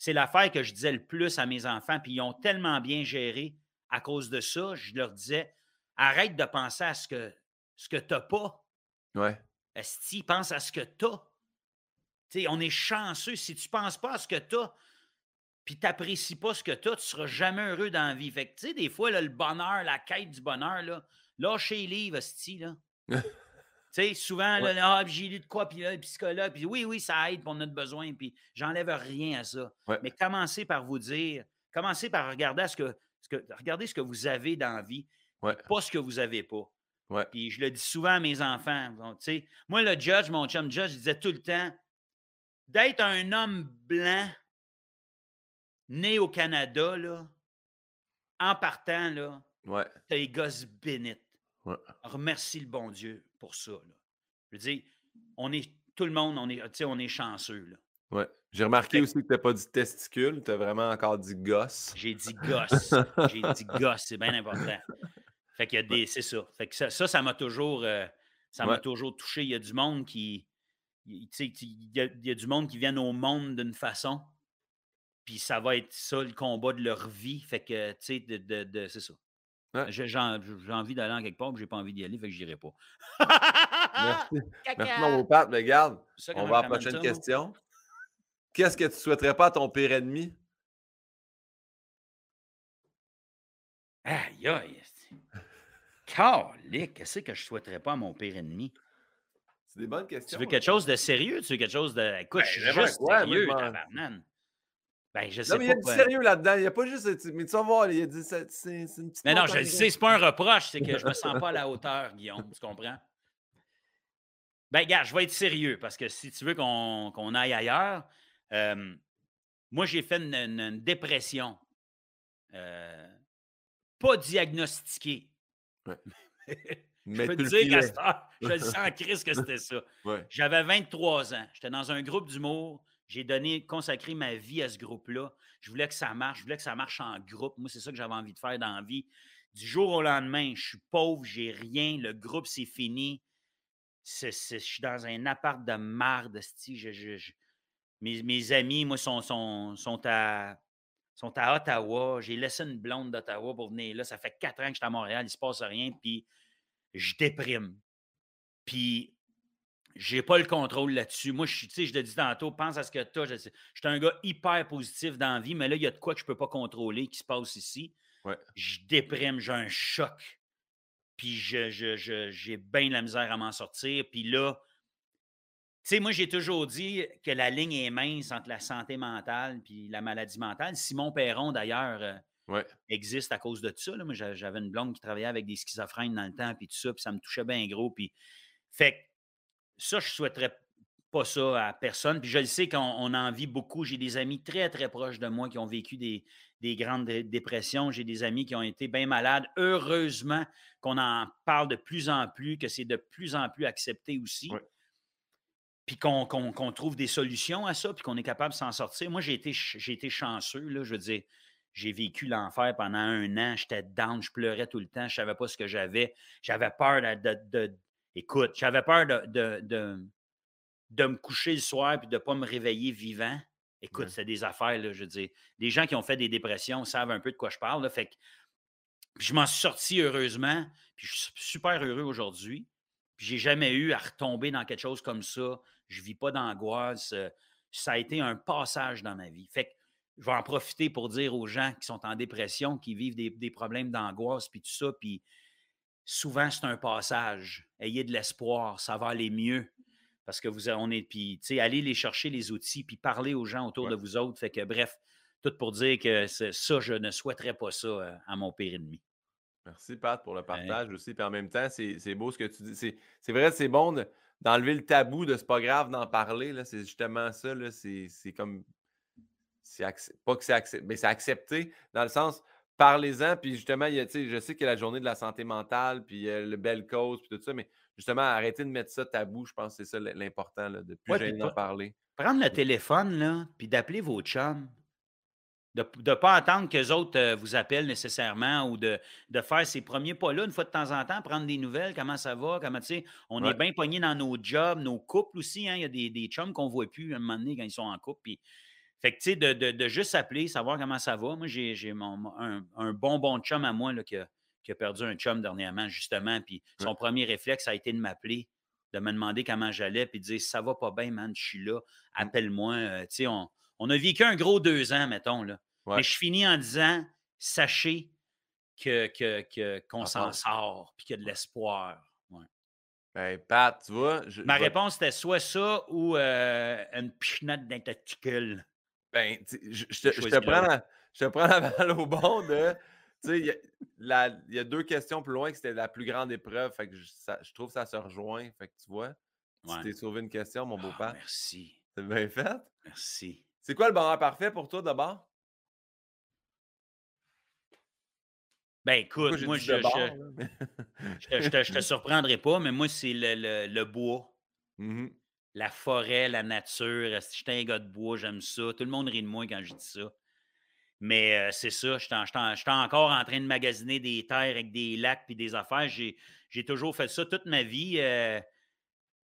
B: c'est l'affaire que je disais le plus à mes enfants, puis ils ont tellement bien géré à cause de ça. Je leur disais arrête de penser à ce que, ce que tu n'as pas.
A: Ouais.
B: Esti, pense à ce que tu as. on est chanceux. Si tu ne penses pas à ce que tu as, puis tu n'apprécies pas ce que tu as, tu ne seras jamais heureux dans la vie. Fait que, des fois, le bonheur, la quête du bonheur, là, lâchez les livres, là. Tu sais, souvent, ah, j'ai lu de quoi, puis là, le psychologue, puis oui, oui, ça aide pour notre besoin, puis j'enlève rien à ça. Mais commencez par vous dire, commencez par regarder ce que, ce que, regardez ce que vous avez dans la vie, pas ce que vous n'avez pas. Puis je le dis souvent à mes enfants. sais, moi, le judge, mon chum judge, disait tout le temps d'être un homme blanc né au Canada, là, en partant, là, t'as les gosses bénites. Remercie le bon Dieu pour ça. Là. Je veux dire, on est, tout le monde, on est, on est chanceux. Là.
A: Ouais. J'ai remarqué aussi que tu n'as pas dit testicule, tu as vraiment encore dit gosse.
B: J'ai dit gosse. J'ai dit gosse, c'est bien important. Fait qu'il y a des. C'est ça. Fait que ça, ça, m'a toujours. Euh, ça m'a toujours touché. Il y a du monde qui. Il y, a, il y a du monde qui vient au monde d'une façon. Puis ça va être ça le combat de leur vie. Fait que, tu sais, de, de, de c'est ça. J'ai envie d'aller en quelque part, mais j'ai pas envie d'y aller, fait que j'irai pas.
A: Merci. Merci, mon pape. Mais regarde, on va à la prochaine question. Qu'est-ce que tu souhaiterais pas à ton pire ennemi?
B: Aïe, aïe. Calique, qu'est-ce que je souhaiterais pas à mon pire ennemi?
A: C'est des bonnes questions.
B: Tu veux quelque chose de sérieux? Tu veux quelque chose de. Écoute, ben, je suis juste sérieux, tabarnane. Ben, je sais
A: non, mais il y a du sérieux là-dedans. Il n'y a pas juste. Mais tu vas voir, il y a du, c'est, une petite.
B: Mais non, je le sais, c'est pas un reproche, c'est que je me sens pas à la hauteur, Guillaume. Tu comprends? Ben, gars, je vais être sérieux parce que si tu veux qu'on, aille ailleurs, euh, moi, j'ai fait une, dépression. Euh, pas diagnostiquée.
A: Ouais.
B: je peux te dire qu'à je le sens en crise que c'était ça. J'avais 23 ans. J'étais dans un groupe d'humour. J'ai donné, consacré ma vie à ce groupe-là. Je voulais que ça marche. Je voulais que ça marche en groupe. Moi, c'est ça que j'avais envie de faire dans la vie. Du jour au lendemain, je suis pauvre, j'ai rien. Le groupe, c'est fini. je suis dans un appart de marde. mes, mes, amis, moi, sont, à, sont à Ottawa. J'ai laissé une blonde d'Ottawa pour venir là. Ça fait quatre ans que je suis à Montréal. Il ne se passe rien. Puis je déprime. Puis j'ai pas le contrôle là-dessus. Moi, je, je te dis tantôt, pense à ce que tu as. Je, suis un gars hyper positif dans la vie, mais là, il y a de quoi que je peux pas contrôler qui se passe ici. Je déprime, j'ai un choc. Puis j'ai bien de la misère à m'en sortir. Puis là, tu sais, moi, j'ai toujours dit que la ligne est mince entre la santé mentale puis la maladie mentale. Simon Perron, d'ailleurs,
A: euh,
B: existe à cause de ça. Là. Moi, j'avais une blonde qui travaillait avec des schizophrènes dans le temps, puis tout ça, puis ça me touchait bien gros. Puis, fait ça, je ne souhaiterais pas ça à personne. Puis je le sais qu'on en vit beaucoup. J'ai des amis très, très proches de moi qui ont vécu des, grandes dépressions. J'ai des amis qui ont été bien malades. Heureusement qu'on en parle de plus en plus, que c'est de plus en plus accepté aussi. Puis qu'on trouve des solutions à ça, puis qu'on est capable de s'en sortir. Moi, j'ai été, été chanceux, là, je veux dire. J'ai vécu l'enfer pendant un an. J'étais down, je pleurais tout le temps. Je ne savais pas ce que j'avais. J'avais peur de Écoute, j'avais peur de, de, me coucher le soir et de ne pas me réveiller vivant. Écoute, c'est des affaires, là, je veux dire. Les gens qui ont fait des dépressions savent un peu de quoi je parle. Là, fait que, je m'en suis sorti heureusement, puis je suis super heureux aujourd'hui. Puis j'ai jamais eu à retomber dans quelque chose comme ça. Je ne vis pas d'angoisse. Euh, ça a été un passage dans ma vie. Fait que je vais en profiter pour dire aux gens qui sont en dépression, qui vivent des, des problèmes d'angoisse, puis tout ça, puis souvent, c'est un passage. Ayez de l'espoir, ça va aller mieux. Parce que vous on est, puis, tu sais, allez les chercher les outils, puis parler aux gens autour de vous autres. Fait que, bref, tout pour dire que ça, je ne souhaiterais pas ça euh, à mon pire ennemi.
A: Merci, Pat, pour le partage aussi. Puis en même temps, c'est beau ce que tu dis. C'est vrai, c'est bon d'enlever le tabou de c'est pas grave d'en parler. C'est justement ça. C'est comme. Pas que c'est accepté, mais c'est accepté dans le sens parlez-en. Puis justement, il y a, je sais qu'il y a la journée de la santé mentale, puis le belle cause, puis tout ça, mais justement, arrêtez de mettre ça tabou. Je pense que c'est ça l'important, de plus ouais, d'en parler.
B: Prendre le téléphone, là, puis d'appeler vos chums. De ne pas attendre qu'eux autres euh, vous appellent nécessairement ou de, de, faire ces premiers pas-là une fois de temps en temps, prendre des nouvelles, comment ça va, comment tu sais, on est bien pognés dans nos jobs, nos couples aussi. Hein, il y a des, des chums qu'on ne voit plus à un moment donné quand ils sont en couple. Puis fait que, tu sais, de, de, juste appeler, savoir comment ça va. Moi, j'ai un, un, bon, bon chum à moi là, qui, a, qui, a, perdu un chum dernièrement, justement. Puis son premier réflexe a été de m'appeler. de me demander comment j'allais, puis de dire Ça va pas bien, man, je suis là,
A: Mmh.
B: appelle-moi. Euh, tu sais, on, on a vécu un gros deux ans, mettons. Là.
A: Ouais.
B: Mais je finis en disant Sachez que, que, que- qu'on s'en sort, puis qu'il y a de l'espoir. Ouais.
A: Ben, Pat, tu vois. je-
B: Ma
A: je
B: réponse était soit ça ou euh, une pichenette d'un testicule.
A: Ben, je, je te, je, te
B: choisi
A: prends je te prends la balle au bon de. Tu sais, il y a- y, deux questions plus loin que c'était la plus grande épreuve. Fait que je, ça- je trouve que ça se rejoint. Fait que tu vois,
B: Ouais.
A: tu t'es sauvé une question, mon beau
B: Ah, merci.
A: C'est bien fait.
B: Merci.
A: C'est quoi le bonheur parfait pour toi d'abord?
B: Ben écoute, moi, je,
A: bord,
B: je, te- je te, surprendrai pas, mais moi, c'est le, le- le bois,
A: Mhm.
B: La forêt, la nature. Si j'étais un gars de bois, j'aime ça. Tout le monde rit de moi quand je dis ça. Mais euh, c'est ça, en- j'étais encore en train de magasiner des terres avec des lacs puis des affaires. J'ai toujours fait ça toute ma vie. euh,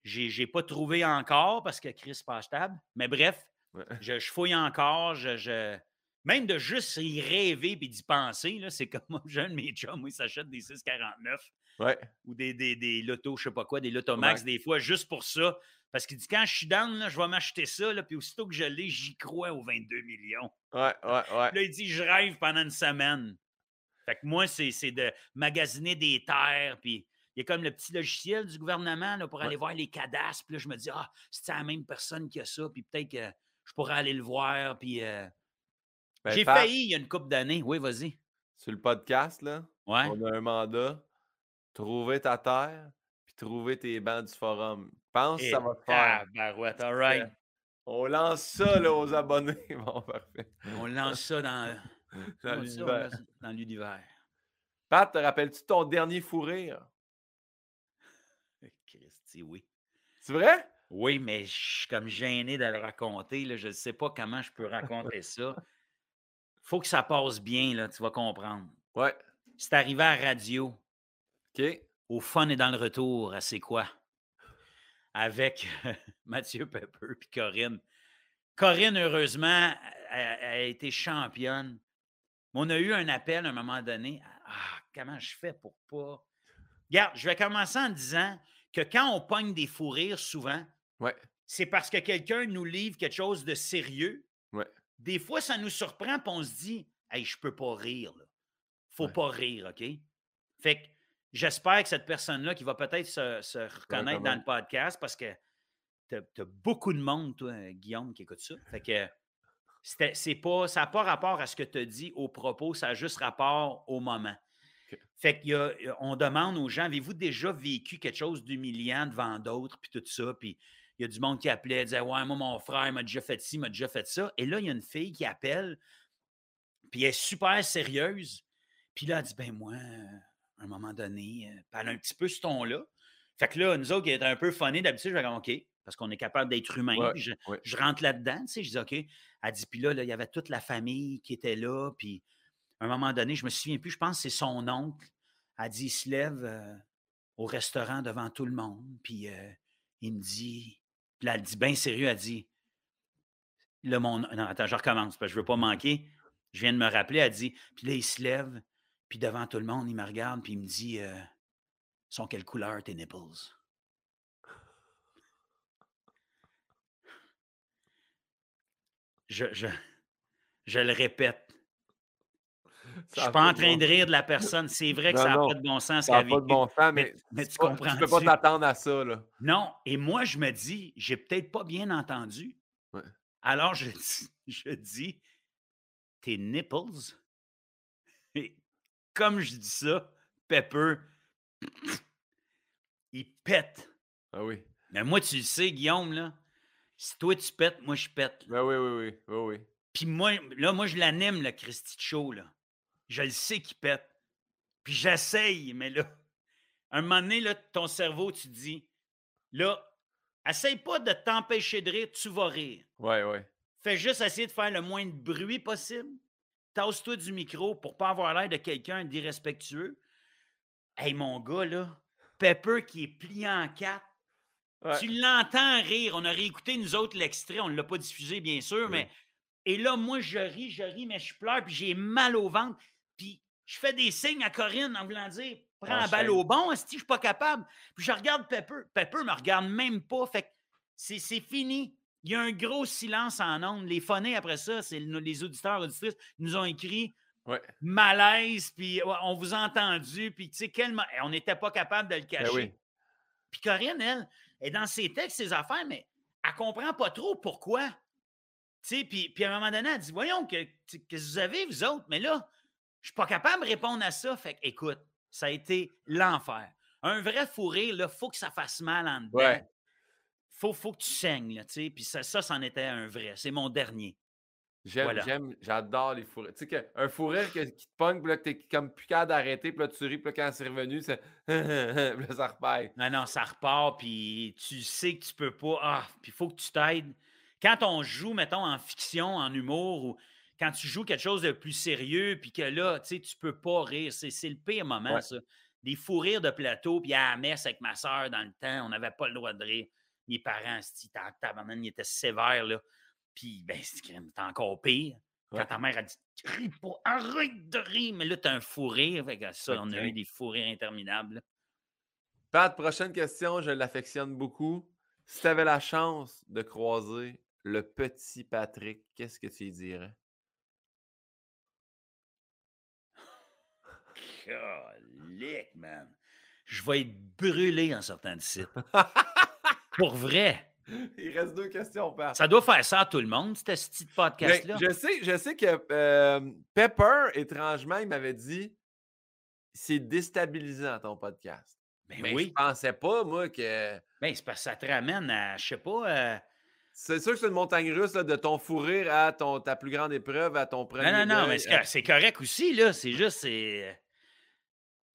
B: j'ai j'ai pas trouvé encore parce que Chris pas stable. Mais bref,
A: Ouais.
B: je, je fouille encore. Je, je- Même de juste y rêver puis d'y penser, c'est comme moi, jeune, mes chums, ils s'achètent des 649
A: Ouais.
B: ou des, des, des lotos, je sais pas quoi, des lotomax,
A: Ouais.
B: des fois, juste pour ça. Parce qu'il dit, quand je suis down, là, je vais m'acheter ça, là, puis aussitôt que je l'ai, j'y crois aux 22 millions.
A: Ouais, ouais, ouais.
B: Puis là, il dit, je rêve pendant une semaine. Fait que moi, c'est de magasiner des terres, puis il y a comme le petit logiciel du gouvernement là, pour
A: Ouais.
B: aller voir les cadastres. Puis là, je me dis, ah, c'est la même personne qui a ça, puis peut-être que je pourrais aller le voir. Puis euh,
A: Ben,
B: j'ai failli il y a une couple d'années. Oui, vas-y.
A: Sur le podcast, là,
B: Ouais.
A: on a un mandat. Trouver ta terre, puis trouver tes bancs du forum. Pense que
B: Et
A: ça va te faire.
B: tabarouette, all right.
A: On lance ça là, aux abonnés. Bon, parfait.
B: On lance ça dans,
A: l'univers.
B: dans l'univers.
A: Pat, te rappelles-tu ton dernier fou rire?
B: Christy, oui.
A: C'est vrai?
B: Oui, mais je suis comme gêné de le raconter. Là. Je ne sais pas comment je peux raconter ça. faut que ça passe bien, là, tu vas comprendre.
A: Ouais.
B: C'est arrivé à la radio,
A: OK.
B: au fun et dans le retour, à C'est quoi? Avec Mathieu Pepper et Corinne. Corinne, heureusement, a, été championne. On a eu un appel à un moment donné. Ah, comment je fais pour pas. Regarde, je vais commencer en disant que quand on pogne des fous rires, souvent,
A: Ouais.
B: c'est parce que quelqu'un nous livre quelque chose de sérieux.
A: Ouais.
B: Des fois, ça nous surprend, puis on se dit Hey, je peux pas rire. Là. Faut
A: Ouais.
B: pas rire, OK? Fait que j'espère que cette personne-là qui va peut-être se, se reconnaître dans le podcast parce que tu as, beaucoup de monde, toi, Guillaume, qui écoute ça. Fait que c'est pas, ça n'a pas rapport à ce que tu as dit au propos, ça a juste rapport au moment.
A: OK.
B: Fait qu'on demande aux gens, avez-vous déjà vécu quelque chose d'humiliant devant d'autres, puis tout ça, puis il y a du monde qui appelait, disait Ouais, moi, mon frère m'a déjà fait ci, m'a déjà fait ça. Et là, il y a une fille qui appelle, puis elle est super sérieuse. Puis là, elle dit Ben, moi, euh, à un moment donné, euh, a un petit peu ce ton-là. Fait que là, nous autres, qui est un peu funny, d'habitude, je vais dire OK, parce qu'on est capable d'être humain.
A: Ouais,
B: je,
A: ouais.
B: je rentre là-dedans, tu sais, je dis OK. Elle dit Puis là, là, il y avait toute la famille qui était là, puis à un moment donné, je me souviens plus, je pense que c'est son oncle. Elle dit Il se lève euh, au restaurant devant tout le monde, puis euh, il me dit Puis là, elle dit bien sérieux, elle dit Là, mon. Non, attends, je recommence, parce que je ne veux pas manquer. Je viens de me rappeler, elle dit Puis là, il se lève, puis devant tout le monde, il me regarde, puis il me dit euh, Sont quelle couleur tes nipples Je, je, je le répète. Je suis pas en train de rire de la personne. C'est vrai que
A: Non,
B: ça n'a pas de bon sens
A: Ça n'a pas de bon sens,
B: Mais-
A: mais,
B: tu
A: pas-
B: comprends-tu?
A: Tu peux pas t'attendre à ça, là.
B: Non, et moi, je me dis, j'ai peut-être pas bien entendu.
A: Ouais.
B: Alors, je je dis, tes nipples. Comme je dis ça, Pepper, il pète.
A: Ah oui.
B: Mais moi, tu le sais, Guillaume, là, si toi tu pètes, moi je pète.
A: Ben oui, oui, oui. oui, oui.
B: Puis moi, là, moi, je l'anime, le Christy Show, là. Je le sais qu'il pète. Puis j'essaye, mais là, un moment donné, là, ton cerveau, tu te dis, là, essaye pas de t'empêcher de rire, tu vas rire.
A: Ouais, ouais.
B: Fais juste essayer de faire le moins de bruit possible. Tasse-toi du micro pour pas avoir l'air de quelqu'un d'irrespectueux. Hey, mon gars, là, Pepper qui est plié en quatre,
A: Ouais.
B: tu l'entends rire. On a réécouté, nous autres, l'extrait. On ne l'a pas diffusé, bien sûr,
A: Oui.
B: mais. Et là, moi, je ris, je ris, mais je pleure, puis j'ai mal au ventre. Puis Je fais des signes à Corinne en voulant dire prends la
A: Enchaîne.
B: balle au bon, si je suis pas capable. Puis je regarde Pepper. Pepper me regarde même pas. Fait que c'est fini. Il y a un gros silence en ondes. Les phonés, après ça, c'est le- les auditeurs, auditrices, nous ont écrit
A: Ouais.
B: malaise, puis ouais, on vous a entendu, puis tu sais, quel mo- on n'était pas capable de le cacher.
A: Ben oui.
B: Puis Corinne, elle, est dans ses textes, ses affaires, mais elle comprend pas trop pourquoi. Tu sais, puis, puis à un moment donné, elle dit Voyons, que, qu'est-ce que vous avez, vous autres? Mais là, je suis pas capable de répondre à ça. Fait que, écoute, ça a été l'enfer. Un vrai fou rire, il faut que ça fasse mal en dedans.
A: Ouais.
B: Faut, faut que tu saignes, tu sais. Puis ça, ça, c'en était un vrai. C'est mon dernier.
A: J'aime,
B: Voilà.
A: j'aime, j'adore les fous rires. Tu sais, un fou rire que- qui te pogne, puis là, que t'es comme plus capable d'arrêter, puis là, tu ris, puis là, quand c'est revenu, c'est. ça repart.
B: Non, non, ça repart, puis tu sais que tu peux pas. Ah, puis il faut que tu t'aides. Quand on joue, mettons, en fiction, en humour, ou quand tu joues quelque chose de plus sérieux, puis que là, tu sais, tu peux pas rire, c'est c'est le pire moment,
A: Ouais.
B: ça. Des fous rires de plateau, puis à la messe avec ma soeur dans le temps, on n'avait pas le droit de rire. Mes parents, c'ti, ta- tabarnak, ils étaient sévères, là. Puis, ben, c'est encore pire. Quand ta mère a dit Ris pas, arrête de rire, mais là, t'as un fou rire. Fait que ça, on a eu des fous rires interminables. là.
A: Pat, prochaine question, je l'affectionne beaucoup. Si tu avais la chance de croiser le petit Patrick, qu'est-ce que tu lui dirais?
B: Calique, man. Je vais être brûlé en sortant du site. Pour vrai.
A: Il reste deux questions.
B: Ça doit faire ça à tout le monde, ce petit podcast-là.
A: je, sais, je sais que euh, Pepper, étrangement, il m'avait dit c'est déstabilisant ton podcast.
B: Ben
A: Mais je
B: oui.
A: pensais pas, moi, que.
B: Ben, c'est parce que ça te ramène à, je sais pas. euh,
A: C'est sûr que c'est une montagne russe là, de ton fou rire à ton, ta plus grande épreuve, à ton premier.
B: Non, non, non, mais cor- c'est correct aussi, là. C'est juste, c'est.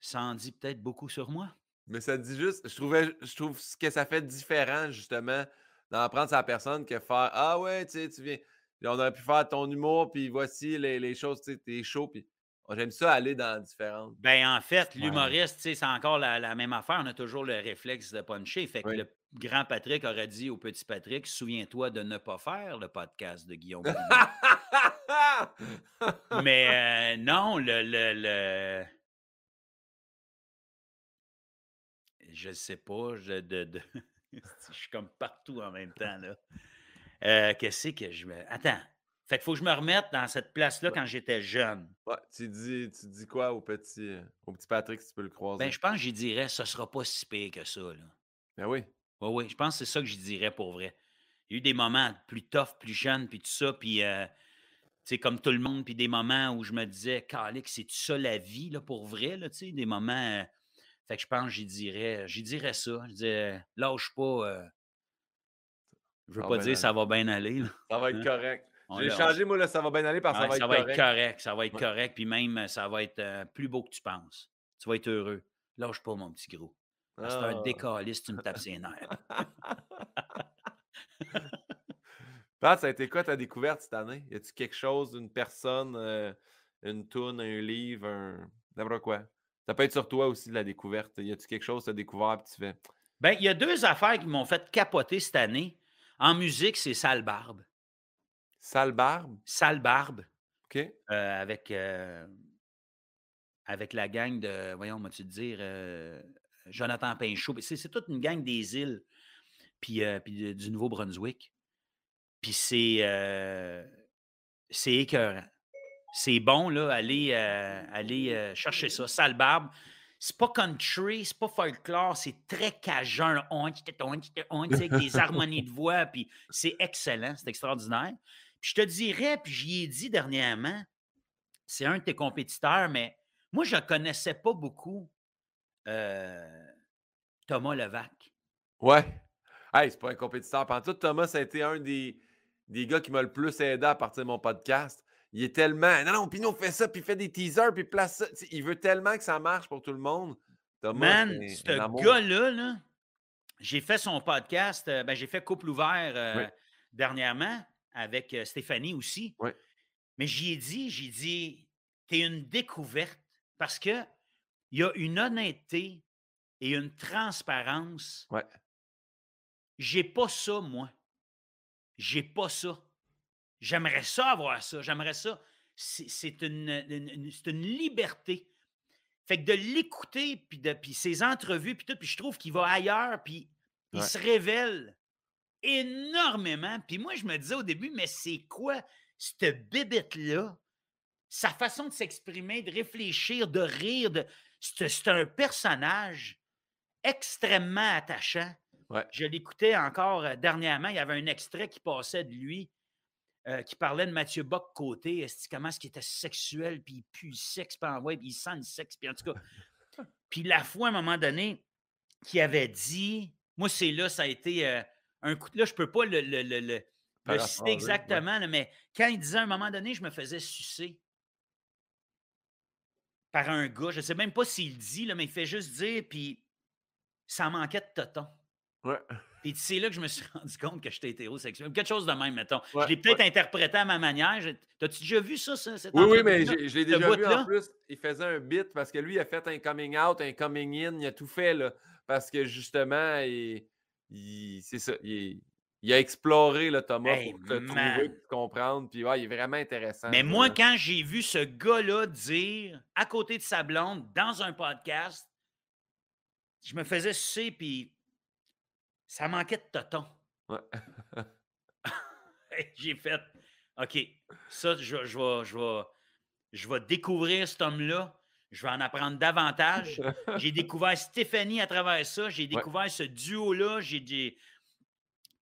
B: Ça en dit peut-être beaucoup sur moi.
A: Mais ça dit juste, je trouvais, je trouve ce que ça fait différent, justement, d'en prendre sa personne que faire Ah ouais, tu sais, tu viens. On aurait pu faire ton humour, puis voici les, les choses, tu sais, t'es chaud, puis j'aime ça aller dans différentes.
B: Ben, en fait, l'humoriste, tu sais, c'est encore la, la même affaire. On a toujours le réflexe de puncher. Fait que
A: Oui.
B: le grand Patrick aurait dit au petit Patrick Souviens-toi de ne pas faire le podcast de Guillaume. Mais euh, non, le, le, le- Je sais pas. Je, de, de- je suis comme partout en même temps. là. Euh, Qu'est-ce que je me. Attends. Fait qu'il faut que je me remette dans cette place-là
A: Ouais.
B: quand j'étais jeune.
A: Ouais, tu dis, tu dis quoi au petit, euh, au petit Patrick si tu peux le croiser?
B: Ben, je pense que j'y dirais, ce sera pas si pire que ça. Là.
A: Ben oui.
B: Oui, oui, je pense que c'est ça que je dirais pour vrai. Il y a eu des moments plus tough, plus jeunes, puis tout ça, puis euh, tu sais, comme tout le monde, puis des moments où je me disais, Calique, c'est ça la vie, là, pour vrai, là, tu sais, des moments. Euh, fait que je pense que j'y dirais, j'y dirais ça. Je disais, lâche pas. euh, je veux
A: Ça va
B: pas
A: bien
B: dire ça va bien aller. là.
A: Ça va être correct. J'ai changé, moi, là, ça va bien aller parce que
B: Ouais,
A: ça va être correct.
B: correct. Ça va être
A: Ouais.
B: correct, puis même, euh, ça va être euh, plus beau que tu penses. Tu vas être heureux. Lâche pas, mon petit gros. C'est un
A: Ah.
B: décaliste, tu me tapes ses nerfs.
A: Pat, ça a été quoi ta découverte cette année? Y a-tu quelque chose, une personne, euh, une toune, un livre, un. N'importe quoi? Ça peut être sur toi aussi de la découverte. Y a-tu quelque chose que tu as découvert et tu fais.
B: Ben, il y a deux affaires qui m'ont fait capoter cette année. En musique, c'est Sale Barbe.
A: Sale barbe?
B: Sale Barbe,
A: OK?
B: euh, avec, euh, avec la gang de, voyons, moi-tu te dire, euh, Jonathan Pinchot. C'est toute une gang des îles, puis, puis du Nouveau-Brunswick. Puis c'est c'est écœurant. C'est bon, là, aller, euh, aller euh, chercher ça. Sale Barbe. C'est pas country, c'est pas folklore, c'est très cajun. On, avec des harmonies de voix, puis c'est excellent, c'est extraordinaire. Puis je te dirais, puis j'y ai dit dernièrement, c'est un de tes compétiteurs, mais moi, je ne connaissais pas beaucoup euh, Thomas Levac.
A: Ouais. Hey, c'est pas un compétiteur. Pantoute, Thomas, ça a été un des, des gars qui m'a le plus aidé à partir de mon podcast. Il est tellement. Non, non, Pinot fait ça, puis il fait des teasers, puis place ça. Il veut tellement que ça marche pour tout le monde. Thomas,
B: Man,
A: un
B: ce gars-là, là, j'ai fait son podcast, euh, ben, j'ai fait Couple ouvert euh, dernièrement avec euh, Stéphanie aussi. Mais j'y ai dit, j'ai dit, t'es une découverte parce que il y a une honnêteté et une transparence.
A: Ouais.
B: J'ai pas ça, moi. J'ai pas ça. J'aimerais ça avoir ça. J'aimerais ça. c'est une, une, liberté. Fait que de l'écouter, puis, de, puis ses entrevues, puis tout, puis je trouve qu'il va ailleurs, puis il se révèle énormément. Puis moi, je me disais au début, mais c'est quoi cette bébête-là? Sa façon de s'exprimer, de réfléchir, de rire, de... c'est un personnage extrêmement attachant. Je l'écoutais encore euh, dernièrement. Il y avait un extrait qui passait de lui euh, qui parlait de Mathieu Bock côté. Comment est-ce qu'il était sexuel, puis il pue le sexe, puis, puis il sent le sexe, puis en tout cas. puis la fois, à un moment donné, qui avait dit Moi, c'est là, ça a été euh, un coup de là, je ne peux pas le, le, le, le citer exactement, mais quand il disait à un moment donné, je me faisais sucer par un gars. Je ne sais même pas s'il dit, là, mais il fait juste dire, puis ça manquait de toton.
A: Ouais.
B: Puis c'est là que je me suis rendu compte que j'étais hétérosexuel. Quelque chose de même, mettons. je l'ai peut-être interprété à ma manière. T'as-tu déjà vu ça, ça
A: Oui, oui, mais je l'ai déjà vu en plus. Il faisait un bit parce que lui, il a fait un coming out, un coming in, il a tout fait, là. Parce que justement, il, c'est ça. Il, a exploré le Thomas pour te trouver, pour comprendre. Puis ouais, il est vraiment intéressant.
B: Mais moi, quand j'ai vu ce gars-là dire à côté de sa blonde dans un podcast, je me faisais sucer, puis ça manquait de toton.
A: Ouais.
B: j'ai fait OK, ça, je, je, vais, je, vais, je vais découvrir cet homme-là. Je vais en apprendre davantage. J'ai découvert Stéphanie à travers ça. J'ai découvert ce duo-là. J'ai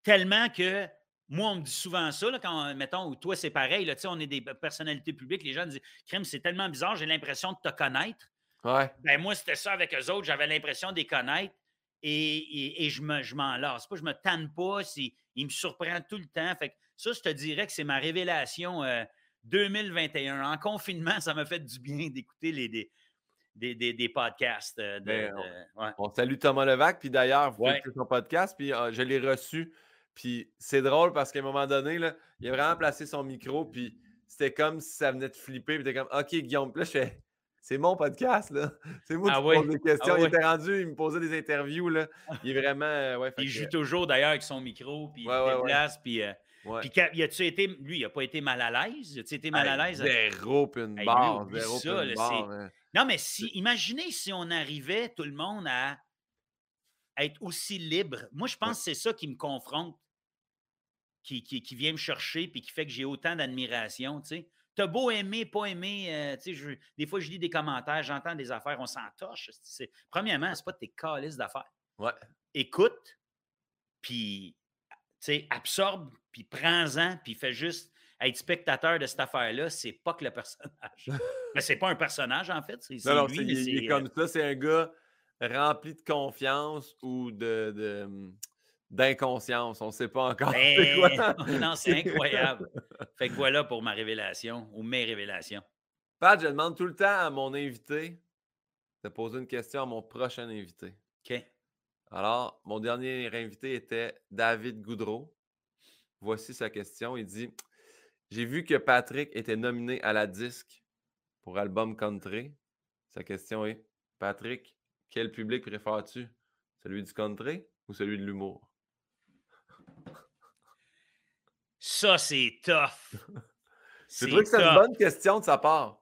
B: tellement que moi, on me dit souvent ça, là, quand, mettons, ou toi, c'est pareil, là, on est des personnalités publiques, les gens disent Crème, c'est tellement bizarre, j'ai l'impression de te connaître.
A: Ouais.
B: Ben, moi, c'était ça avec eux autres, j'avais l'impression de les connaître et, et, je, me, je m'en lasse pas, je me tanne pas, il me surprend tout le temps. Fait que ça, je te dirais que c'est ma révélation 2021. Euh, en confinement, ça m'a fait du bien d'écouter les, des, des, des, podcasts. Euh, ben,
A: on, salue Thomas Levac, puis d'ailleurs, vous ouais. son podcast, puis ah, je l'ai reçu. Puis c'est drôle parce qu'à un moment donné, là, il a vraiment placé son micro, puis c'était comme si ça venait de flipper, puis t'es comme, OK, Guillaume, puis là, je fais, c'est mon podcast, là. C'est moi qui ah pose des questions. Ah il était rendu, il me posait des interviews, là. Il est vraiment. Euh, ouais,
B: il joue toujours d'ailleurs avec son micro, puis il se déplace, puis. Euh, puis il a-tu été. Lui, il n'a pas été mal à l'aise? Il a-tu été mal à l'aise?
A: Zéro, puis une barre. Zéro, ça, une barre.
B: Hein. Non, mais si, imaginez si on arrivait, tout le monde, à être aussi libre. Moi, je pense que c'est ça qui me confronte, qui, qui, qui, vient me chercher, puis qui fait que j'ai autant d'admiration, tu sais. T'as beau aimer, pas aimer, euh, des fois, je lis des commentaires, j'entends des affaires, on s'entorche. Premièrement, c'est pas tes calices d'affaires.
A: Ouais.
B: Écoute, puis, absorbe, puis prends-en, puis fais juste être spectateur de cette affaire-là, c'est pas que le personnage. Mais c'est pas un personnage, en fait. C'est, non, lui,
A: il, est comme euh ça, c'est un gars rempli de confiance ou de, hum, d'inconscience. On ne sait pas encore.
B: Ben, non, c'est incroyable. fait que voilà pour ma révélation ou mes révélations.
A: Pat, je demande tout le temps à mon invité de poser une question à mon prochain invité.
B: OK.
A: Alors, mon dernier invité était David Goudreau. Voici sa question. Il dit J'ai vu que Patrick était nominé à la disque pour album country. Sa question est Patrick, quel public préfères-tu? Celui du country ou celui de l'humour
B: Ça, c'est tough.
A: C'est vrai que c'est une bonne question de sa part.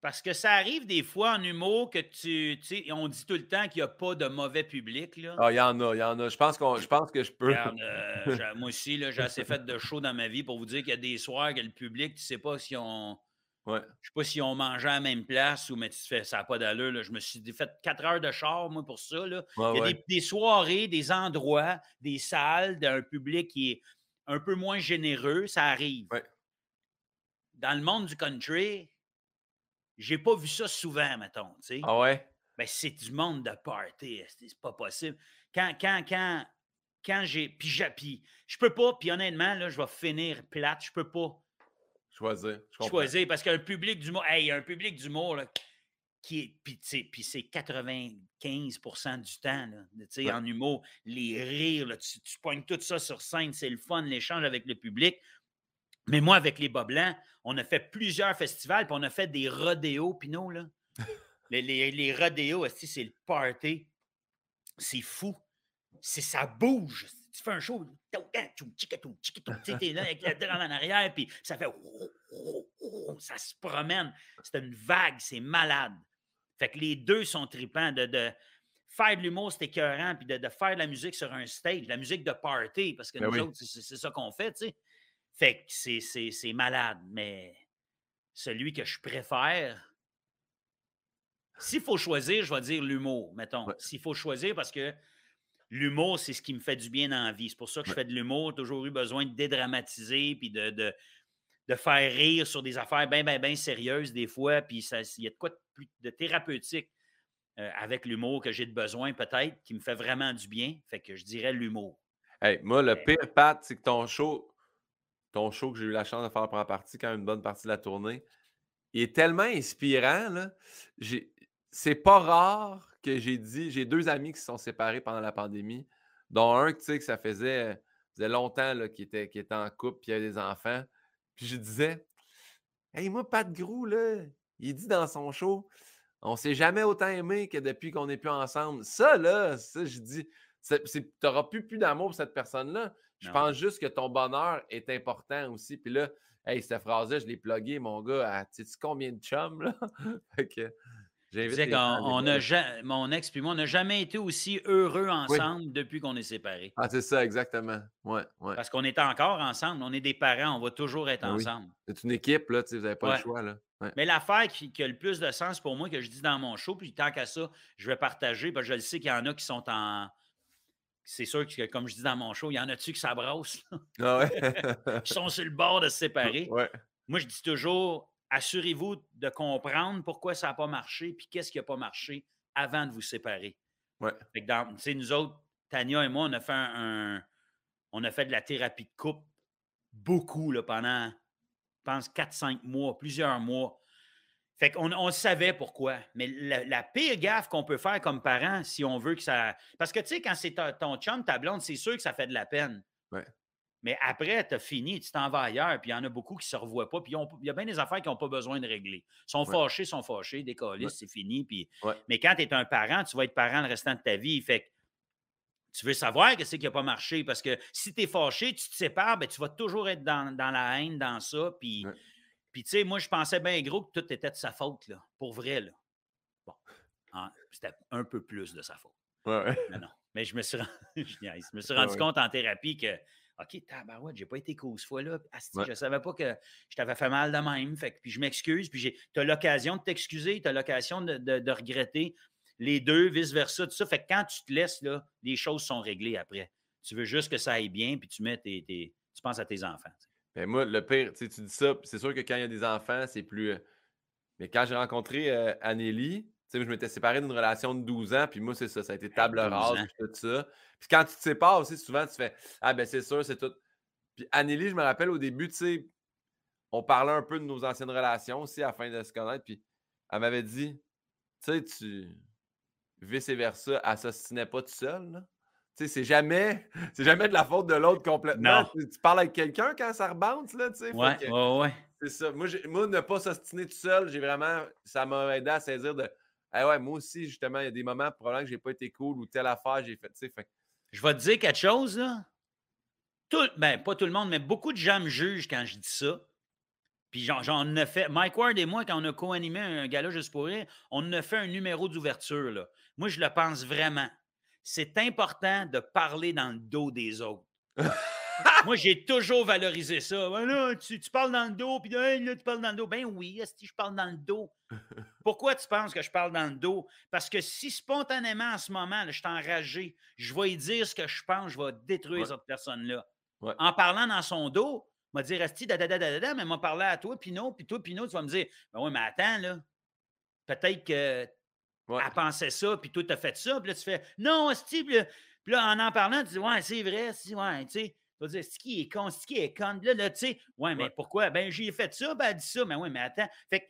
B: Parce que ça arrive des fois en humour que tu. On dit tout le temps qu'il n'y a pas de mauvais public. Là.
A: Ah, il y en a, il y en a. Je pense, qu'on, je pense que je peux.
B: moi aussi, j'ai assez fait de show dans ma vie pour vous dire qu'il y a des soirs que le public, tu ne sais pas si on.
A: Ouais.
B: Je sais pas si on mangeait à la même place ou mais tu fais ça n'a pas d'allure. Là. Je me suis fait quatre heures de char, moi, pour ça. Là. il y a des, des, soirées, des endroits, des salles d'un public qui est un peu moins généreux, ça arrive. Dans le monde du country, j'ai pas vu ça souvent, mettons. sais.
A: Ah ouais?
B: Ben, c'est du monde de party. C'est pas possible. Quand, quand, quand, quand j'ai. Puis, je peux pas, puis honnêtement, là, je vais finir plate. Je peux pas.
A: Choisir.
B: choisir, parce qu'un public d'humour. Hey, un public d'humour, qui est. Puis, c'est 95% du temps, là, en humour, les rires, tu, tu pognes tout ça sur scène, c'est le fun, l'échange avec le public. Mais moi, avec les bas blancs, on a fait plusieurs festivals, puis on a fait des rodéos, Pinot, là. les, les, les c'est le party. C'est fou. C'est, ça bouge. tu fais un show, tu es là avec la drum en arrière, puis ça fait. Ça se promène. C'est une vague, c'est malade. Fait que les deux sont tripants. De, de faire de l'humour, c'est écœurant, puis de, faire de la musique sur un stage, la musique de party, parce que ben nous autres, c'est ça qu'on fait, tu sais. Fait que c'est malade, mais celui que je préfère, s'il faut choisir, je vais dire l'humour, mettons. S'il faut choisir, parce que l'humour, c'est ce qui me fait du bien dans la vie. C'est pour ça que je fais de l'humour. toujours eu besoin de dédramatiser puis de, de, faire rire sur des affaires bien, bien, bien sérieuses des fois. Puis il y a de quoi de, plus, de thérapeutique euh, avec l'humour que j'ai de besoin, peut-être, qui me fait vraiment du bien. Fait que je dirais l'humour.
A: Hey, moi, le pire, Pat, c'est que ton show, ton show que j'ai eu la chance de faire pour la partie, quand même une bonne partie de la tournée, il est tellement inspirant. Là. C'est pas rare que j'ai dit, j'ai deux amis qui se sont séparés pendant la pandémie, dont un, tu sais, que ça faisait, faisait longtemps qu'il était, était en couple, puis il avait des enfants. Puis je disais, Hey, moi, Pat Grou, là, il dit dans son show, on s'est jamais autant aimé que depuis qu'on n'est plus ensemble. Ça, là, ça, je dis, tu n'auras plus, plus d'amour pour cette personne-là. Je pense juste que ton bonheur est important aussi. Puis là, hey, cette phrase-là, je l'ai plugué, mon gars, à tu sais combien de chums, là? fait que,
B: on a mon ex puis moi, on n'a jamais été aussi heureux ensemble depuis qu'on est séparés.
A: Ah, c'est ça, exactement. Ouais,
B: Parce qu'on est encore ensemble. On est des parents, on va toujours être ben ensemble.
A: C'est une équipe, là, vous n'avez pas le choix. Là.
B: Mais l'affaire qui, a le plus de sens pour moi, que je dis dans mon show, puis tant qu'à ça, je vais partager, parce que je le sais qu'il y en a qui sont en. C'est sûr que, comme je dis dans mon show, il y en a-tu qui s'abrassent? Ah ouais? qui sont sur le bord de se séparer. Moi, je dis toujours assurez-vous de comprendre pourquoi ça n'a pas marché, puis qu'est-ce qui n'a pas marché avant de vous séparer.
A: Ouais.
B: nous autres, Tania et moi, on a fait un, on a fait de la thérapie de couple beaucoup là, pendant, je pense, 4-5 mois, plusieurs mois. Fait qu'on on savait pourquoi. Mais la, pire gaffe qu'on peut faire comme parent, si on veut que ça. Parce que, tu sais, quand c'est ton chum, ta blonde, c'est sûr que ça fait de la peine.
A: Ouais.
B: Mais après, tu as fini, tu t'en vas ailleurs, puis il y en a beaucoup qui ne se revoient pas, puis il y a bien des affaires qui n'ont pas besoin de régler. Ils sont fâchés, sont fâchés, des c'est fini. Puis... Mais quand tu es un parent, tu vas être parent le restant de ta vie. Fait tu veux savoir que c'est qui n'a pas marché, parce que si tu es fâché, tu te sépares, ben, tu vas toujours être dans, la haine, dans ça. Puis, puis tu sais, moi, je pensais bien gros que tout était de sa faute, là, pour vrai. Là. Bon, hein, c'était un peu plus de sa faute. Mais non. Mais je me suis, je me suis rendu compte en thérapie que OK, tabarouette, j'ai pas été cause ce fois-là. Je ne savais pas que je t'avais fait mal de même. Fait puis je m'excuse. Puis tu as l'occasion de t'excuser, tu as l'occasion de, regretter les deux, vice-versa, tout ça. Fait que quand tu te laisses, là, les choses sont réglées après. Tu veux juste que ça aille bien, puis tu mets tes, tu penses à tes enfants.
A: Ben moi, le pire, tu dis ça, c'est sûr que quand il y a des enfants, c'est plus. Euh, mais quand j'ai rencontré euh, Anélie, je m'étais séparé d'une relation de 12 ans, puis moi, c'est ça, ça a été table rase, tout ça. Puis quand tu te sépares aussi, souvent, tu fais Ah, ben c'est sûr, c'est tout. Puis Anneli, je me rappelle au début, tu sais, on parlait un peu de nos anciennes relations aussi afin de se connaître, puis elle m'avait dit Tu sais, tu. Vice-versa, elle s'ostinait pas tout seul, là. Tu sais, c'est jamais, c'est jamais de la faute de l'autre complètement. Tu, parles avec quelqu'un quand ça rebande, là, tu sais.
B: Ouais, ouais, ouais.
A: C'est ça. Moi, moi, ne pas s'ostiner tout seul, j'ai vraiment. Ça m'a aidé à saisir de ah ouais, moi aussi, justement, il y a des moments, probablement que j'ai pas été cool ou telle affaire, j'ai fait, tu sais.
B: Je vais te dire quelque chose, là. Tout, ben, pas tout le monde, mais beaucoup de gens me jugent quand je dis ça. Puis j'en ai fait. Mike Ward et moi, quand on a co-animé un gala juste pour rire, on a fait un numéro d'ouverture. Là. Moi, je le pense vraiment. C'est important de parler dans le dos des autres. Moi, j'ai toujours valorisé ça. Ben tu, parles dans le dos, puis là, tu parles dans le dos. Ben oui, si je parle dans le dos. Pourquoi tu penses que je parle dans le dos? Parce que si spontanément, en ce moment, je suis enragé, je vais y dire ce que je pense, je vais détruire cette personne-là. En parlant dans son dos, il va dire Asti, da, da, da, da, da, mais m'a parlé à toi, Pinot, puis toi, Pinot, tu vas me dire Ben oui, mais attends, là. Peut-être que elle pensait ça, puis toi, tu as fait ça, puis là, tu fais Non, Asti, puis là, en en parlant, tu dis Ouais, c'est vrai, ouais, tu sais. Tu vas dire, c'est qui est con, c'est qui est con. Là, là tu sais, ouais, mais pourquoi? Ben, j'ai fait ça, ben, elle dit ça. Mais oui, mais attends. Fait que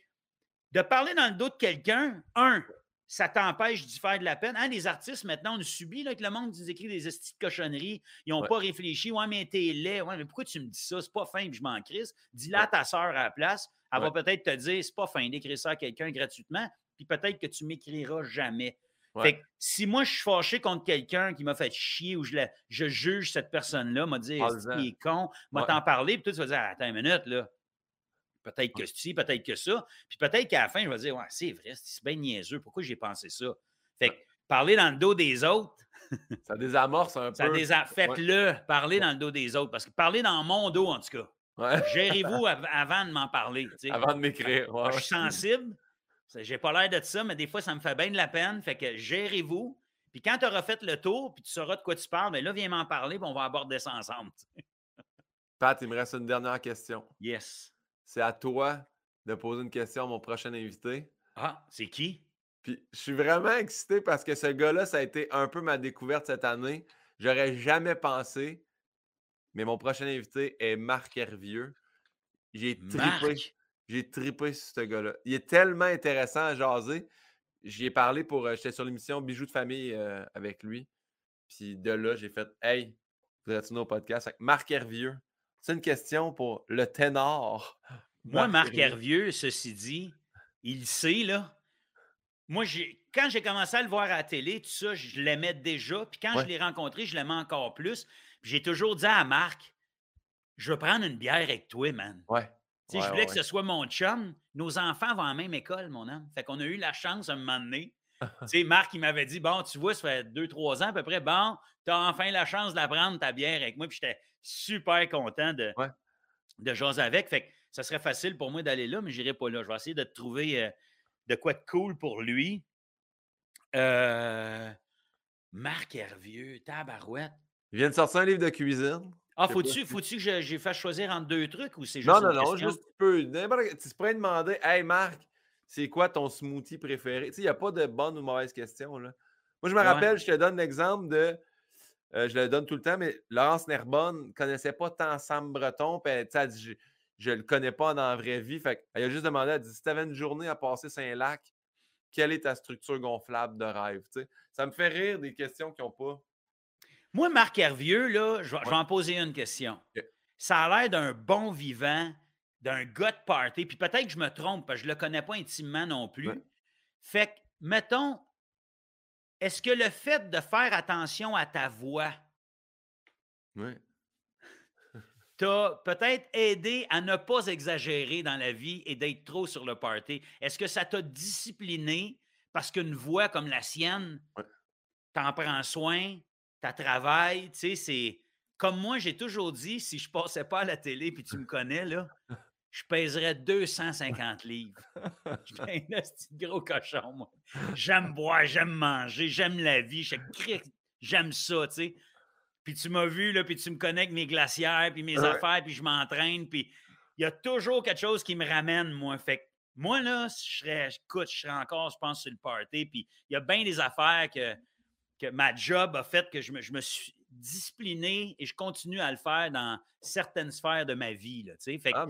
B: de parler dans le dos de quelqu'un, un, ça t'empêche d'y faire de la peine. Hein, les artistes, maintenant, on subit là, que le monde nous écrit des estis de cochonneries. Ils n'ont pas réfléchi. Ouais, mais t'es laid. Ouais, mais pourquoi tu me dis ça? C'est pas fin, je m'en crisse. Dis-la à ta sœur à la place. Elle va peut-être te dire, c'est pas fin d'écrire ça à quelqu'un gratuitement. Puis peut-être que tu m'écriras jamais. Fait que si moi, je suis fâché contre quelqu'un qui m'a fait chier ou je, je juge cette personne-là, m'a dit il est con, m'a t'en parlé, puis toi, tu vas dire Attends une minute, là. Peut-être que c'est peut-être que ça. Puis peut-être qu'à la fin, je vais dire Ouais, c'est vrai, c'est bien niaiseux. Pourquoi j'ai pensé ça? Fait que parler dans le dos des autres.
A: ça désamorce un peu.
B: Ça désa... Faites-le, parler dans le dos des autres. Parce que parler dans mon dos, en tout cas. Gérez-vous avant de m'en parler.
A: Avant de m'écrire.
B: Je suis sensible. J'ai pas l'air de ça, mais des fois, ça me fait bien de la peine. Fait que gérez-vous. Puis quand tu auras fait le tour, puis tu sauras de quoi tu parles, mais là, viens m'en parler, puis on va aborder ça ensemble.
A: Pat, il me reste une dernière question.
B: Yes.
A: C'est à toi de poser une question à mon prochain invité.
B: Ah, c'est qui?
A: Puis je suis vraiment excité parce que ce gars-là, ça a été un peu ma découverte cette année. J'aurais jamais pensé, mais mon prochain invité est Marc Hervieux. J'ai trippé. J'ai tripé sur ce gars-là. Il est tellement intéressant à jaser. J'y ai parlé pour. Euh, j'étais sur l'émission Bijoux de famille euh, avec lui. Puis de là, j'ai fait Hey, voudrais-tu au podcast? Avec Marc Hervieux? C'est une question pour le ténor.
B: Moi, Marc Hervieux, ceci dit, il sait, là. Moi, quand j'ai commencé à le voir à la télé, tout ça, je l'aimais déjà. Puis quand je l'ai rencontré, je l'aimais encore plus. j'ai toujours dit à Marc, je veux prendre une bière avec toi, man.
A: Ouais
B: je voulais que ce soit mon chum. Nos enfants vont à la même école, mon homme. Fait qu'on a eu la chance à un moment donné. Marc, il m'avait dit Bon, tu vois, ça fait deux, trois ans à peu près. Bon, tu as enfin la chance de la prendre, ta bière avec moi. Puis j'étais super content de, de jaser avec. Fait que ça serait facile pour moi d'aller là, mais je n'irai pas là. Je vais essayer de trouver euh, de quoi de cool pour lui. Euh, Marc Hervieux, tabarouette.
A: Il vient de sortir un livre de cuisine.
B: Ah, faut-tu faut que j'ai fait choisir entre deux trucs ou c'est juste.
A: Non, non, non, juste tu peux. Tu pourrais demander Hey Marc, c'est quoi ton smoothie préféré? Tu sais, il n'y a pas de bonne ou mauvaise question. Là. Moi, je me rappelle, je te donne l'exemple de. Euh, je le donne tout le temps, mais Laurence Nerbonne ne connaissait pas tant Sam Breton. Puis elle, dit Je ne le connais pas dans la vraie vie. Fait elle a juste demandé elle dit, Si tu avais une journée à passer Saint-Lac, quelle est ta structure gonflable de rêve? ça me fait rire des questions qui n'ont pas
B: moi, Marc Hervieux, là, je, vais en poser une question. Ça a l'air d'un bon vivant, d'un gars de party, puis peut-être que je me trompe, parce que je ne le connais pas intimement non plus. Fait que, mettons, est-ce que le fait de faire attention à ta voix t'a peut-être aidé à ne pas exagérer dans la vie et d'être trop sur le party? Est-ce que ça t'a discipliné? Parce qu'une voix comme la sienne, t'en prends soin, ta travail, tu sais, c'est. Comme moi, j'ai toujours dit, si je passais pas à la télé, puis tu me connais, là, je pèserais 250 livres. Je suis un petit gros cochon, moi. J'aime boire, j'aime manger, j'aime la vie, j'aime ça, tu sais. Puis tu m'as vu, là, puis tu me connais avec mes glacières, puis mes affaires, puis je m'entraîne, puis il y a toujours quelque chose qui me ramène, moi. Fait que moi, là, je serais, écoute, je serais encore, je pense, sur le party, puis il y a bien des affaires que que ma job a fait que je me, suis discipliné et je continue à le faire dans certaines sphères de ma vie. Là, fait ah,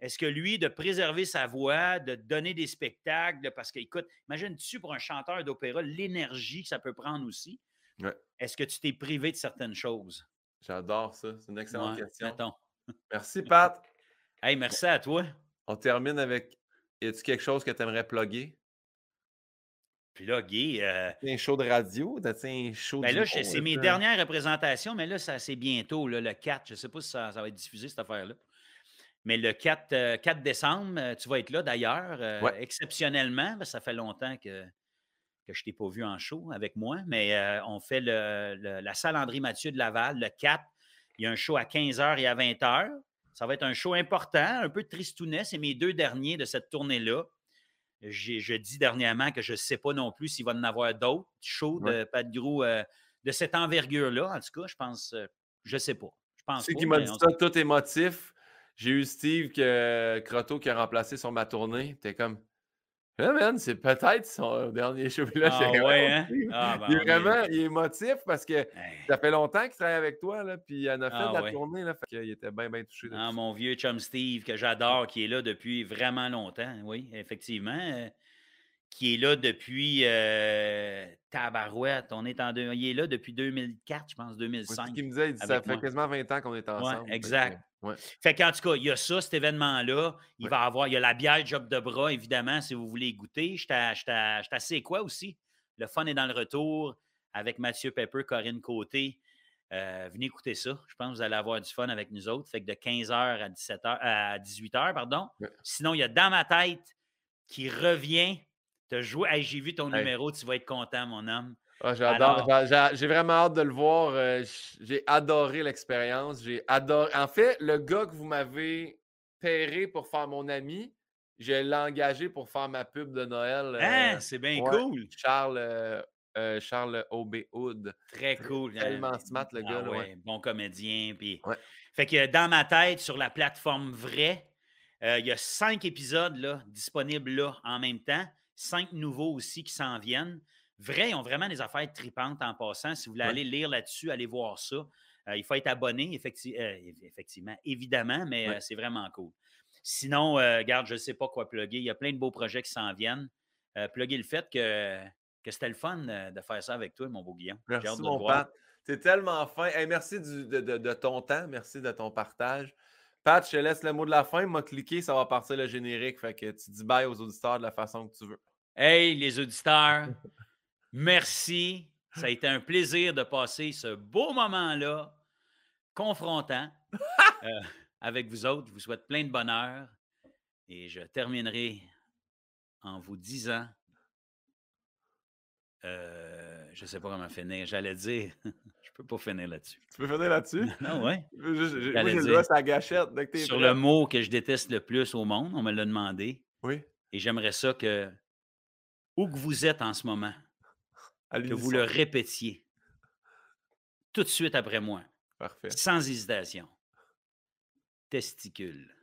B: Est-ce que lui, de préserver sa voix, de donner des spectacles, parce qu'écoute, imagine-tu pour un chanteur d'opéra l'énergie que ça peut prendre aussi? Est-ce que tu t'es privé de certaines choses?
A: J'adore ça. C'est une excellente question. Merci, Pat.
B: hey, merci à toi.
A: On termine avec. Y a-tu quelque chose que tu aimerais plugger?
B: Puis là, Guy. Euh,
A: un show de radio? T'as un show
B: ben là, c'est mes dernières représentations, mais là, c'est bientôt, là, le 4. Je ne sais pas si ça, va être diffusé, cette affaire-là. Mais le 4, 4 euh, décembre, euh, tu vas être là d'ailleurs, exceptionnellement. ça fait longtemps que, que je ne t'ai pas vu en show avec moi. Mais on fait la salle André-Mathieu de Laval, le 4. Il y a un show à 15h et à 20h. Ça va être un show important, un peu tristounet. C'est mes deux derniers de cette tournée-là je dis dernièrement que je ne sais pas non plus s'il va en avoir d'autres shows de Pat Gros euh, de cette envergure-là. En tout cas, je pense, euh, je ne sais pas. Je pense
A: qui m'a dit ça, tout émotif. J'ai eu Steve que, Croteau qui a remplacé sur ma tournée. T'es comme, c'est peut-être son dernier show. Là,
B: ah, ouais, hein? ah,
A: ben, il est vraiment il est émotif parce que ça fait longtemps qu'il travaille avec toi, là, puis il en a fait de ah, la tournée. Là, fait était bien, bien touché.
B: Ah, mon vieux chum Steve, que j'adore, qui est là depuis vraiment longtemps. Oui, effectivement. Euh, qui est là depuis euh, Tabarouette. On est en il est là depuis 2004, je pense, 2005.
A: ce qu'il me disait, ça fait quasiment 20 ans qu'on est ensemble.
B: exact. Fait qu'en tout cas, il y a ça, cet événement-là. Il va avoir, il y a la bière Job de bras, évidemment, si vous voulez goûter. Je assez quoi aussi? Le fun est dans le retour avec Mathieu Pepper, Corinne Côté. Euh, venez écouter ça. Je pense que vous allez avoir du fun avec nous autres. Fait que de 15h à, 17h, à 18h, pardon. Sinon, il y a Dans ma tête qui revient. Hey, J'ai vu ton numéro, tu vas être content, mon homme.
A: Ah, j'adore. J'ai vraiment hâte de le voir. Euh, j'ai adoré l'expérience. J'ai adoré. En fait, le gars que vous m'avez pairé pour faire mon ami, je l'ai engagé pour faire ma pub de Noël.
B: Hein, c'est bien cool.
A: Charles, euh, Charles Hood.
B: Très cool.
A: Tellement smart, le ah gars.
B: Bon comédien. Fait que dans ma tête, sur la plateforme vraie, euh, il y a cinq épisodes là, disponibles là en même temps. Cinq nouveaux aussi qui s'en viennent. Vrai, ils ont vraiment des affaires tripantes en passant. Si vous voulez aller lire là-dessus, allez voir ça. Euh, il faut être abonné, effectivement, évidemment, mais c'est vraiment cool. Sinon, regarde, je ne sais pas quoi plugger. Il y a plein de beaux projets qui s'en viennent. plugger le fait que que c'était le fun euh, de faire ça avec toi, mon beau Guillaume.
A: Merci, mon Pat. C'est tellement fin. merci de, ton temps. Merci de ton partage. Pat, je te laisse le mot de la fin. M'a cliqué, ça va partir le générique. Fait que tu dis bye aux auditeurs de la façon que tu veux.
B: Hey, les auditeurs, merci. Ça a été un plaisir de passer ce beau moment-là, confrontant, euh, avec vous autres. Je vous souhaite plein de bonheur. Et je terminerai en vous disant euh, je ne sais pas comment finir. J'allais dire, je peux pas finir là-dessus.
A: Tu peux finir là-dessus?
B: non, ouais.
A: Moi, j'ai le doigt sa gâchette.
B: Sur le mot que je déteste le plus au monde, on me l'a demandé.
A: Oui.
B: Et j'aimerais ça que, où que vous êtes en ce moment, que vous le répétiez tout de suite après moi.
A: Parfait.
B: Sans hésitation. Testicule.